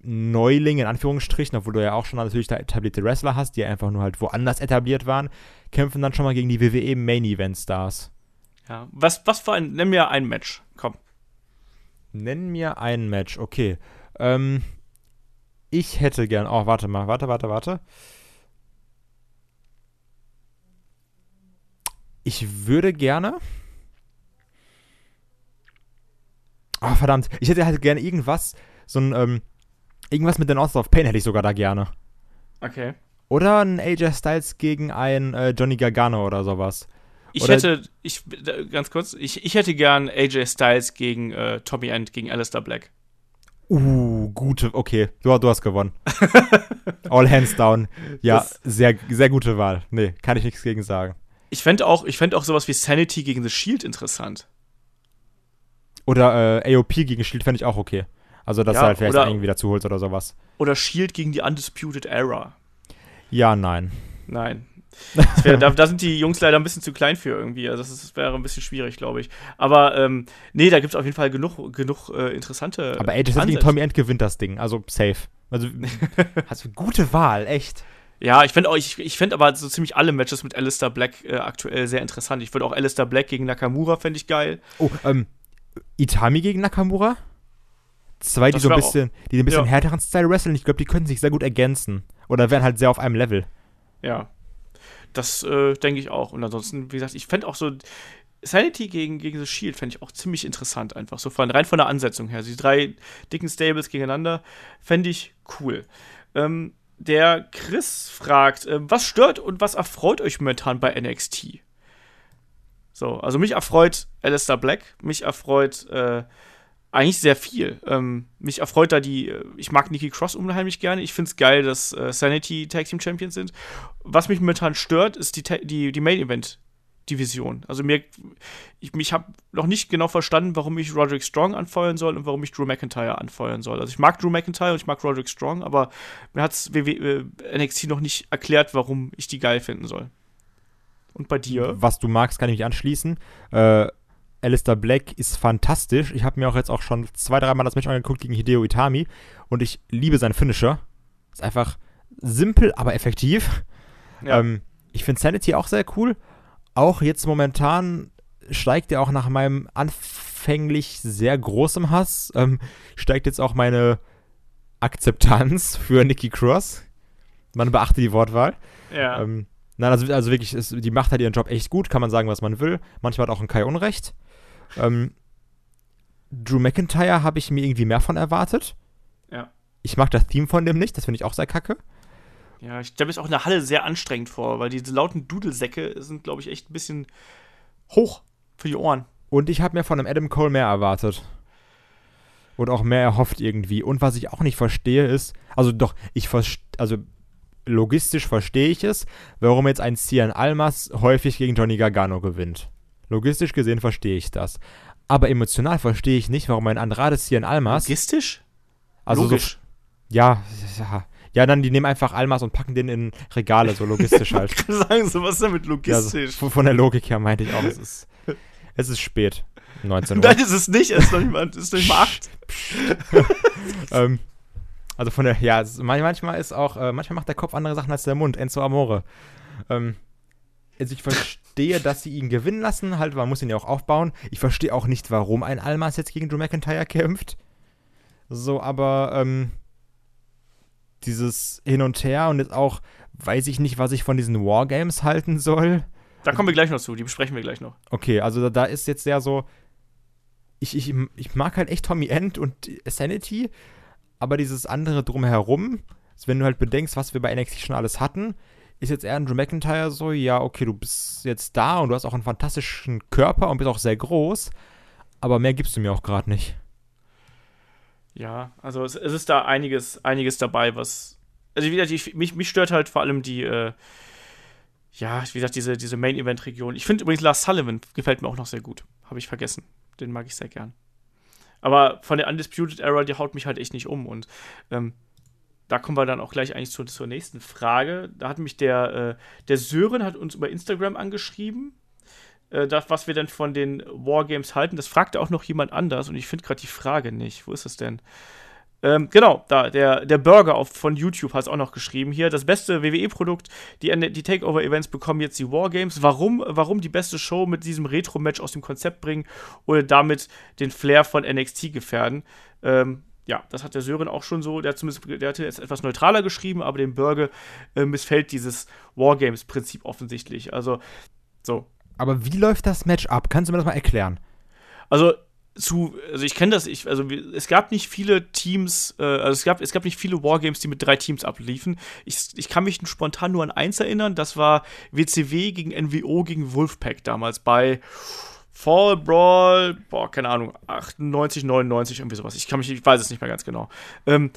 Neulinge in Anführungsstrichen, obwohl du ja auch schon natürlich da etablierte Wrestler hast, die einfach nur halt woanders etabliert waren, kämpfen dann schon mal gegen die WWE Main Event Stars. Ja. Was, was für ein. Nenn mir ein Match. Komm. Nenn mir ein Match, okay. Ähm, ich hätte gern. Oh, warte mal, warte, warte, warte. Ich würde gerne. Oh, verdammt. Ich hätte halt gerne irgendwas, so ein, ähm, irgendwas mit den Authors of Pain hätte ich sogar da gerne. Okay. Oder ein AJ Styles gegen einen äh, Johnny Gargano oder sowas. Ich Oder- hätte, ich, ganz kurz, ich, ich hätte gern AJ Styles gegen äh, Tommy End, gegen Alistair Black. Uh, gute, okay. Du, du hast gewonnen. All hands down. Ja, Das- sehr, sehr gute Wahl. Nee, kann ich nichts gegen sagen. Ich fände auch, ich fänd auch sowas wie Sanity gegen The Shield interessant. Oder äh, AOP gegen Shield fände ich auch okay. Also, dass Ja, er halt vielleicht oder- irgendwie dazu holt oder sowas. Oder Shield gegen die Undisputed Era. Ja, nein. Nein. Das wär, da, da sind die Jungs leider ein bisschen zu klein für irgendwie. Also das, ist- das wäre ein bisschen schwierig, glaube ich. Aber ähm, nee, da gibt es auf jeden Fall genug, genug äh, interessante. Aber Styles gegen Ansätze. Tommy End gewinnt das Ding. Also, safe. Also, hast du eine gute Wahl, echt. Ja, ich fände auch, ich, ich fänd aber so ziemlich alle Matches mit Alistair Black äh, aktuell sehr interessant. Ich würde auch Alistair Black gegen Nakamura fände ich geil. Oh, ähm, Itami gegen Nakamura? Zwei, die Das so ein bisschen, die ein bisschen Ja. härteren Style wresteln. Ich glaube, die können sich sehr gut ergänzen. Oder wären halt sehr auf einem Level. Ja. Das äh, denke ich auch. Und ansonsten, wie gesagt, ich fände auch so. Sanity gegen, gegen The Shield fände ich auch ziemlich interessant, einfach so von, rein von der Ansetzung her. Die drei dicken Stables gegeneinander fände ich cool. Ähm, der Chris fragt, äh, was stört und was erfreut euch momentan bei NXT? So, also mich erfreut Alistair Black, mich erfreut äh, eigentlich sehr viel. Ähm, mich erfreut da die, äh, ich mag Nikki Cross unheimlich gerne. Ich finde es geil, dass äh, Sanity Tag Team Champions sind. Was mich momentan stört, ist die, die, die Main Event Division. Also mir, ich, ich habe noch nicht genau verstanden, warum ich Roderick Strong anfeuern soll und warum ich Drew McIntyre anfeuern soll. Also ich mag Drew McIntyre und ich mag Roderick Strong, aber mir hat's WW, äh, NXT noch nicht erklärt, warum ich die geil finden soll. Und bei dir? Was du magst, kann ich mich anschließen. Äh, Alistair Black ist fantastisch. Ich habe mir auch jetzt auch schon zwei, dreimal das Match angeguckt gegen Hideo Itami und ich liebe seinen Finisher. Ist einfach simpel, aber effektiv. Ja. Ähm, ich finde Sanity auch sehr cool. Auch jetzt momentan steigt er auch nach meinem anfänglich sehr großem Hass, ähm, steigt jetzt auch meine Akzeptanz für Nikki Cross. Man beachte die Wortwahl. ja. Ähm, nein, also, also wirklich, es, die macht halt ihren Job echt gut, kann man sagen, was man will. Manchmal hat auch ein Kai Unrecht. Ähm, Drew McIntyre habe ich mir irgendwie mehr von erwartet. Ja. Ich mag das Theme von dem nicht, das finde ich auch sehr kacke. Ja, ich stelle mir auch in der Halle sehr anstrengend vor, weil diese lauten Dudelsäcke sind, glaube ich, echt ein bisschen hoch für die Ohren. Und ich habe mir von einem Adam Cole mehr erwartet. Und auch mehr erhofft irgendwie. Und was ich auch nicht verstehe ist, also doch, ich verstehe, also logistisch verstehe ich es, warum jetzt ein Cian Almas häufig gegen Johnny Gargano gewinnt. Logistisch gesehen verstehe ich das. Aber emotional verstehe ich nicht, warum ein Andrade Cian Almas, Logistisch? also so, Logisch. ja, ja, ja, dann die nehmen einfach Almas und packen den in Regale, so logistisch halt. Sagen Sie, was ist damit Ja, so, logistisch? von von der Logik her meinte ich auch, es ist, es ist spät. 19 Uhr. Nein, ist es nicht. Es ist noch nicht mal, es ist noch nicht mal ähm, also von der, ja, manchmal ist auch, äh, manchmal macht der Kopf andere Sachen als der Mund. Enzo Amore. Ähm, also ich verstehe, dass sie ihn gewinnen lassen, halt, man muss ihn ja auch aufbauen. Ich verstehe auch nicht, warum ein Almas jetzt gegen Drew McIntyre kämpft. So, aber, ähm, dieses Hin und Her und jetzt auch, weiß ich nicht, was ich von diesen Wargames halten soll. Da kommen wir gleich noch zu, die besprechen wir gleich noch. Okay, also da, da ist jetzt sehr so. Ich, ich, ich mag halt echt Tommy End und Sanity, aber dieses andere drumherum, also wenn du halt bedenkst, was wir bei NXT schon alles hatten, ist jetzt eher ein Drew McIntyre so, ja, okay, du bist jetzt da und du hast auch einen fantastischen Körper und bist auch sehr groß, aber mehr gibst du mir auch gerade nicht. Ja, also es, es ist da einiges, einiges dabei, was. Also wie gesagt, ich, mich, mich stört halt vor allem die, äh, ja, wie gesagt, diese, diese Main-Event-Region. Ich finde übrigens Lars Sullivan gefällt mir auch noch sehr gut. Habe ich vergessen. Den mag ich sehr gern. Aber von der Undisputed Era, die haut mich halt echt nicht um. Und ähm, da kommen wir dann auch gleich eigentlich zu, zur nächsten Frage. Da hat mich der, äh, der Sören hat uns über Instagram angeschrieben, äh, das, was wir denn von den Wargames halten. Das fragte auch noch jemand anders und ich finde gerade die Frage nicht. Wo ist es denn? Ähm, genau, da, der, der Burger auf, von YouTube hat es auch noch geschrieben hier. Das beste WWE-Produkt, die, die Takeover-Events bekommen jetzt die Wargames. Warum, warum die beste Show mit diesem Retro-Match aus dem Konzept bringen oder damit den Flair von NXT gefährden? Ähm, ja, das hat der Sören auch schon so, der hat zumindest, der hatte jetzt etwas neutraler geschrieben, aber dem Burger äh, missfällt dieses Wargames-Prinzip offensichtlich. Also, so. Aber wie läuft das Match ab? Kannst du mir das mal erklären? Also, zu, also ich kenne das, ich, also es gab nicht viele Teams, äh, also es gab, es gab nicht viele Wargames, die mit drei Teams abliefen. Ich, ich kann mich spontan nur an eins erinnern, das war WCW gegen NWO gegen Wolfpack damals bei Fall Brawl, boah, keine Ahnung, 98, 99, irgendwie sowas. Ich kann mich, ich weiß es nicht mehr ganz genau. Ähm,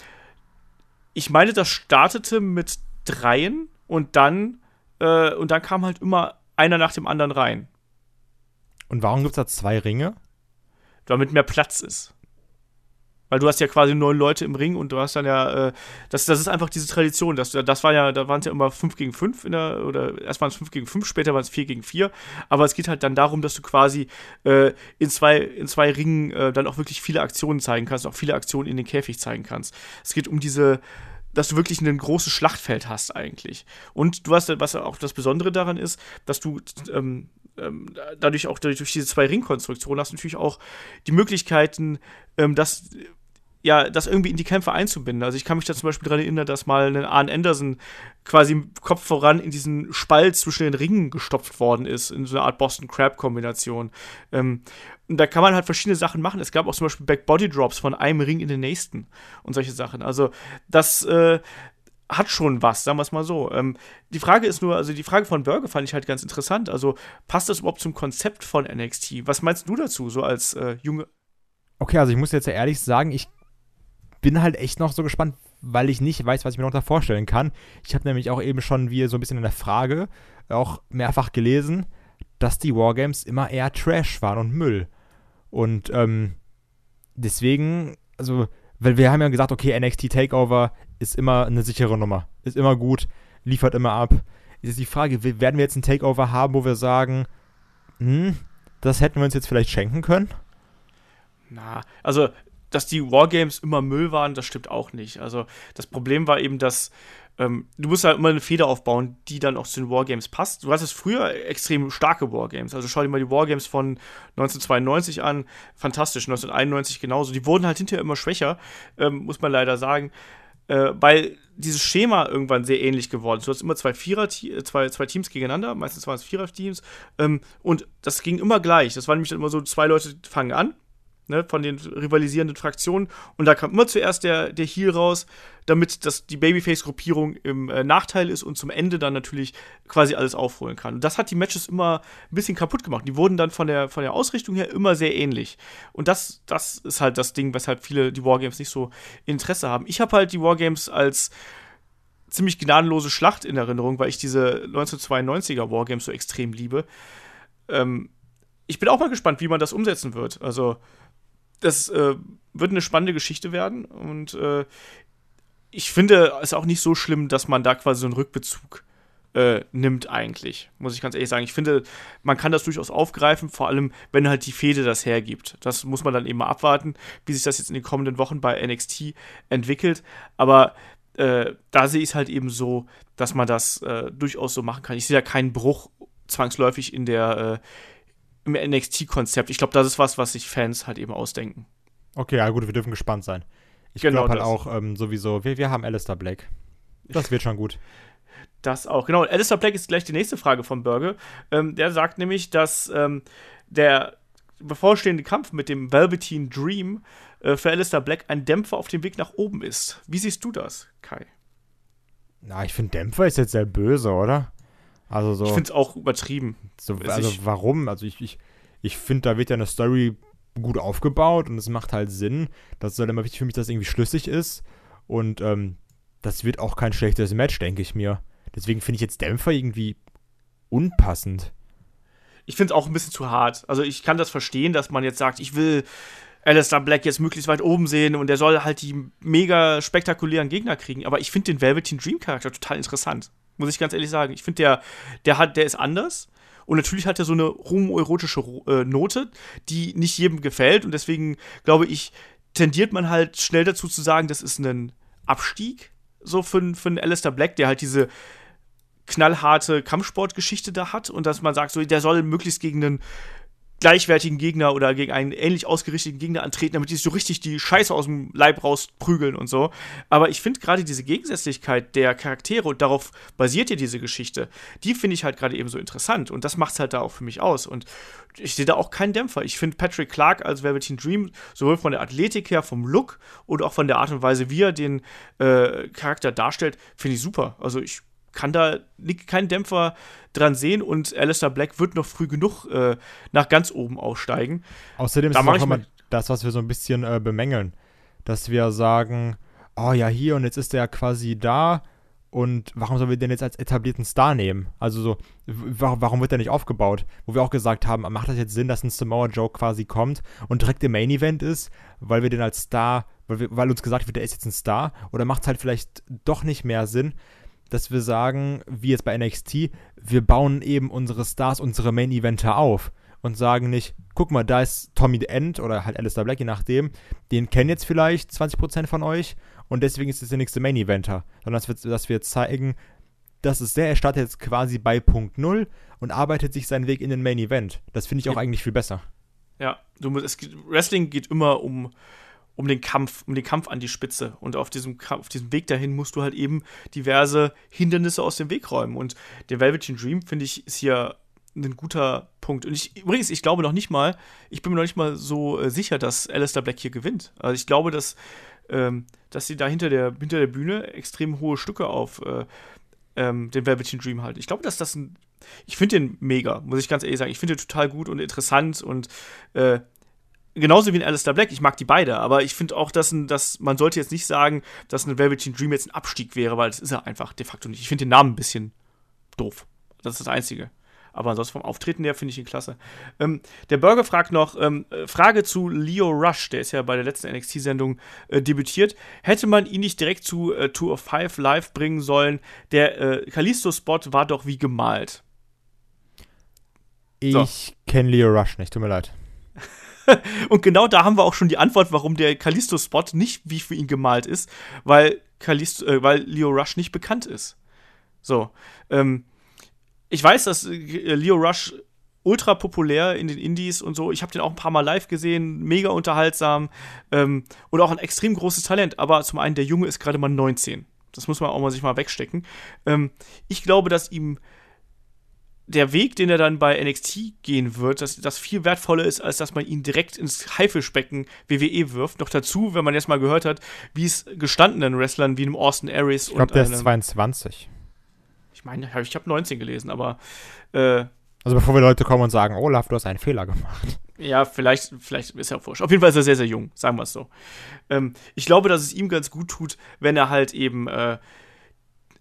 ich meine, das startete mit dreien und dann, äh, und dann kam halt immer einer nach dem anderen rein. Und warum gibt es da zwei Ringe? damit mehr Platz ist. Weil du hast ja quasi neun Leute im Ring und du hast dann ja, äh, das, das ist einfach diese Tradition. Das, das war ja, da waren es ja immer fünf gegen fünf in der, oder erst waren es fünf gegen fünf, später waren es vier gegen vier. Aber es geht halt dann darum, dass du quasi äh, in, zwei, in zwei Ringen äh, dann auch wirklich viele Aktionen zeigen kannst, auch viele Aktionen in den Käfig zeigen kannst. Es geht um diese, dass du wirklich ein großes Schlachtfeld hast eigentlich. Und du hast, was auch das Besondere daran ist, dass du ähm, ähm, dadurch auch durch, diese zwei Ringkonstruktionen hast du natürlich auch die Möglichkeiten, ähm, das ja, das irgendwie in die Kämpfe einzubinden. Also ich kann mich da zum Beispiel daran erinnern, dass mal ein Arn Anderson quasi Kopf voran in diesen Spalt zwischen den Ringen gestopft worden ist, in so einer Art Boston Crab-Kombination. Ähm, und da kann man halt verschiedene Sachen machen. Es gab auch zum Beispiel Back-Body-Drops von einem Ring in den nächsten und solche Sachen. Also das äh, hat schon was, sagen wir es mal so. Ähm, die Frage ist nur, also die Frage von Burger fand ich halt ganz interessant. Also passt das überhaupt zum Konzept von NXT? Was meinst du dazu, so als äh, junge? Okay, also ich muss jetzt ja ehrlich sagen, ich bin halt echt noch so gespannt, weil ich nicht weiß, was ich mir noch da vorstellen kann. Ich habe nämlich auch eben schon, wie so ein bisschen in der Frage, auch mehrfach gelesen, dass die Wargames immer eher Trash waren und Müll. Und ähm, deswegen, also, weil wir haben ja gesagt, okay, NXT Takeover ist immer eine sichere Nummer. Ist immer gut, liefert immer ab. Ist die Frage, werden wir jetzt ein Takeover haben, wo wir sagen, hm, das hätten wir uns jetzt vielleicht schenken können? Na, also, dass die Wargames immer Müll waren, das stimmt auch nicht. Also, das Problem war eben, dass ähm, du musst halt immer eine Feder aufbauen, die dann auch zu den Wargames passt. Du hattest früher extrem starke Wargames. Also schau dir mal die Wargames von 1992 an. Fantastisch. 1991 genauso. Die wurden halt hinterher immer schwächer, ähm, muss man leider sagen äh, weil dieses Schema irgendwann sehr ähnlich geworden ist. Du hast immer zwei Vierer, äh, zwei, zwei Teams gegeneinander, meistens waren es Vierer-Teams, ähm, und das ging immer gleich. Das war nämlich immer so, zwei Leute fangen an, ne, von den rivalisierenden Fraktionen. Und da kam immer zuerst der, der Heal raus, damit das, die Babyface-Gruppierung im äh, Nachteil ist und zum Ende dann natürlich quasi alles aufholen kann. Und das hat die Matches immer ein bisschen kaputt gemacht. Die wurden dann von der, von der Ausrichtung her immer sehr ähnlich. Und das, das ist halt das Ding, weshalb viele die Wargames nicht so Interesse haben. Ich habe halt die Wargames als ziemlich gnadenlose Schlacht in Erinnerung, weil ich diese 1992er Wargames so extrem liebe. Ähm, ich bin auch mal gespannt, wie man das umsetzen wird. Also, das äh, wird eine spannende Geschichte werden und äh, ich finde es auch nicht so schlimm, dass man da quasi so einen Rückbezug äh, nimmt eigentlich, muss ich ganz ehrlich sagen. Ich finde, man kann das durchaus aufgreifen, vor allem, wenn halt die Fehde das hergibt. Das muss man dann eben mal abwarten, wie sich das jetzt in den kommenden Wochen bei NXT entwickelt. Aber äh, da sehe ich es halt eben so, dass man das äh, durchaus so machen kann. Ich sehe da keinen Bruch zwangsläufig in der äh, im NXT-Konzept. Ich glaube, das ist was, was sich Fans halt eben ausdenken. Okay, ja gut, wir dürfen gespannt sein. Ich genau glaube halt auch ähm, sowieso, wir, wir haben Alistair Black. Das wird schon gut. Das auch, genau. Alistair Black ist gleich die nächste Frage von Burger. Ähm, der sagt nämlich, dass ähm, der bevorstehende Kampf mit dem Velveteen Dream äh, für Alistair Black ein Dämpfer auf dem Weg nach oben ist. Wie siehst du das, Kai? Na, ich finde, Dämpfer ist jetzt sehr böse, oder? Also so. Ich finde es auch übertrieben. So, also warum? Also ich, ich, ich finde, da wird ja eine Story gut aufgebaut und es macht halt Sinn. Das ist halt immer wichtig für mich, dass es irgendwie schlüssig ist. Und ähm, das wird auch kein schlechtes Match, denke ich mir. Deswegen finde ich jetzt Dämpfer irgendwie unpassend. Ich finde es auch ein bisschen zu hart. Also ich kann das verstehen, dass man jetzt sagt, ich will Alistair Black jetzt möglichst weit oben sehen und er soll halt die mega spektakulären Gegner kriegen. Aber ich finde den Velveteen Dream Charakter total interessant. Muss ich ganz ehrlich sagen. Ich finde, der, der, hat, der ist anders. Und natürlich hat er so eine homoerotische äh, Note, die nicht jedem gefällt. Und deswegen glaube ich, tendiert man halt schnell dazu zu sagen, das ist ein Abstieg so für, für einen Alistair Black, der halt diese knallharte Kampfsportgeschichte da hat und dass man sagt, so, der soll möglichst gegen einen gleichwertigen Gegner oder gegen einen ähnlich ausgerichteten Gegner antreten, damit die sich so richtig die Scheiße aus dem Leib rausprügeln und so. Aber ich finde gerade diese Gegensätzlichkeit der Charaktere und darauf basiert ja diese Geschichte, die finde ich halt gerade eben so interessant und das macht es halt da auch für mich aus. Und ich sehe da auch keinen Dämpfer. Ich finde Patrick Clark als Velveteen Dream sowohl von der Athletik her, vom Look und auch von der Art und Weise, wie er den äh, Charakter darstellt, finde ich super. Also ich kann da keinen Dämpfer dran sehen und Alistair Black wird noch früh genug äh, nach ganz oben aufsteigen. Außerdem da ist es auch immer das, was wir so ein bisschen äh, bemängeln, dass wir sagen, oh ja, hier und jetzt ist der quasi da und warum sollen wir den jetzt als etablierten Star nehmen? Also so, warum wird der nicht aufgebaut? Wo wir auch gesagt haben, macht das jetzt Sinn, dass ein Samoa Joe quasi kommt und direkt im Main Event ist, weil wir den als Star, weil, wir, weil uns gesagt wird, der ist jetzt ein Star? Oder macht es halt vielleicht doch nicht mehr Sinn, dass wir sagen, wie jetzt bei NXT, wir bauen eben unsere Stars, unsere Main-Eventer auf und sagen nicht, guck mal, da ist Tommy the End oder halt Alistair Black, je nachdem, den kennen jetzt vielleicht 20% von euch und deswegen ist es der nächste Main-Eventer. Sondern dass wir, dass wir zeigen, das ist der, er startet jetzt quasi bei Punkt 0 und arbeitet sich seinen Weg in den Main-Event. Das finde ich auch ja. eigentlich viel besser. Ja, du musst, es, Wrestling geht immer um um den Kampf, um den Kampf an die Spitze. Und auf diesem, auf diesem Weg dahin musst du halt eben diverse Hindernisse aus dem Weg räumen. Und der Velveteen Dream, finde ich, ist hier ein guter Punkt. Und ich, übrigens, ich glaube noch nicht mal, ich bin mir noch nicht mal so äh, sicher, dass Alistair Black hier gewinnt. Also ich glaube, dass, ähm, dass sie da hinter der, hinter der Bühne extrem hohe Stücke auf äh, ähm, den Velveteen Dream halten. Ich glaube, dass das ein. Ich finde den mega, muss ich ganz ehrlich sagen. Ich finde den total gut und interessant und äh, genauso wie in Alistair Black, ich mag die beide, aber ich finde auch, dass, ein, dass man sollte jetzt nicht sagen, dass ein Velveteen Dream jetzt ein Abstieg wäre, weil das ist er einfach de facto nicht. Ich finde den Namen ein bisschen doof. Das ist das Einzige. Aber ansonsten vom Auftreten her finde ich ihn klasse. Ähm, der Burger fragt noch, ähm, äh, Frage zu Leo Rush, der ist ja bei der letzten NXT-Sendung äh, debütiert. Hätte man ihn nicht direkt zu äh, Tour of Five live bringen sollen? Der äh, Kalisto-Spot war doch wie gemalt. Ich so. kenne Leo Rush nicht, tut mir leid. und genau da haben wir auch schon die Antwort, warum der Callisto-Spot nicht wie für ihn gemalt ist, weil, Callisto, äh, weil Leo Rush nicht bekannt ist. So. Ähm, ich weiß, dass äh, Leo Rush ultra populär in den Indies und so. Ich habe den auch ein paar Mal live gesehen, mega unterhaltsam ähm, und auch ein extrem großes Talent. Aber zum einen, der Junge ist gerade mal 19. Das muss man auch mal sich mal wegstecken. Ähm, ich glaube, dass ihm der Weg, den er dann bei NXT gehen wird, dass das viel wertvoller ist, als dass man ihn direkt ins Haifischbecken WWE wirft. Noch dazu, wenn man jetzt mal gehört hat, wie es gestandenen Wrestlern wie einem Austin Aries ich glaub, und. Ich glaube, der ist 22. Ich meine, ich habe 19 gelesen, aber. Äh, also bevor wir Leute kommen und sagen, Olaf, du hast einen Fehler gemacht. Ja, vielleicht, vielleicht ist er wurscht. Auf jeden Fall ist er sehr, sehr jung, sagen wir es so. Ähm, ich glaube, dass es ihm ganz gut tut, wenn er halt eben äh,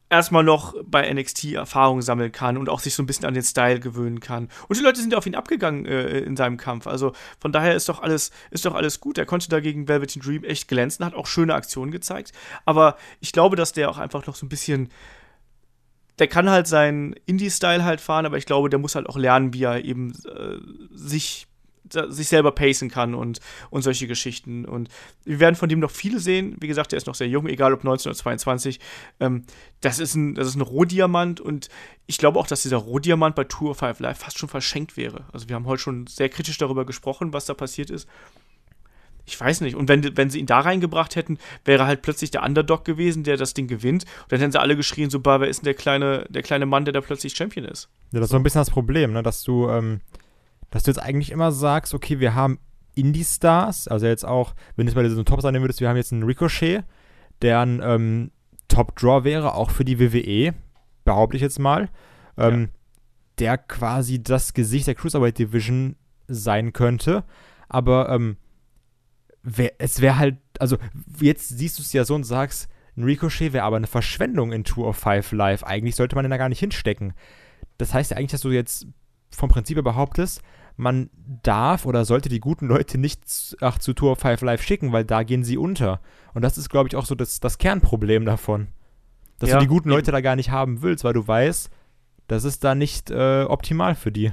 erstmal noch bei NXT Erfahrung sammeln kann und auch sich so ein bisschen an den Style gewöhnen kann. Und die Leute sind ja auf ihn abgegangen äh, in seinem Kampf. Also von daher ist doch alles, ist doch alles gut. Er konnte dagegen Velveteen Dream echt glänzen, hat auch schöne Aktionen gezeigt. Aber ich glaube, dass der auch einfach noch so ein bisschen. Der kann halt seinen Indie-Style halt fahren, aber ich glaube, der muss halt auch lernen, wie er eben äh, sich sich selber pacen kann und, und solche Geschichten. Und wir werden von dem noch viele sehen. Wie gesagt, der ist noch sehr jung, egal ob 19 oder 22. Ähm, das, ist ein, das ist ein Rohdiamant und ich glaube auch, dass dieser Rohdiamant bei Tour of Five Live fast schon verschenkt wäre. Also wir haben heute schon sehr kritisch darüber gesprochen, was da passiert ist. Ich weiß nicht. Und wenn, wenn sie ihn da reingebracht hätten, wäre halt plötzlich der Underdog gewesen, der das Ding gewinnt. Und dann hätten sie alle geschrien, so, wer ist denn der kleine, der kleine Mann, der da plötzlich Champion ist? Ja, das ist so ein bisschen das Problem, ne? dass du ähm, dass du jetzt eigentlich immer sagst, okay, wir haben Indie-Stars, also jetzt auch, wenn du es bei diesen Tops annehmen würdest, wir haben jetzt einen Ricochet, der ein ähm, Top-Draw wäre, auch für die WWE, behaupte ich jetzt mal, ähm, ja. der quasi das Gesicht der Cruiserweight Division sein könnte, aber ähm, wär, es wäre halt, also jetzt siehst du es ja so und sagst, ein Ricochet wäre aber eine Verschwendung in Tour of Five Live. Eigentlich sollte man den da gar nicht hinstecken. Das heißt ja eigentlich, dass du jetzt vom Prinzip her behauptest, man darf oder sollte die guten Leute nicht ach, zu Tour 5 Live schicken, weil da gehen sie unter. Und das ist, glaube ich, auch so das, das Kernproblem davon. Dass ja, du die guten Leute da gar nicht haben willst, weil du weißt, das ist da nicht äh, optimal für die.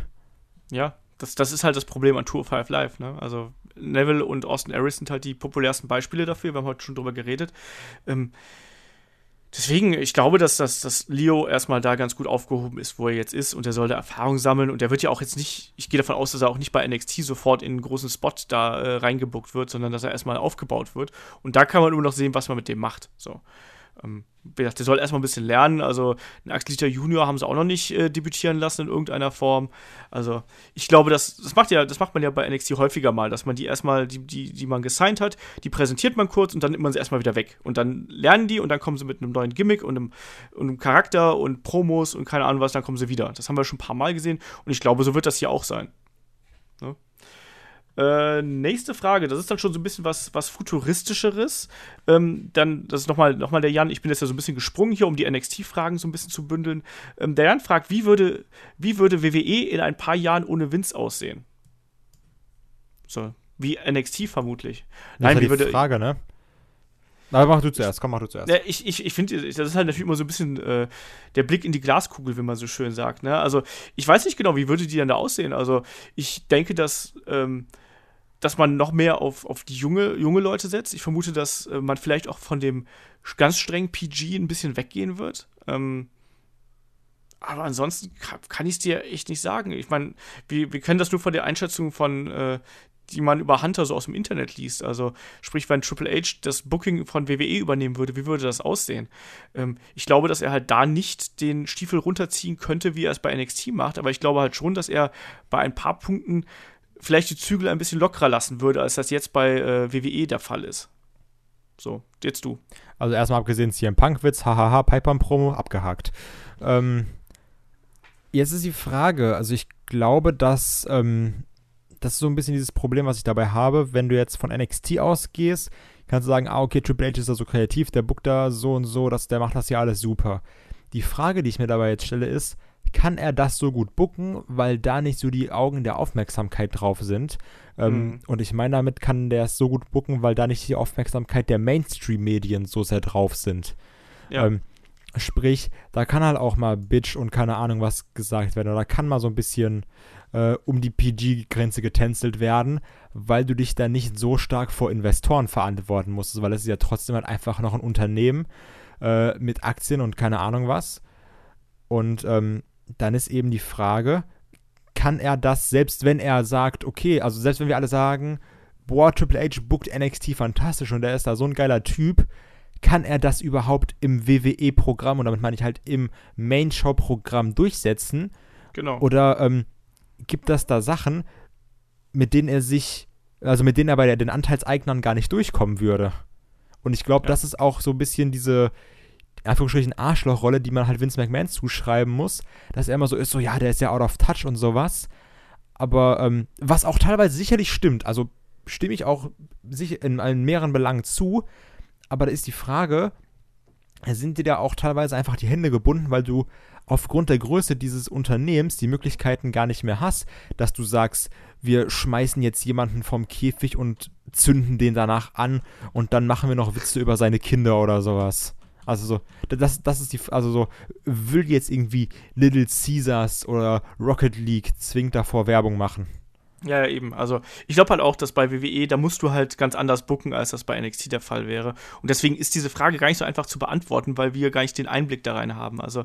Ja, das, das ist halt das Problem an Tour 5 Live. Ne? Also Neville und Austin Aries sind halt die populärsten Beispiele dafür. Wir haben heute schon drüber geredet. Ähm, deswegen, ich glaube, dass, dass, dass Leo erstmal da ganz gut aufgehoben ist, wo er jetzt ist und er soll da Erfahrung sammeln und er wird ja auch jetzt nicht, ich gehe davon aus, dass er auch nicht bei NXT sofort in einen großen Spot da äh, reingebuckt wird, sondern dass er erstmal aufgebaut wird und da kann man immer noch sehen, was man mit dem macht. So. Ähm, wie gesagt, der soll erstmal ein bisschen lernen. Also, einen Axel Dieter Junior haben sie auch noch nicht äh, debütieren lassen in irgendeiner Form. Also, ich glaube, das, das, macht ja, das macht man ja bei NXT häufiger mal, dass man die erstmal, die, die, die man gesigned hat, die präsentiert man kurz und dann nimmt man sie erstmal wieder weg. Und dann lernen die und dann kommen sie mit einem neuen Gimmick und einem, und einem Charakter und Promos und keine Ahnung was, dann kommen sie wieder. Das haben wir schon ein paar Mal gesehen und ich glaube, so wird das hier auch sein. Ne? Äh, nächste Frage, das ist dann schon so ein bisschen was, was Futuristischeres. Ähm, dann, das ist nochmal noch mal der Jan, ich bin jetzt ja so ein bisschen gesprungen hier, um die NXT-Fragen so ein bisschen zu bündeln. Ähm, der Jan fragt, wie würde, wie würde WWE in ein paar Jahren ohne Vince aussehen? So, wie NXT vermutlich. Das Nein, wie ja würde. die Frage, ne? Aber mach du zuerst, komm, mach du zuerst. Ja, ich, ich, ich finde, das ist halt natürlich immer so ein bisschen äh, der Blick in die Glaskugel, wie man so schön sagt. Ne? Also, ich weiß nicht genau, wie würde die dann da aussehen. Also, ich denke, dass, ähm, dass man noch mehr auf, auf die junge, junge Leute setzt. Ich vermute, dass äh, man vielleicht auch von dem ganz strengen PG ein bisschen weggehen wird. Ähm, aber ansonsten kann, ich es dir echt nicht sagen. Ich meine, wir, wir kennen das nur von der Einschätzung von äh, die man über Hunter so aus dem Internet liest. Also sprich, wenn Triple H das Booking von WWE übernehmen würde, wie würde das aussehen? Ähm, ich glaube, dass er halt da nicht den Stiefel runterziehen könnte, wie er es bei NXT macht, aber ich glaube halt schon, dass er bei ein paar Punkten vielleicht die Zügel ein bisschen lockerer lassen würde, als das jetzt bei äh, WWE der Fall ist. So, jetzt du. Also erstmal abgesehen CM Punk-Witz, hahaha, Piper-Promo, abgehakt. Ähm, jetzt ist die Frage, also ich glaube, dass ähm, das ist so ein bisschen dieses Problem, was ich dabei habe. Wenn du jetzt von NXT ausgehst, kannst du sagen, ah, okay, Triple H ist da so kreativ, der bookt da so und so, das, der macht das ja alles super. Die Frage, die ich mir dabei jetzt stelle, ist, kann er das so gut booken, weil da nicht so die Augen der Aufmerksamkeit drauf sind? Ähm, Mhm. Und ich meine, damit kann der es so gut booken, weil da nicht die Aufmerksamkeit der Mainstream-Medien so sehr drauf sind. Ja. Ähm, sprich, da kann halt auch mal Bitch und keine Ahnung was gesagt werden. Oder kann mal so ein bisschen äh, um die PG-Grenze getänzelt werden, weil du dich da nicht so stark vor Investoren verantworten musst, weil es ist ja trotzdem halt einfach noch ein Unternehmen äh, mit Aktien und keine Ahnung was. Und ähm, dann ist eben die Frage, kann er das, selbst wenn er sagt, okay, also selbst wenn wir alle sagen, boah, Triple H bookt NXT fantastisch und er ist da so ein geiler Typ, kann er das überhaupt im WWE-Programm, und damit meine ich halt im Main-Show-Programm durchsetzen? Genau. Oder ähm, gibt das da Sachen, mit denen er sich, also mit denen er bei den Anteilseignern gar nicht durchkommen würde? Und ich glaube, Ja. das ist auch so ein bisschen diese, in Anführungsstrichen, Arschlochrolle, die man halt Vince McMahon zuschreiben muss, dass er immer so ist, so, ja, der ist ja out of touch und sowas. Aber ähm, was auch teilweise sicherlich stimmt, also stimme ich auch sich in, in mehreren Belangen zu, aber da ist die Frage, sind dir da auch teilweise einfach die Hände gebunden, weil du aufgrund der Größe dieses Unternehmens die Möglichkeiten gar nicht mehr hast, dass du sagst, wir schmeißen jetzt jemanden vom Käfig und zünden den danach an und dann machen wir noch Witze über seine Kinder oder sowas. Also so, das, das ist die, also so, will jetzt irgendwie Little Caesars oder Rocket League zwingend davor Werbung machen. Ja, ja, eben. Also, ich glaube halt auch, dass bei WWE, da musst du halt ganz anders booken, als das bei NXT der Fall wäre. Und deswegen ist diese Frage gar nicht so einfach zu beantworten, weil wir gar nicht den Einblick da rein haben. Also,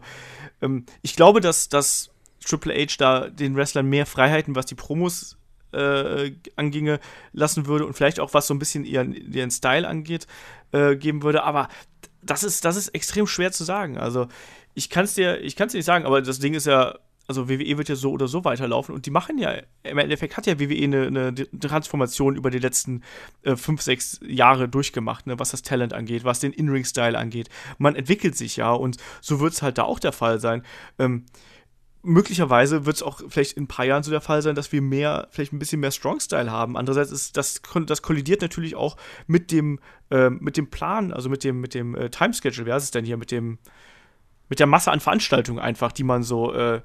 ähm, ich glaube, dass, dass Triple H da den Wrestlern mehr Freiheiten, was die Promos äh, anginge, lassen würde und vielleicht auch was so ein bisschen ihren, ihren Style angeht, äh, geben würde. Aber das ist, das ist extrem schwer zu sagen. Also, ich kann es dir, ich kann's dir nicht sagen, aber das Ding ist ja, also WWE wird ja so oder so weiterlaufen und die machen ja, im Endeffekt hat ja WWE eine, eine Transformation über die letzten äh, fünf, sechs Jahre durchgemacht, ne, was das Talent angeht, was den In-Ring-Style angeht. Man entwickelt sich ja und so wird es halt da auch der Fall sein. Ähm, möglicherweise wird es auch vielleicht in ein paar Jahren so der Fall sein, dass wir mehr, vielleicht ein bisschen mehr Strong-Style haben. Andererseits ist das, das kollidiert natürlich auch mit dem, äh, mit dem Plan, also mit dem, mit dem äh, Timeschedule. Wer ist es denn hier? Mit dem, mit der Masse an Veranstaltungen einfach, die man so äh,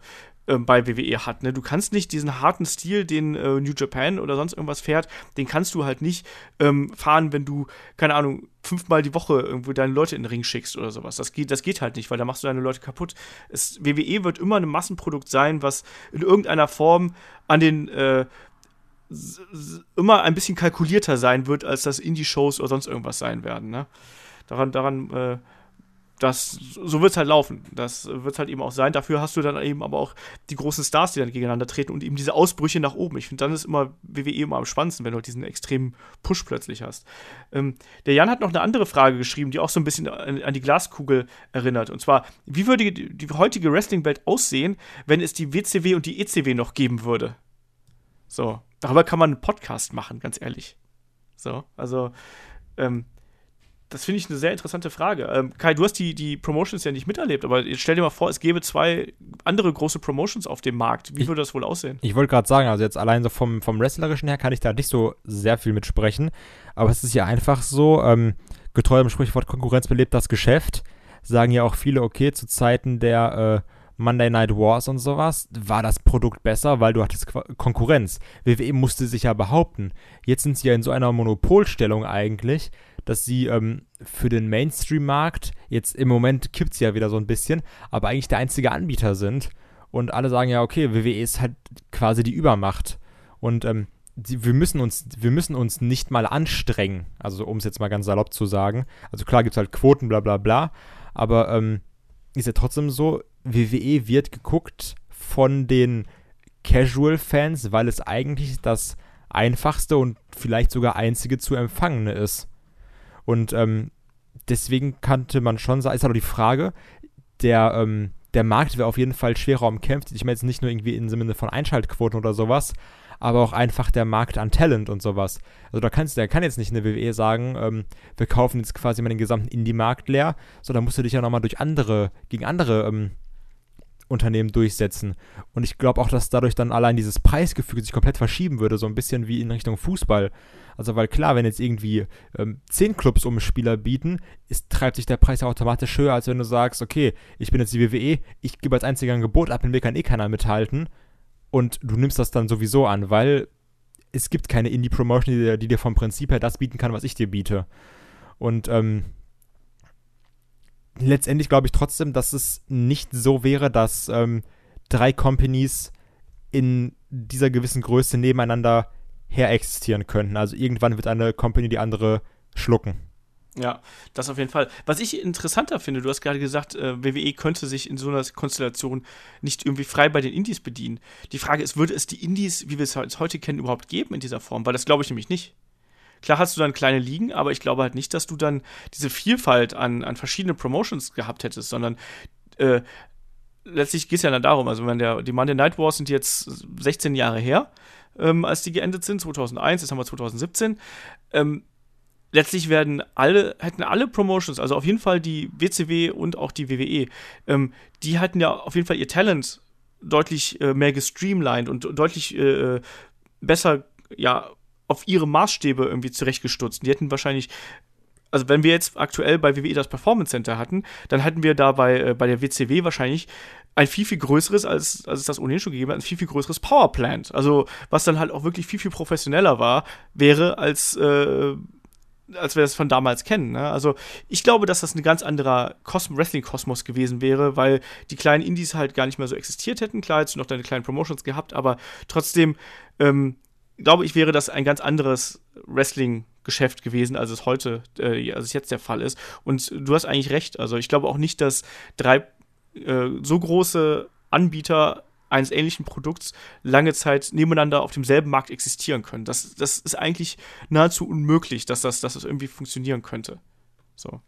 äh, bei WWE hat. Ne? Du kannst nicht diesen harten Stil, den äh, New Japan oder sonst irgendwas fährt, den kannst du halt nicht ähm, fahren, wenn du, keine Ahnung, fünfmal die Woche irgendwo deine Leute in den Ring schickst oder sowas. Das geht, das geht halt nicht, weil da machst du deine Leute kaputt. Es, WWE wird immer ein Massenprodukt sein, was in irgendeiner Form an den äh, immer ein bisschen kalkulierter sein wird, als das Indie-Shows oder sonst irgendwas sein werden. Ne? Daran, daran äh, das, so wird es halt laufen. Das wird es halt eben auch sein. Dafür hast du dann eben aber auch die großen Stars, die dann gegeneinander treten und eben diese Ausbrüche nach oben. Ich finde, dann ist immer WWE immer am spannendsten, wenn du halt diesen extremen Push plötzlich hast. Ähm, der Jan hat noch eine andere Frage geschrieben, die auch so ein bisschen an, an die Glaskugel erinnert. Und zwar, wie würde die, die heutige Wrestling-Welt aussehen, wenn es die WCW und die ECW noch geben würde? So, darüber kann man einen Podcast machen, ganz ehrlich. So, also, ähm, das finde ich eine sehr interessante Frage. Ähm, Kai, du hast die, die Promotions ja nicht miterlebt, aber jetzt stell dir mal vor, es gäbe zwei andere große Promotions auf dem Markt. Wie ich, würde das wohl aussehen? Ich wollte gerade sagen, also jetzt allein so vom, vom Wrestlerischen her kann ich da nicht so sehr viel mitsprechen, aber es ist ja einfach so, ähm, getreu dem Sprichwort Konkurrenz belebt das Geschäft, sagen ja auch viele, okay, zu Zeiten der äh, Monday Night Wars und sowas, war das Produkt besser, weil du hattest Konkurrenz. WWE musste sich ja behaupten. Jetzt sind sie ja in so einer Monopolstellung eigentlich, dass sie ähm, für den Mainstream-Markt, jetzt im Moment kippt sie ja wieder so ein bisschen, aber eigentlich der einzige Anbieter sind. Und alle sagen ja, okay, WWE ist halt quasi die Übermacht. Und ähm, die, wir, müssen uns, wir müssen uns nicht mal anstrengen, also um es jetzt mal ganz salopp zu sagen. Also klar gibt es halt Quoten, bla bla bla, aber ähm, ist ja trotzdem so, WWE wird geguckt von den Casual-Fans, weil es eigentlich das einfachste und vielleicht sogar einzige zu empfangene ist. Und ähm, deswegen kannte man schon sagen, ist halt die Frage, der, ähm, der Markt wäre auf jeden Fall schwerer umkämpft. Ich meine jetzt nicht nur irgendwie im Sinne von Einschaltquoten oder sowas, aber auch einfach der Markt an Talent und sowas. Also da kannst da kann jetzt nicht eine WWE sagen, ähm, wir kaufen jetzt quasi mal den gesamten Indie-Markt leer, sondern musst du dich ja nochmal durch andere, gegen andere ähm, Unternehmen durchsetzen. Und ich glaube auch, dass dadurch dann allein dieses Preisgefüge sich komplett verschieben würde, so ein bisschen wie in Richtung Fußball. Also, weil klar, wenn jetzt irgendwie ähm, zehn Clubs um Spieler bieten, ist, treibt sich der Preis ja automatisch höher, als wenn du sagst, okay, ich bin jetzt die WWE, ich gebe als einziger ein Gebot ab, in mir kann eh keiner mithalten. Und du nimmst das dann sowieso an, weil es gibt keine Indie-Promotion, die, die, dir vom Prinzip her das bieten kann, was ich dir biete. Und ähm, letztendlich glaube ich trotzdem, dass es nicht so wäre, dass ähm, drei Companies in dieser gewissen Größe nebeneinander her existieren könnten. Also irgendwann wird eine Company die andere schlucken. Ja, das auf jeden Fall. Was ich interessanter finde, du hast gerade gesagt, äh, WWE könnte sich in so einer Konstellation nicht irgendwie frei bei den Indies bedienen. Die Frage ist, würde es die Indies, wie wir es heute kennen, überhaupt geben in dieser Form? Weil das glaube ich nämlich nicht. Klar hast du dann kleine Ligen, aber ich glaube halt nicht, dass du dann diese Vielfalt an, an verschiedenen Promotions gehabt hättest, sondern äh, letztlich geht es ja dann darum, also wenn der, die Monday Night Wars sind jetzt 16 Jahre her, ähm, als die geendet sind, 2001, jetzt haben wir 2017. Ähm, letztlich werden alle, hätten alle Promotions, also auf jeden Fall die WCW und auch die WWE, ähm, die hatten ja auf jeden Fall ihr Talent deutlich äh, mehr gestreamlined und deutlich äh, besser, ja, auf ihre Maßstäbe irgendwie zurechtgestutzt. Die hätten wahrscheinlich also wenn wir jetzt aktuell bei WWE das Performance Center hatten, dann hätten wir da bei, äh, bei der WCW wahrscheinlich ein viel, viel größeres, als, als es das ohnehin schon gegeben hat, ein viel, viel größeres Powerplant. Also was dann halt auch wirklich viel, viel professioneller war, wäre als äh, als wir das von damals kennen. Ne? Also ich glaube, dass das ein ganz anderer Wrestling-Kosmos gewesen wäre, weil die kleinen Indies halt gar nicht mehr so existiert hätten. Klar, du noch deine kleinen Promotions gehabt, aber trotzdem ähm, glaube ich, wäre das ein ganz anderes Wrestling-Geschäft gewesen, als es heute, äh, als es jetzt der Fall ist. Und du hast eigentlich recht. Also ich glaube auch nicht, dass drei äh, so große Anbieter eines ähnlichen Produkts lange Zeit nebeneinander auf demselben Markt existieren können. Das, das ist eigentlich nahezu unmöglich, dass das, dass das irgendwie funktionieren könnte. So.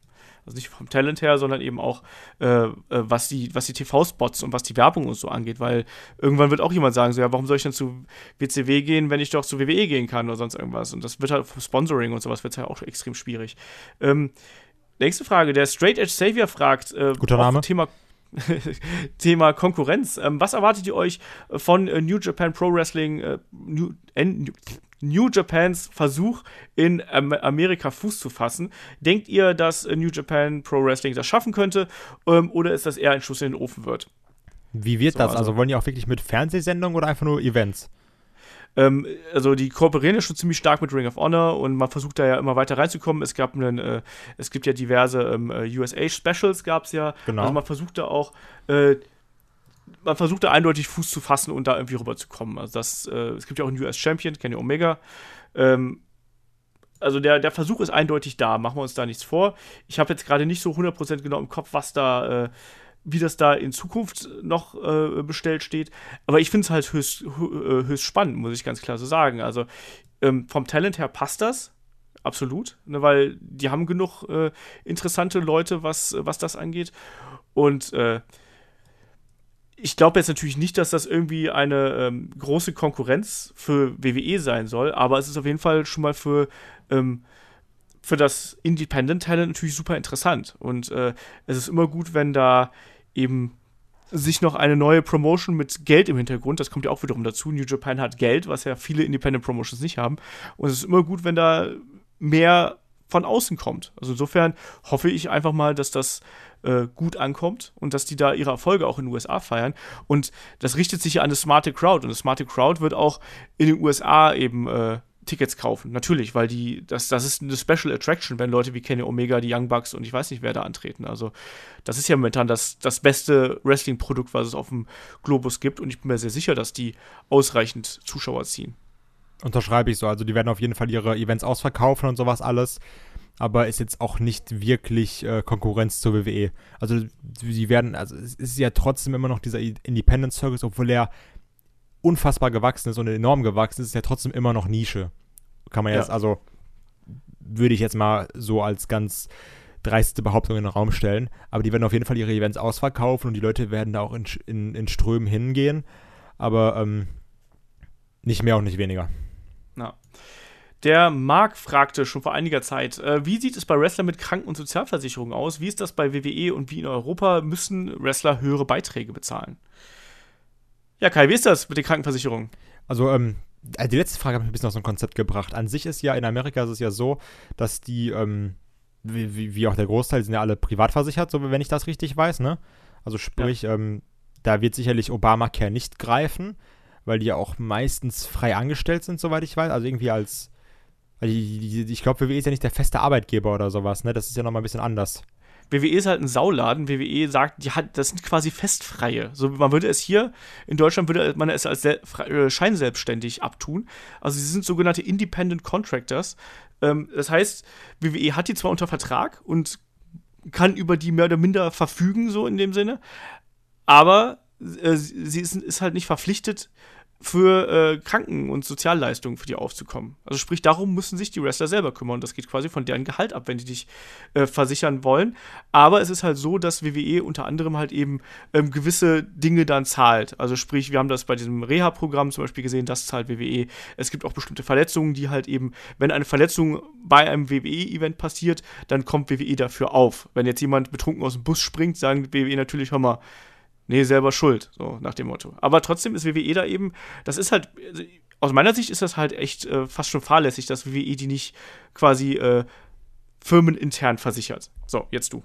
Also nicht vom Talent her, sondern eben auch, äh, äh was die, was die TV-Spots und was die Werbung und so angeht, weil irgendwann wird auch jemand sagen, so, ja, warum soll ich denn zu WCW gehen, wenn ich doch zu WWE gehen kann oder sonst irgendwas? Und das wird halt vom Sponsoring und sowas wird halt auch extrem schwierig. Ähm, nächste Frage, der Straight Edge Savior fragt, äh, Guter Name. Thema Thema Konkurrenz. Ähm, was erwartet ihr euch von äh, New Japan Pro Wrestling, äh, New, N, New Japans Versuch in ähm, Amerika Fuß zu fassen? Denkt ihr, dass äh, New Japan Pro Wrestling das schaffen könnte ähm, oder ist das eher ein Schuss in den Ofen wird? Wie wird so, das? Also, also wollen die auch wirklich mit Fernsehsendungen oder einfach nur Events? Ähm, also die kooperieren ja schon ziemlich stark mit Ring of Honor und man versucht da ja immer weiter reinzukommen. Es gab einen, äh, es gibt ja diverse ähm, äh, USA Specials gab es ja. Genau. Also man versucht da auch äh, man versucht da eindeutig Fuß zu fassen und da irgendwie rüberzukommen. Also das, äh, es gibt ja auch einen US Champion, Kenny Omega. Ähm, also der, der Versuch ist eindeutig da, machen wir uns da nichts vor. Ich habe jetzt gerade nicht so 100% genau im Kopf, was da, äh, wie das da in Zukunft noch äh, bestellt steht. Aber ich finde es halt höchst, äh, höchst spannend, muss ich ganz klar so sagen. Also ähm, vom Talent her passt das. Absolut, ne, weil die haben genug äh, interessante Leute, was, was das angeht. Und äh, ich glaube jetzt natürlich nicht, dass das irgendwie eine ähm, große Konkurrenz für WWE sein soll, aber es ist auf jeden Fall schon mal für, ähm, für das Independent Talent natürlich super interessant. Und äh, es ist immer gut, wenn da eben sich noch eine neue Promotion mit Geld im Hintergrund, das kommt ja auch wiederum dazu. New Japan hat Geld, was ja viele Independent Promotions nicht haben. Und es ist immer gut, wenn da mehr von außen kommt. Also insofern hoffe ich einfach mal, dass das äh, gut ankommt und dass die da ihre Erfolge auch in den USA feiern. Und das richtet sich ja an eine smarte Crowd. Und eine smarte Crowd wird auch in den USA eben äh, Tickets kaufen. Natürlich, weil die, das, das ist eine Special Attraction, wenn Leute wie Kenny Omega, die Young Bucks und ich weiß nicht, wer da antreten. Also, das ist ja momentan das, das beste Wrestling-Produkt, was es auf dem Globus gibt. Und ich bin mir sehr sicher, dass die ausreichend Zuschauer ziehen. Unterschreibe ich so. Also, die werden auf jeden Fall ihre Events ausverkaufen und sowas alles aber ist jetzt auch nicht wirklich äh, Konkurrenz zur WWE. Also sie werden, also es ist ja trotzdem immer noch dieser Independent Circus, obwohl er unfassbar gewachsen ist und enorm gewachsen ist, ist ja trotzdem immer noch Nische. Kann man ja. jetzt, also würde ich jetzt mal so als ganz dreiste Behauptung in den Raum stellen. Aber die werden auf jeden Fall ihre Events ausverkaufen und die Leute werden da auch in, in, in Strömen hingehen. Aber ähm, nicht mehr und nicht weniger. Na. Der Marc fragte schon vor einiger Zeit, äh, wie sieht es bei Wrestlern mit Kranken- und Sozialversicherung aus? Wie ist das bei WWE und wie in Europa? Müssen Wrestler höhere Beiträge bezahlen? Ja, Kai, wie ist das mit den Krankenversicherungen? Also, ähm, äh, die letzte Frage hat mich ein bisschen aus dem Konzept gebracht. An sich ist ja in Amerika ist es ja so, dass die, ähm, wie, wie, auch der Großteil, sind ja alle privat versichert, so wenn ich das richtig weiß, ne? Also sprich, ja. ähm, da wird sicherlich Obamacare nicht greifen, weil die ja auch meistens frei angestellt sind, soweit ich weiß. Also irgendwie als ich glaube, WWE ist ja nicht der feste Arbeitgeber oder sowas, ne? Das ist ja nochmal ein bisschen anders. WWE ist halt ein Sauladen. WWE sagt, die hat, das sind quasi Festfreie. So, man würde es hier, in Deutschland würde man es als äh, scheinselbstständig abtun. Also sie sind sogenannte Independent Contractors. Ähm, das heißt, WWE hat die zwar unter Vertrag und kann über die mehr oder minder verfügen, so in dem Sinne, aber äh, sie ist, ist halt nicht verpflichtet, für äh, Kranken- und Sozialleistungen für die aufzukommen. Also sprich, darum müssen sich die Wrestler selber kümmern. Das geht quasi von deren Gehalt ab, wenn die dich äh, versichern wollen. Aber es ist halt so, dass WWE unter anderem halt eben ähm, gewisse Dinge dann zahlt. Also sprich, wir haben das bei diesem Reha-Programm zum Beispiel gesehen, das zahlt WWE. Es gibt auch bestimmte Verletzungen, die halt eben, wenn eine Verletzung bei einem WWE-Event passiert, dann kommt WWE dafür auf. Wenn jetzt jemand betrunken aus dem Bus springt, sagen WWE natürlich, hör mal, nee, selber schuld, so nach dem Motto. Aber trotzdem ist WWE da eben, das ist halt, aus meiner Sicht ist das halt echt äh, fast schon fahrlässig, dass WWE die nicht quasi äh, firmenintern versichert. So, jetzt du.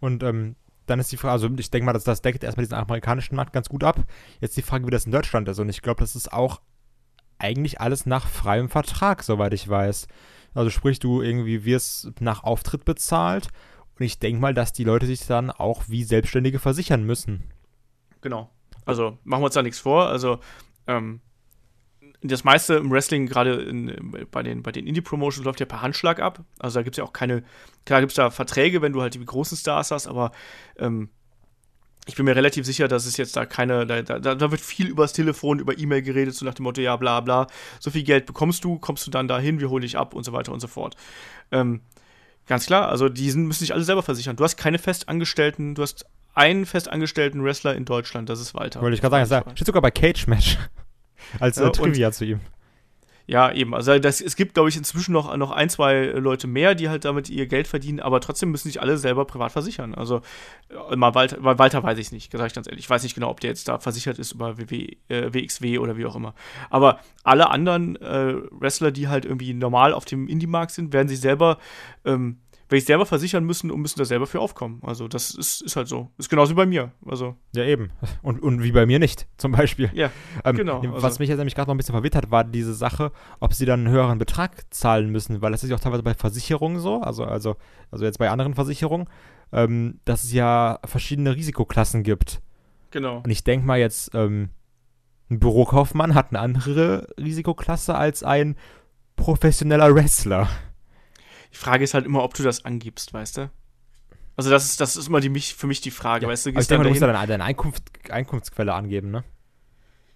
Und ähm, dann ist die Frage, also ich denke mal, dass das deckt erstmal diesen amerikanischen Markt ganz gut ab. Jetzt die Frage, wie das in Deutschland ist. Und ich glaube, das ist auch eigentlich alles nach freiem Vertrag, soweit ich weiß. Also sprich, du irgendwie wirst nach Auftritt bezahlt. Und ich denke mal, dass die Leute sich dann auch wie Selbstständige versichern müssen genau. Also machen wir uns da nichts vor. Also ähm, das meiste im Wrestling, gerade bei den, bei den Indie-Promotions, läuft ja per Handschlag ab. Also da gibt es ja auch keine, klar gibt es da Verträge, wenn du halt die großen Stars hast, aber ähm, ich bin mir relativ sicher, dass es jetzt da keine, da, da, da wird viel übers Telefon, über E-Mail geredet, so nach dem Motto, ja, bla bla, so viel Geld bekommst du, kommst du dann dahin, wir holen dich ab und so weiter und so fort. Ähm, ganz klar, also die müssen sich alle selber versichern. Du hast keine Festangestellten, du hast einen festangestellten Wrestler in Deutschland, das ist Walter. Wollte ich gerade sagen, das steht sogar bei Cage Match als äh, Trivia zu ihm. Ja, eben. Also das, es gibt, glaube ich, inzwischen noch, noch ein, zwei Leute mehr, die halt damit ihr Geld verdienen, aber trotzdem müssen sich alle selber privat versichern. Also äh, mal Walter, mal Walter weiß ich nicht, sage ich ganz ehrlich. Ich weiß nicht genau, ob der jetzt da versichert ist über WW, äh, WXW oder wie auch immer. Aber alle anderen äh, Wrestler, die halt irgendwie normal auf dem Indie-Markt sind, werden sich selber ähm, ich selber versichern müssen und müssen da selber für aufkommen. Also das ist, ist halt so. Ist genauso wie bei mir. Also. Ja, eben. Und, und wie bei mir nicht, zum Beispiel. Ja, ähm, genau. Was also. mich jetzt nämlich gerade noch ein bisschen verwirrt hat, war diese Sache, ob sie dann einen höheren Betrag zahlen müssen, weil das ist ja auch teilweise bei Versicherungen so, also, also, also jetzt bei anderen Versicherungen, ähm, dass es ja verschiedene Risikoklassen gibt. Genau. Und ich denke mal jetzt, ähm, ein Bürokaufmann hat eine andere Risikoklasse als ein professioneller Wrestler. Die Frage ist halt immer, ob du das angibst, weißt du? Also das ist, das ist immer die, mich, für mich die Frage, Ja, weißt du? aber ich gehst denke, dann du musst ja deine, Einkunft, Einkunftsquelle angeben, ne?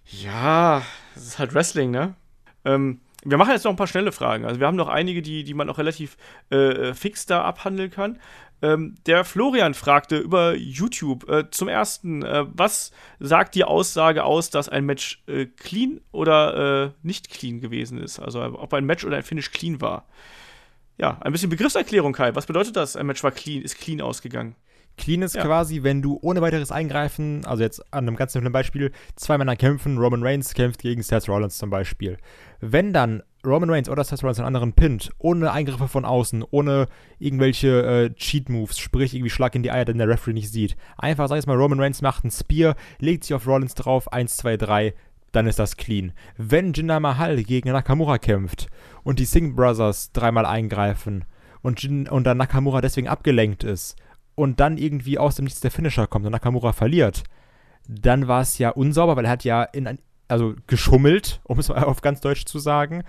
Ja, das ist halt Wrestling, ne? Ähm, wir machen jetzt noch ein paar schnelle Fragen. Also wir haben noch einige, die, die man auch relativ äh, fix da abhandeln kann. Ähm, der Florian fragte über YouTube äh, zum ersten, äh, was sagt die Aussage aus, dass ein Match äh, clean oder äh, nicht clean gewesen ist? Also ob ein Match oder ein Finish clean war. Ja, ein bisschen Begriffserklärung, Kai. Was bedeutet das? Ein Match war clean, ist clean ausgegangen. Clean ist Ja. quasi, wenn du ohne weiteres Eingreifen, also jetzt an einem ganz simplen Beispiel, zwei Männer kämpfen, Roman Reigns kämpft gegen Seth Rollins zum Beispiel. Wenn dann Roman Reigns oder Seth Rollins einen anderen pinnt, ohne Eingriffe von außen, ohne irgendwelche äh, Cheat-Moves, sprich irgendwie Schlag in die Eier, den der Referee nicht sieht. Einfach, sag ich jetzt mal, Roman Reigns macht einen Spear, legt sich auf Rollins drauf, 1, 2, 3, dann ist das clean. Wenn Jinder Mahal gegen Nakamura kämpft und die Singh Brothers dreimal eingreifen und, Jin, und dann Nakamura deswegen abgelenkt ist und dann irgendwie aus dem Nichts der Finisher kommt und Nakamura verliert, dann war es ja unsauber, weil er hat ja in ein, also geschummelt, um es mal auf ganz Deutsch zu sagen.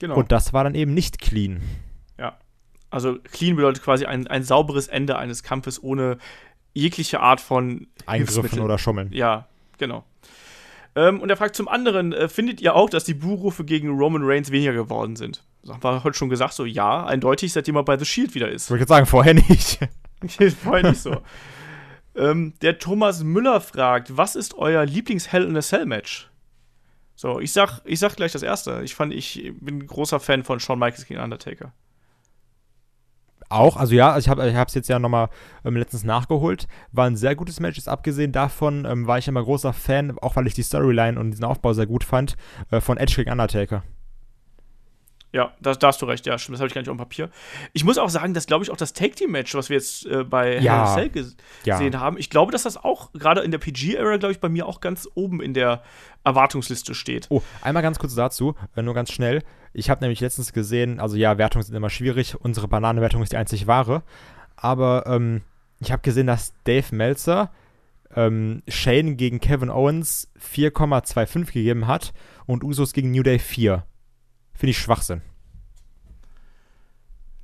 Genau. Und das war dann eben nicht clean. Ja. Also clean bedeutet quasi ein, ein sauberes Ende eines Kampfes ohne jegliche Art von Eingriffen oder Schummeln. Ja, genau. Ähm, und er fragt zum anderen, äh, findet ihr auch, dass die Buhrufe gegen Roman Reigns weniger geworden sind? Das haben wir heute schon gesagt, so ja, eindeutig, seitdem er bei The Shield wieder ist. Ich jetzt sagen, vorher nicht. Vorher nicht so. ähm, der Thomas Müller fragt, was ist euer Lieblings-Hell in a Cell-Match? So, ich sag, ich sag gleich das erste. Ich fand, ich bin ein großer Fan von Shawn Michaels gegen Undertaker. Auch, also ja, ich habe es jetzt ja nochmal ähm, letztens nachgeholt. War ein sehr gutes Match. Ist abgesehen davon ähm, war ich immer großer Fan, auch weil ich die Storyline und diesen Aufbau sehr gut fand, äh, von Edge gegen Undertaker. Ja, da, da hast du recht, ja, stimmt, das habe ich gar nicht auf dem Papier. Ich muss auch sagen, dass, glaube ich, auch das Take-Team-Match, was wir jetzt äh, bei Ja. Hell in a Cell ges Ja. gesehen haben, ich glaube, dass das auch gerade in der PG-Era, glaube ich, bei mir auch ganz oben in der Erwartungsliste steht. Oh, einmal ganz kurz dazu, äh, nur ganz schnell. Ich habe nämlich letztens gesehen, also ja, Wertungen sind immer schwierig. Unsere Bananenwertung ist die einzig wahre. Aber ähm, ich habe gesehen, dass Dave Meltzer ähm, Shane gegen Kevin Owens 4,25 gegeben hat und Usos gegen New Day 4. Finde ich Schwachsinn.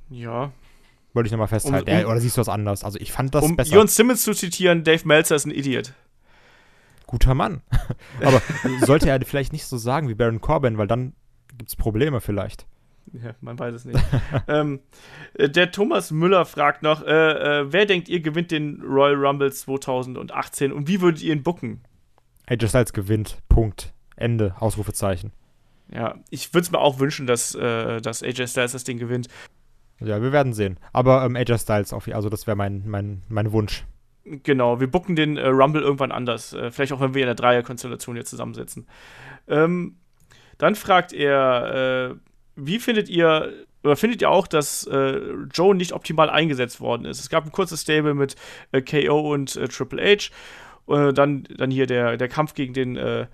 Ja. Wollte ich nochmal festhalten. Um- um- ja, oder siehst du das anders? Also ich fand das um besser. Jon Simmons zu zitieren, Dave Meltzer ist ein Idiot. Guter Mann. Aber sollte er vielleicht nicht so sagen wie Baron Corbin, weil dann gibt es Probleme vielleicht. Ja, man weiß es nicht. ähm, äh, der Thomas Müller fragt noch, äh, äh, wer denkt ihr gewinnt den Royal Rumble 2018 und wie würdet ihr ihn booken? AJ Styles gewinnt. Punkt. Ende. Ausrufezeichen. Ja, ich würde es mir auch wünschen, dass, äh, dass AJ Styles das Ding gewinnt. Ja, wir werden sehen. Aber ähm, AJ Styles, auf, also das wäre mein, mein, mein Wunsch. Genau, wir booken den äh, Rumble irgendwann anders. Äh, vielleicht auch, wenn wir in der Dreierkonstellation jetzt zusammensetzen. Ähm, dann fragt er, äh, wie findet ihr, oder findet ihr auch, dass äh, Joe nicht optimal eingesetzt worden ist? Es gab ein kurzes Stable mit äh, KO und äh, Triple H. Äh, dann, dann hier der, der Kampf gegen den äh,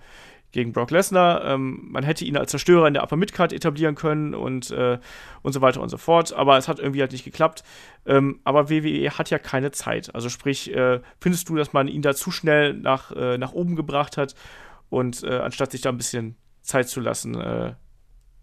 gegen Brock Lesnar. Ähm, man hätte ihn als Zerstörer in der Upper Midcard etablieren können und, äh, und so weiter und so fort. Aber es hat irgendwie halt nicht geklappt. Ähm, aber WWE hat ja keine Zeit. Also sprich, äh, findest du, dass man ihn da zu schnell nach, äh, nach oben gebracht hat und äh, anstatt sich da ein bisschen Zeit zu lassen, äh,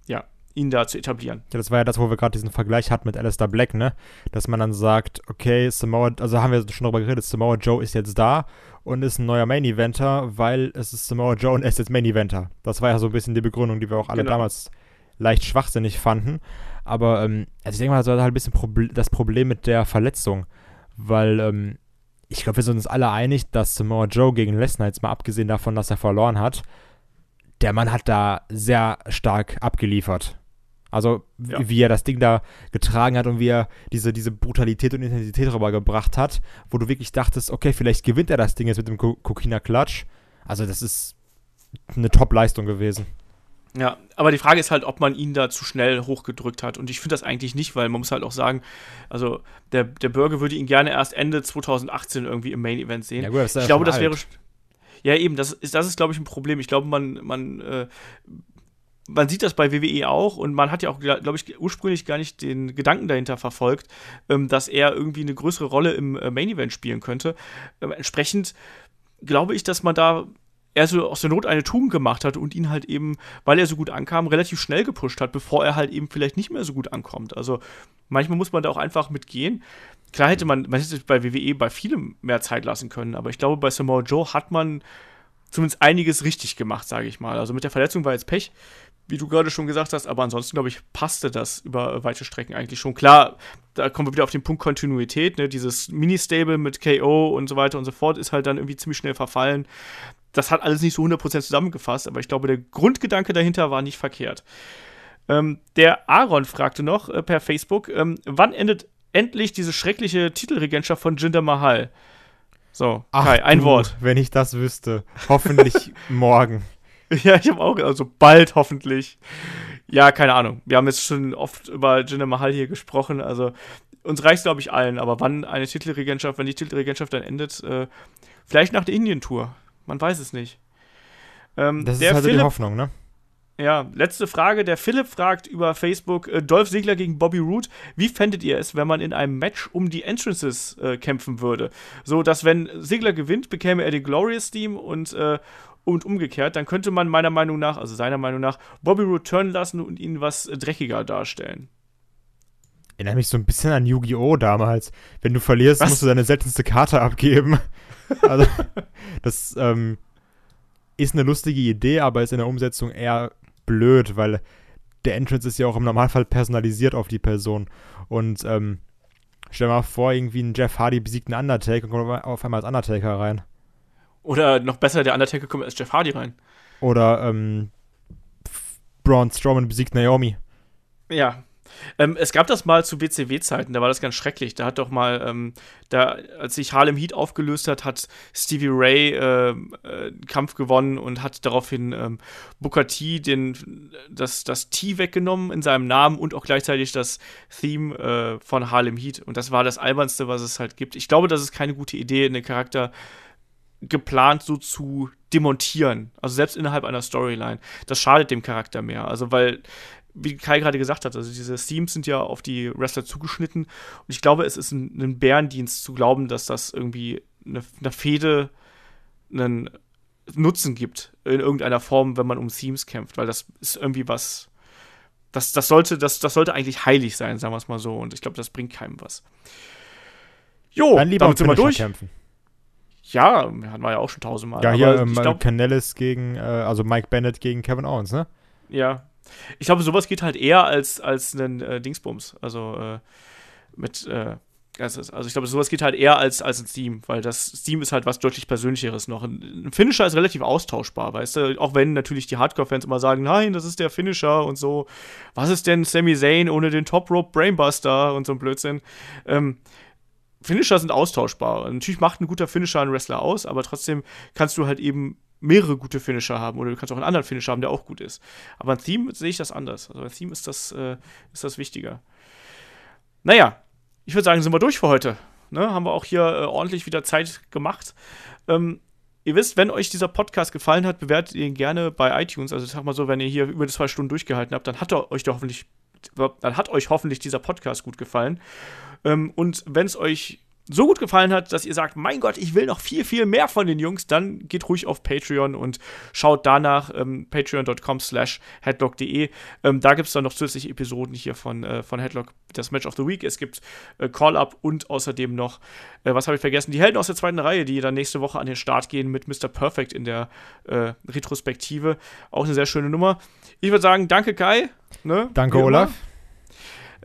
ja, ihn da zu etablieren? Ja, das war ja das, wo wir gerade diesen Vergleich hatten mit Alistair Black, ne? Dass man dann sagt, okay, Samoa, also haben wir schon darüber geredet, Samoa Joe ist jetzt da und ist ein neuer Main Eventer, weil es ist Samoa Joe und er ist jetzt Main Eventer. Das war ja so ein bisschen die Begründung, die wir auch alle Genau. damals leicht schwachsinnig fanden. Aber ähm, also ich denke mal, das war halt ein bisschen Proble das Problem mit der Verletzung, weil ähm, ich glaube, wir sind uns alle einig, dass Samoa Joe gegen Lesnar, jetzt mal abgesehen davon, dass er verloren hat, der Mann hat da sehr stark abgeliefert. Also, wie- Ja. wie er das Ding da getragen hat und wie er diese, diese Brutalität und Intensität rübergebracht hat, wo du wirklich dachtest, okay, vielleicht gewinnt er das Ding jetzt mit dem Ko- Kokina Klatsch. Also, das ist eine Top-Leistung gewesen. Ja, aber die Frage ist halt, ob man ihn da zu schnell hochgedrückt hat. Und ich finde das eigentlich nicht, weil man muss halt auch sagen, also der, der Bürger würde ihn gerne erst Ende 2018 irgendwie im Main Event sehen. Ja, gut, ich glaube, das alt. wäre. Ja, eben, das ist, das ist, glaube ich, ein Problem. Ich glaube, man, man, äh, man sieht das bei WWE auch und man hat ja auch, glaube ich, ursprünglich gar nicht den Gedanken dahinter verfolgt, ähm, dass er irgendwie eine größere Rolle im äh, Main Event spielen könnte. Ähm, entsprechend glaube ich, dass man da er so aus der Not eine Tugend gemacht hat und ihn halt eben, weil er so gut ankam, relativ schnell gepusht hat, bevor er halt eben vielleicht nicht mehr so gut ankommt. Also manchmal muss man da auch einfach mitgehen. Klar hätte man, man hätte bei WWE bei vielem mehr Zeit lassen können, aber ich glaube, bei Samoa Joe hat man zumindest einiges richtig gemacht, sage ich mal. Also mit der Verletzung war jetzt Pech, wie du gerade schon gesagt hast, aber ansonsten, glaube ich, passte das über weite Strecken eigentlich schon. Klar, da kommen wir wieder auf den Punkt Kontinuität, ne? Dieses Mini-Stable mit KO und so weiter und so fort ist halt dann irgendwie ziemlich schnell verfallen das hat alles nicht so 100% zusammengefasst, aber ich glaube, der Grundgedanke dahinter war nicht verkehrt. Ähm, der Aaron fragte noch äh, per Facebook, ähm, wann endet endlich diese schreckliche Titelregentschaft von Jinder Mahal? So, Ach Kai, ein du, Wort. Wenn ich das wüsste. Hoffentlich morgen. Ja, ich habe auch, also bald hoffentlich. Ja, keine Ahnung. Wir haben jetzt schon oft über Jinder Mahal hier gesprochen, also uns reicht es, glaube ich, allen, aber wann eine Titelregentschaft, wenn die Titelregentschaft dann endet, äh, vielleicht nach der Indien-Tour. Man weiß es nicht. Ähm, das ist halt Philipp, die Hoffnung, ne? Ja, letzte Frage. Der Philipp fragt über Facebook: äh, Dolph Ziggler gegen Bobby Roode. Wie fändet ihr es, wenn man in einem Match um die Entrances äh, kämpfen würde? So, dass wenn Ziggler gewinnt, bekäme er den Glorious Team und, äh, und umgekehrt. Dann könnte man meiner Meinung nach, also seiner Meinung nach, Bobby Roode turnen lassen und ihn was dreckiger darstellen. Erinnere mich so ein bisschen an Yu-Gi-Oh! damals. Wenn du verlierst, was? musst du deine seltenste Karte abgeben. Also, das ähm, ist eine lustige Idee, aber ist in der Umsetzung eher blöd, weil der Entrance ist ja auch im Normalfall personalisiert auf die Person. Und ähm, stell dir mal vor, irgendwie ein Jeff Hardy besiegt einen Undertaker und kommt auf einmal als Undertaker rein. Oder noch besser, der Undertaker kommt als Jeff Hardy rein. Oder ähm, Braun Strowman besiegt Naomi. Ja, ähm, es gab das mal zu WCW-Zeiten, da war das ganz schrecklich. Da hat doch mal, ähm, da, als sich Harlem Heat aufgelöst hat, hat Stevie Ray äh, äh, Kampf gewonnen und hat daraufhin ähm, Booker T den, das, das T weggenommen in seinem Namen und auch gleichzeitig das Theme äh, von Harlem Heat. Und das war das Albernste, was es halt gibt. Ich glaube, das ist keine gute Idee, einen Charakter geplant so zu demontieren. Also selbst innerhalb einer Storyline. Das schadet dem Charakter mehr. Also weil wie Kai gerade gesagt hat, also diese Themes sind ja auf die Wrestler zugeschnitten. Und ich glaube, es ist ein, ein Bärendienst zu glauben, dass das irgendwie eine, eine Fehde einen Nutzen gibt in irgendeiner Form, wenn man um Themes kämpft, weil das ist irgendwie was. Das, das, sollte, das, das sollte eigentlich heilig sein, sagen wir es mal so. Und ich glaube, das bringt keinem was. Jo, Dann lieber damit sind wir durch. Kämpfen. Ja, hatten wir ja auch schon tausendmal. Ja, hier ähm, glaub, Canellis gegen, äh, also Mike Bennett gegen Kevin Owens, ne? Ja, ich glaube, sowas geht halt eher als, als ein äh, Dingsbums. Also äh, mit, äh, also ich glaube, sowas geht halt eher als, als ein Steam, weil das Steam ist halt was deutlich Persönlicheres noch. Ein Finisher ist relativ austauschbar, weißt du? Auch wenn natürlich die Hardcore-Fans immer sagen, nein, das ist der Finisher und so. Was ist denn Sami Zayn ohne den Top Rope Brainbuster und so ein Blödsinn? Ähm, Finisher sind austauschbar. Natürlich macht ein guter Finisher einen Wrestler aus, aber trotzdem kannst du halt eben mehrere gute Finisher haben oder du kannst auch einen anderen Finisher haben, der auch gut ist. Aber ein Theme sehe ich das anders. Also ein Theme ist das, äh, ist das wichtiger. Naja, ich würde sagen, sind wir durch für heute. Ne? Haben wir auch hier äh, ordentlich wieder Zeit gemacht. Ähm, ihr wisst, wenn euch dieser Podcast gefallen hat, bewertet ihn gerne bei iTunes. Also ich sag mal so, wenn ihr hier über zwei Stunden durchgehalten habt, dann hat euch hoffentlich, dann hat euch hoffentlich dieser Podcast gut gefallen. Ähm, und wenn es euch so gut gefallen hat, dass ihr sagt, mein Gott, ich will noch viel, viel mehr von den Jungs, dann geht ruhig auf Patreon und schaut danach ähm, patreon.com slash headlock.de. Ähm, da gibt es dann noch zusätzliche Episoden hier von, äh, von Headlock, das Match of the Week. Es gibt äh, Call-Up und außerdem noch, äh, was habe ich vergessen, die Helden aus der zweiten Reihe, die dann nächste Woche an den Start gehen mit Mr. Perfect in der äh, Retrospektive. Auch eine sehr schöne Nummer. Ich würde sagen, danke Kai. Ne? Danke Olaf.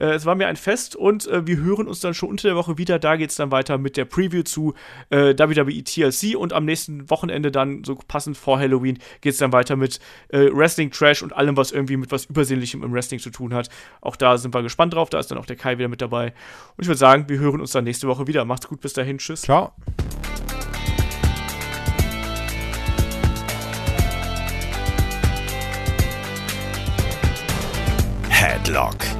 Äh, es war mir ein Fest und äh, wir hören uns dann schon unter der Woche wieder. Da geht es dann weiter mit der Preview zu äh, WWE TLC und am nächsten Wochenende dann, so passend vor Halloween, geht es dann weiter mit äh, Wrestling Trash und allem, was irgendwie mit was Übersinnlichem im Wrestling zu tun hat. Auch da sind wir gespannt drauf. Da ist dann auch der Kai wieder mit dabei. Und ich würde sagen, wir hören uns dann nächste Woche wieder. Macht's gut, bis dahin. Tschüss. Ciao. Headlock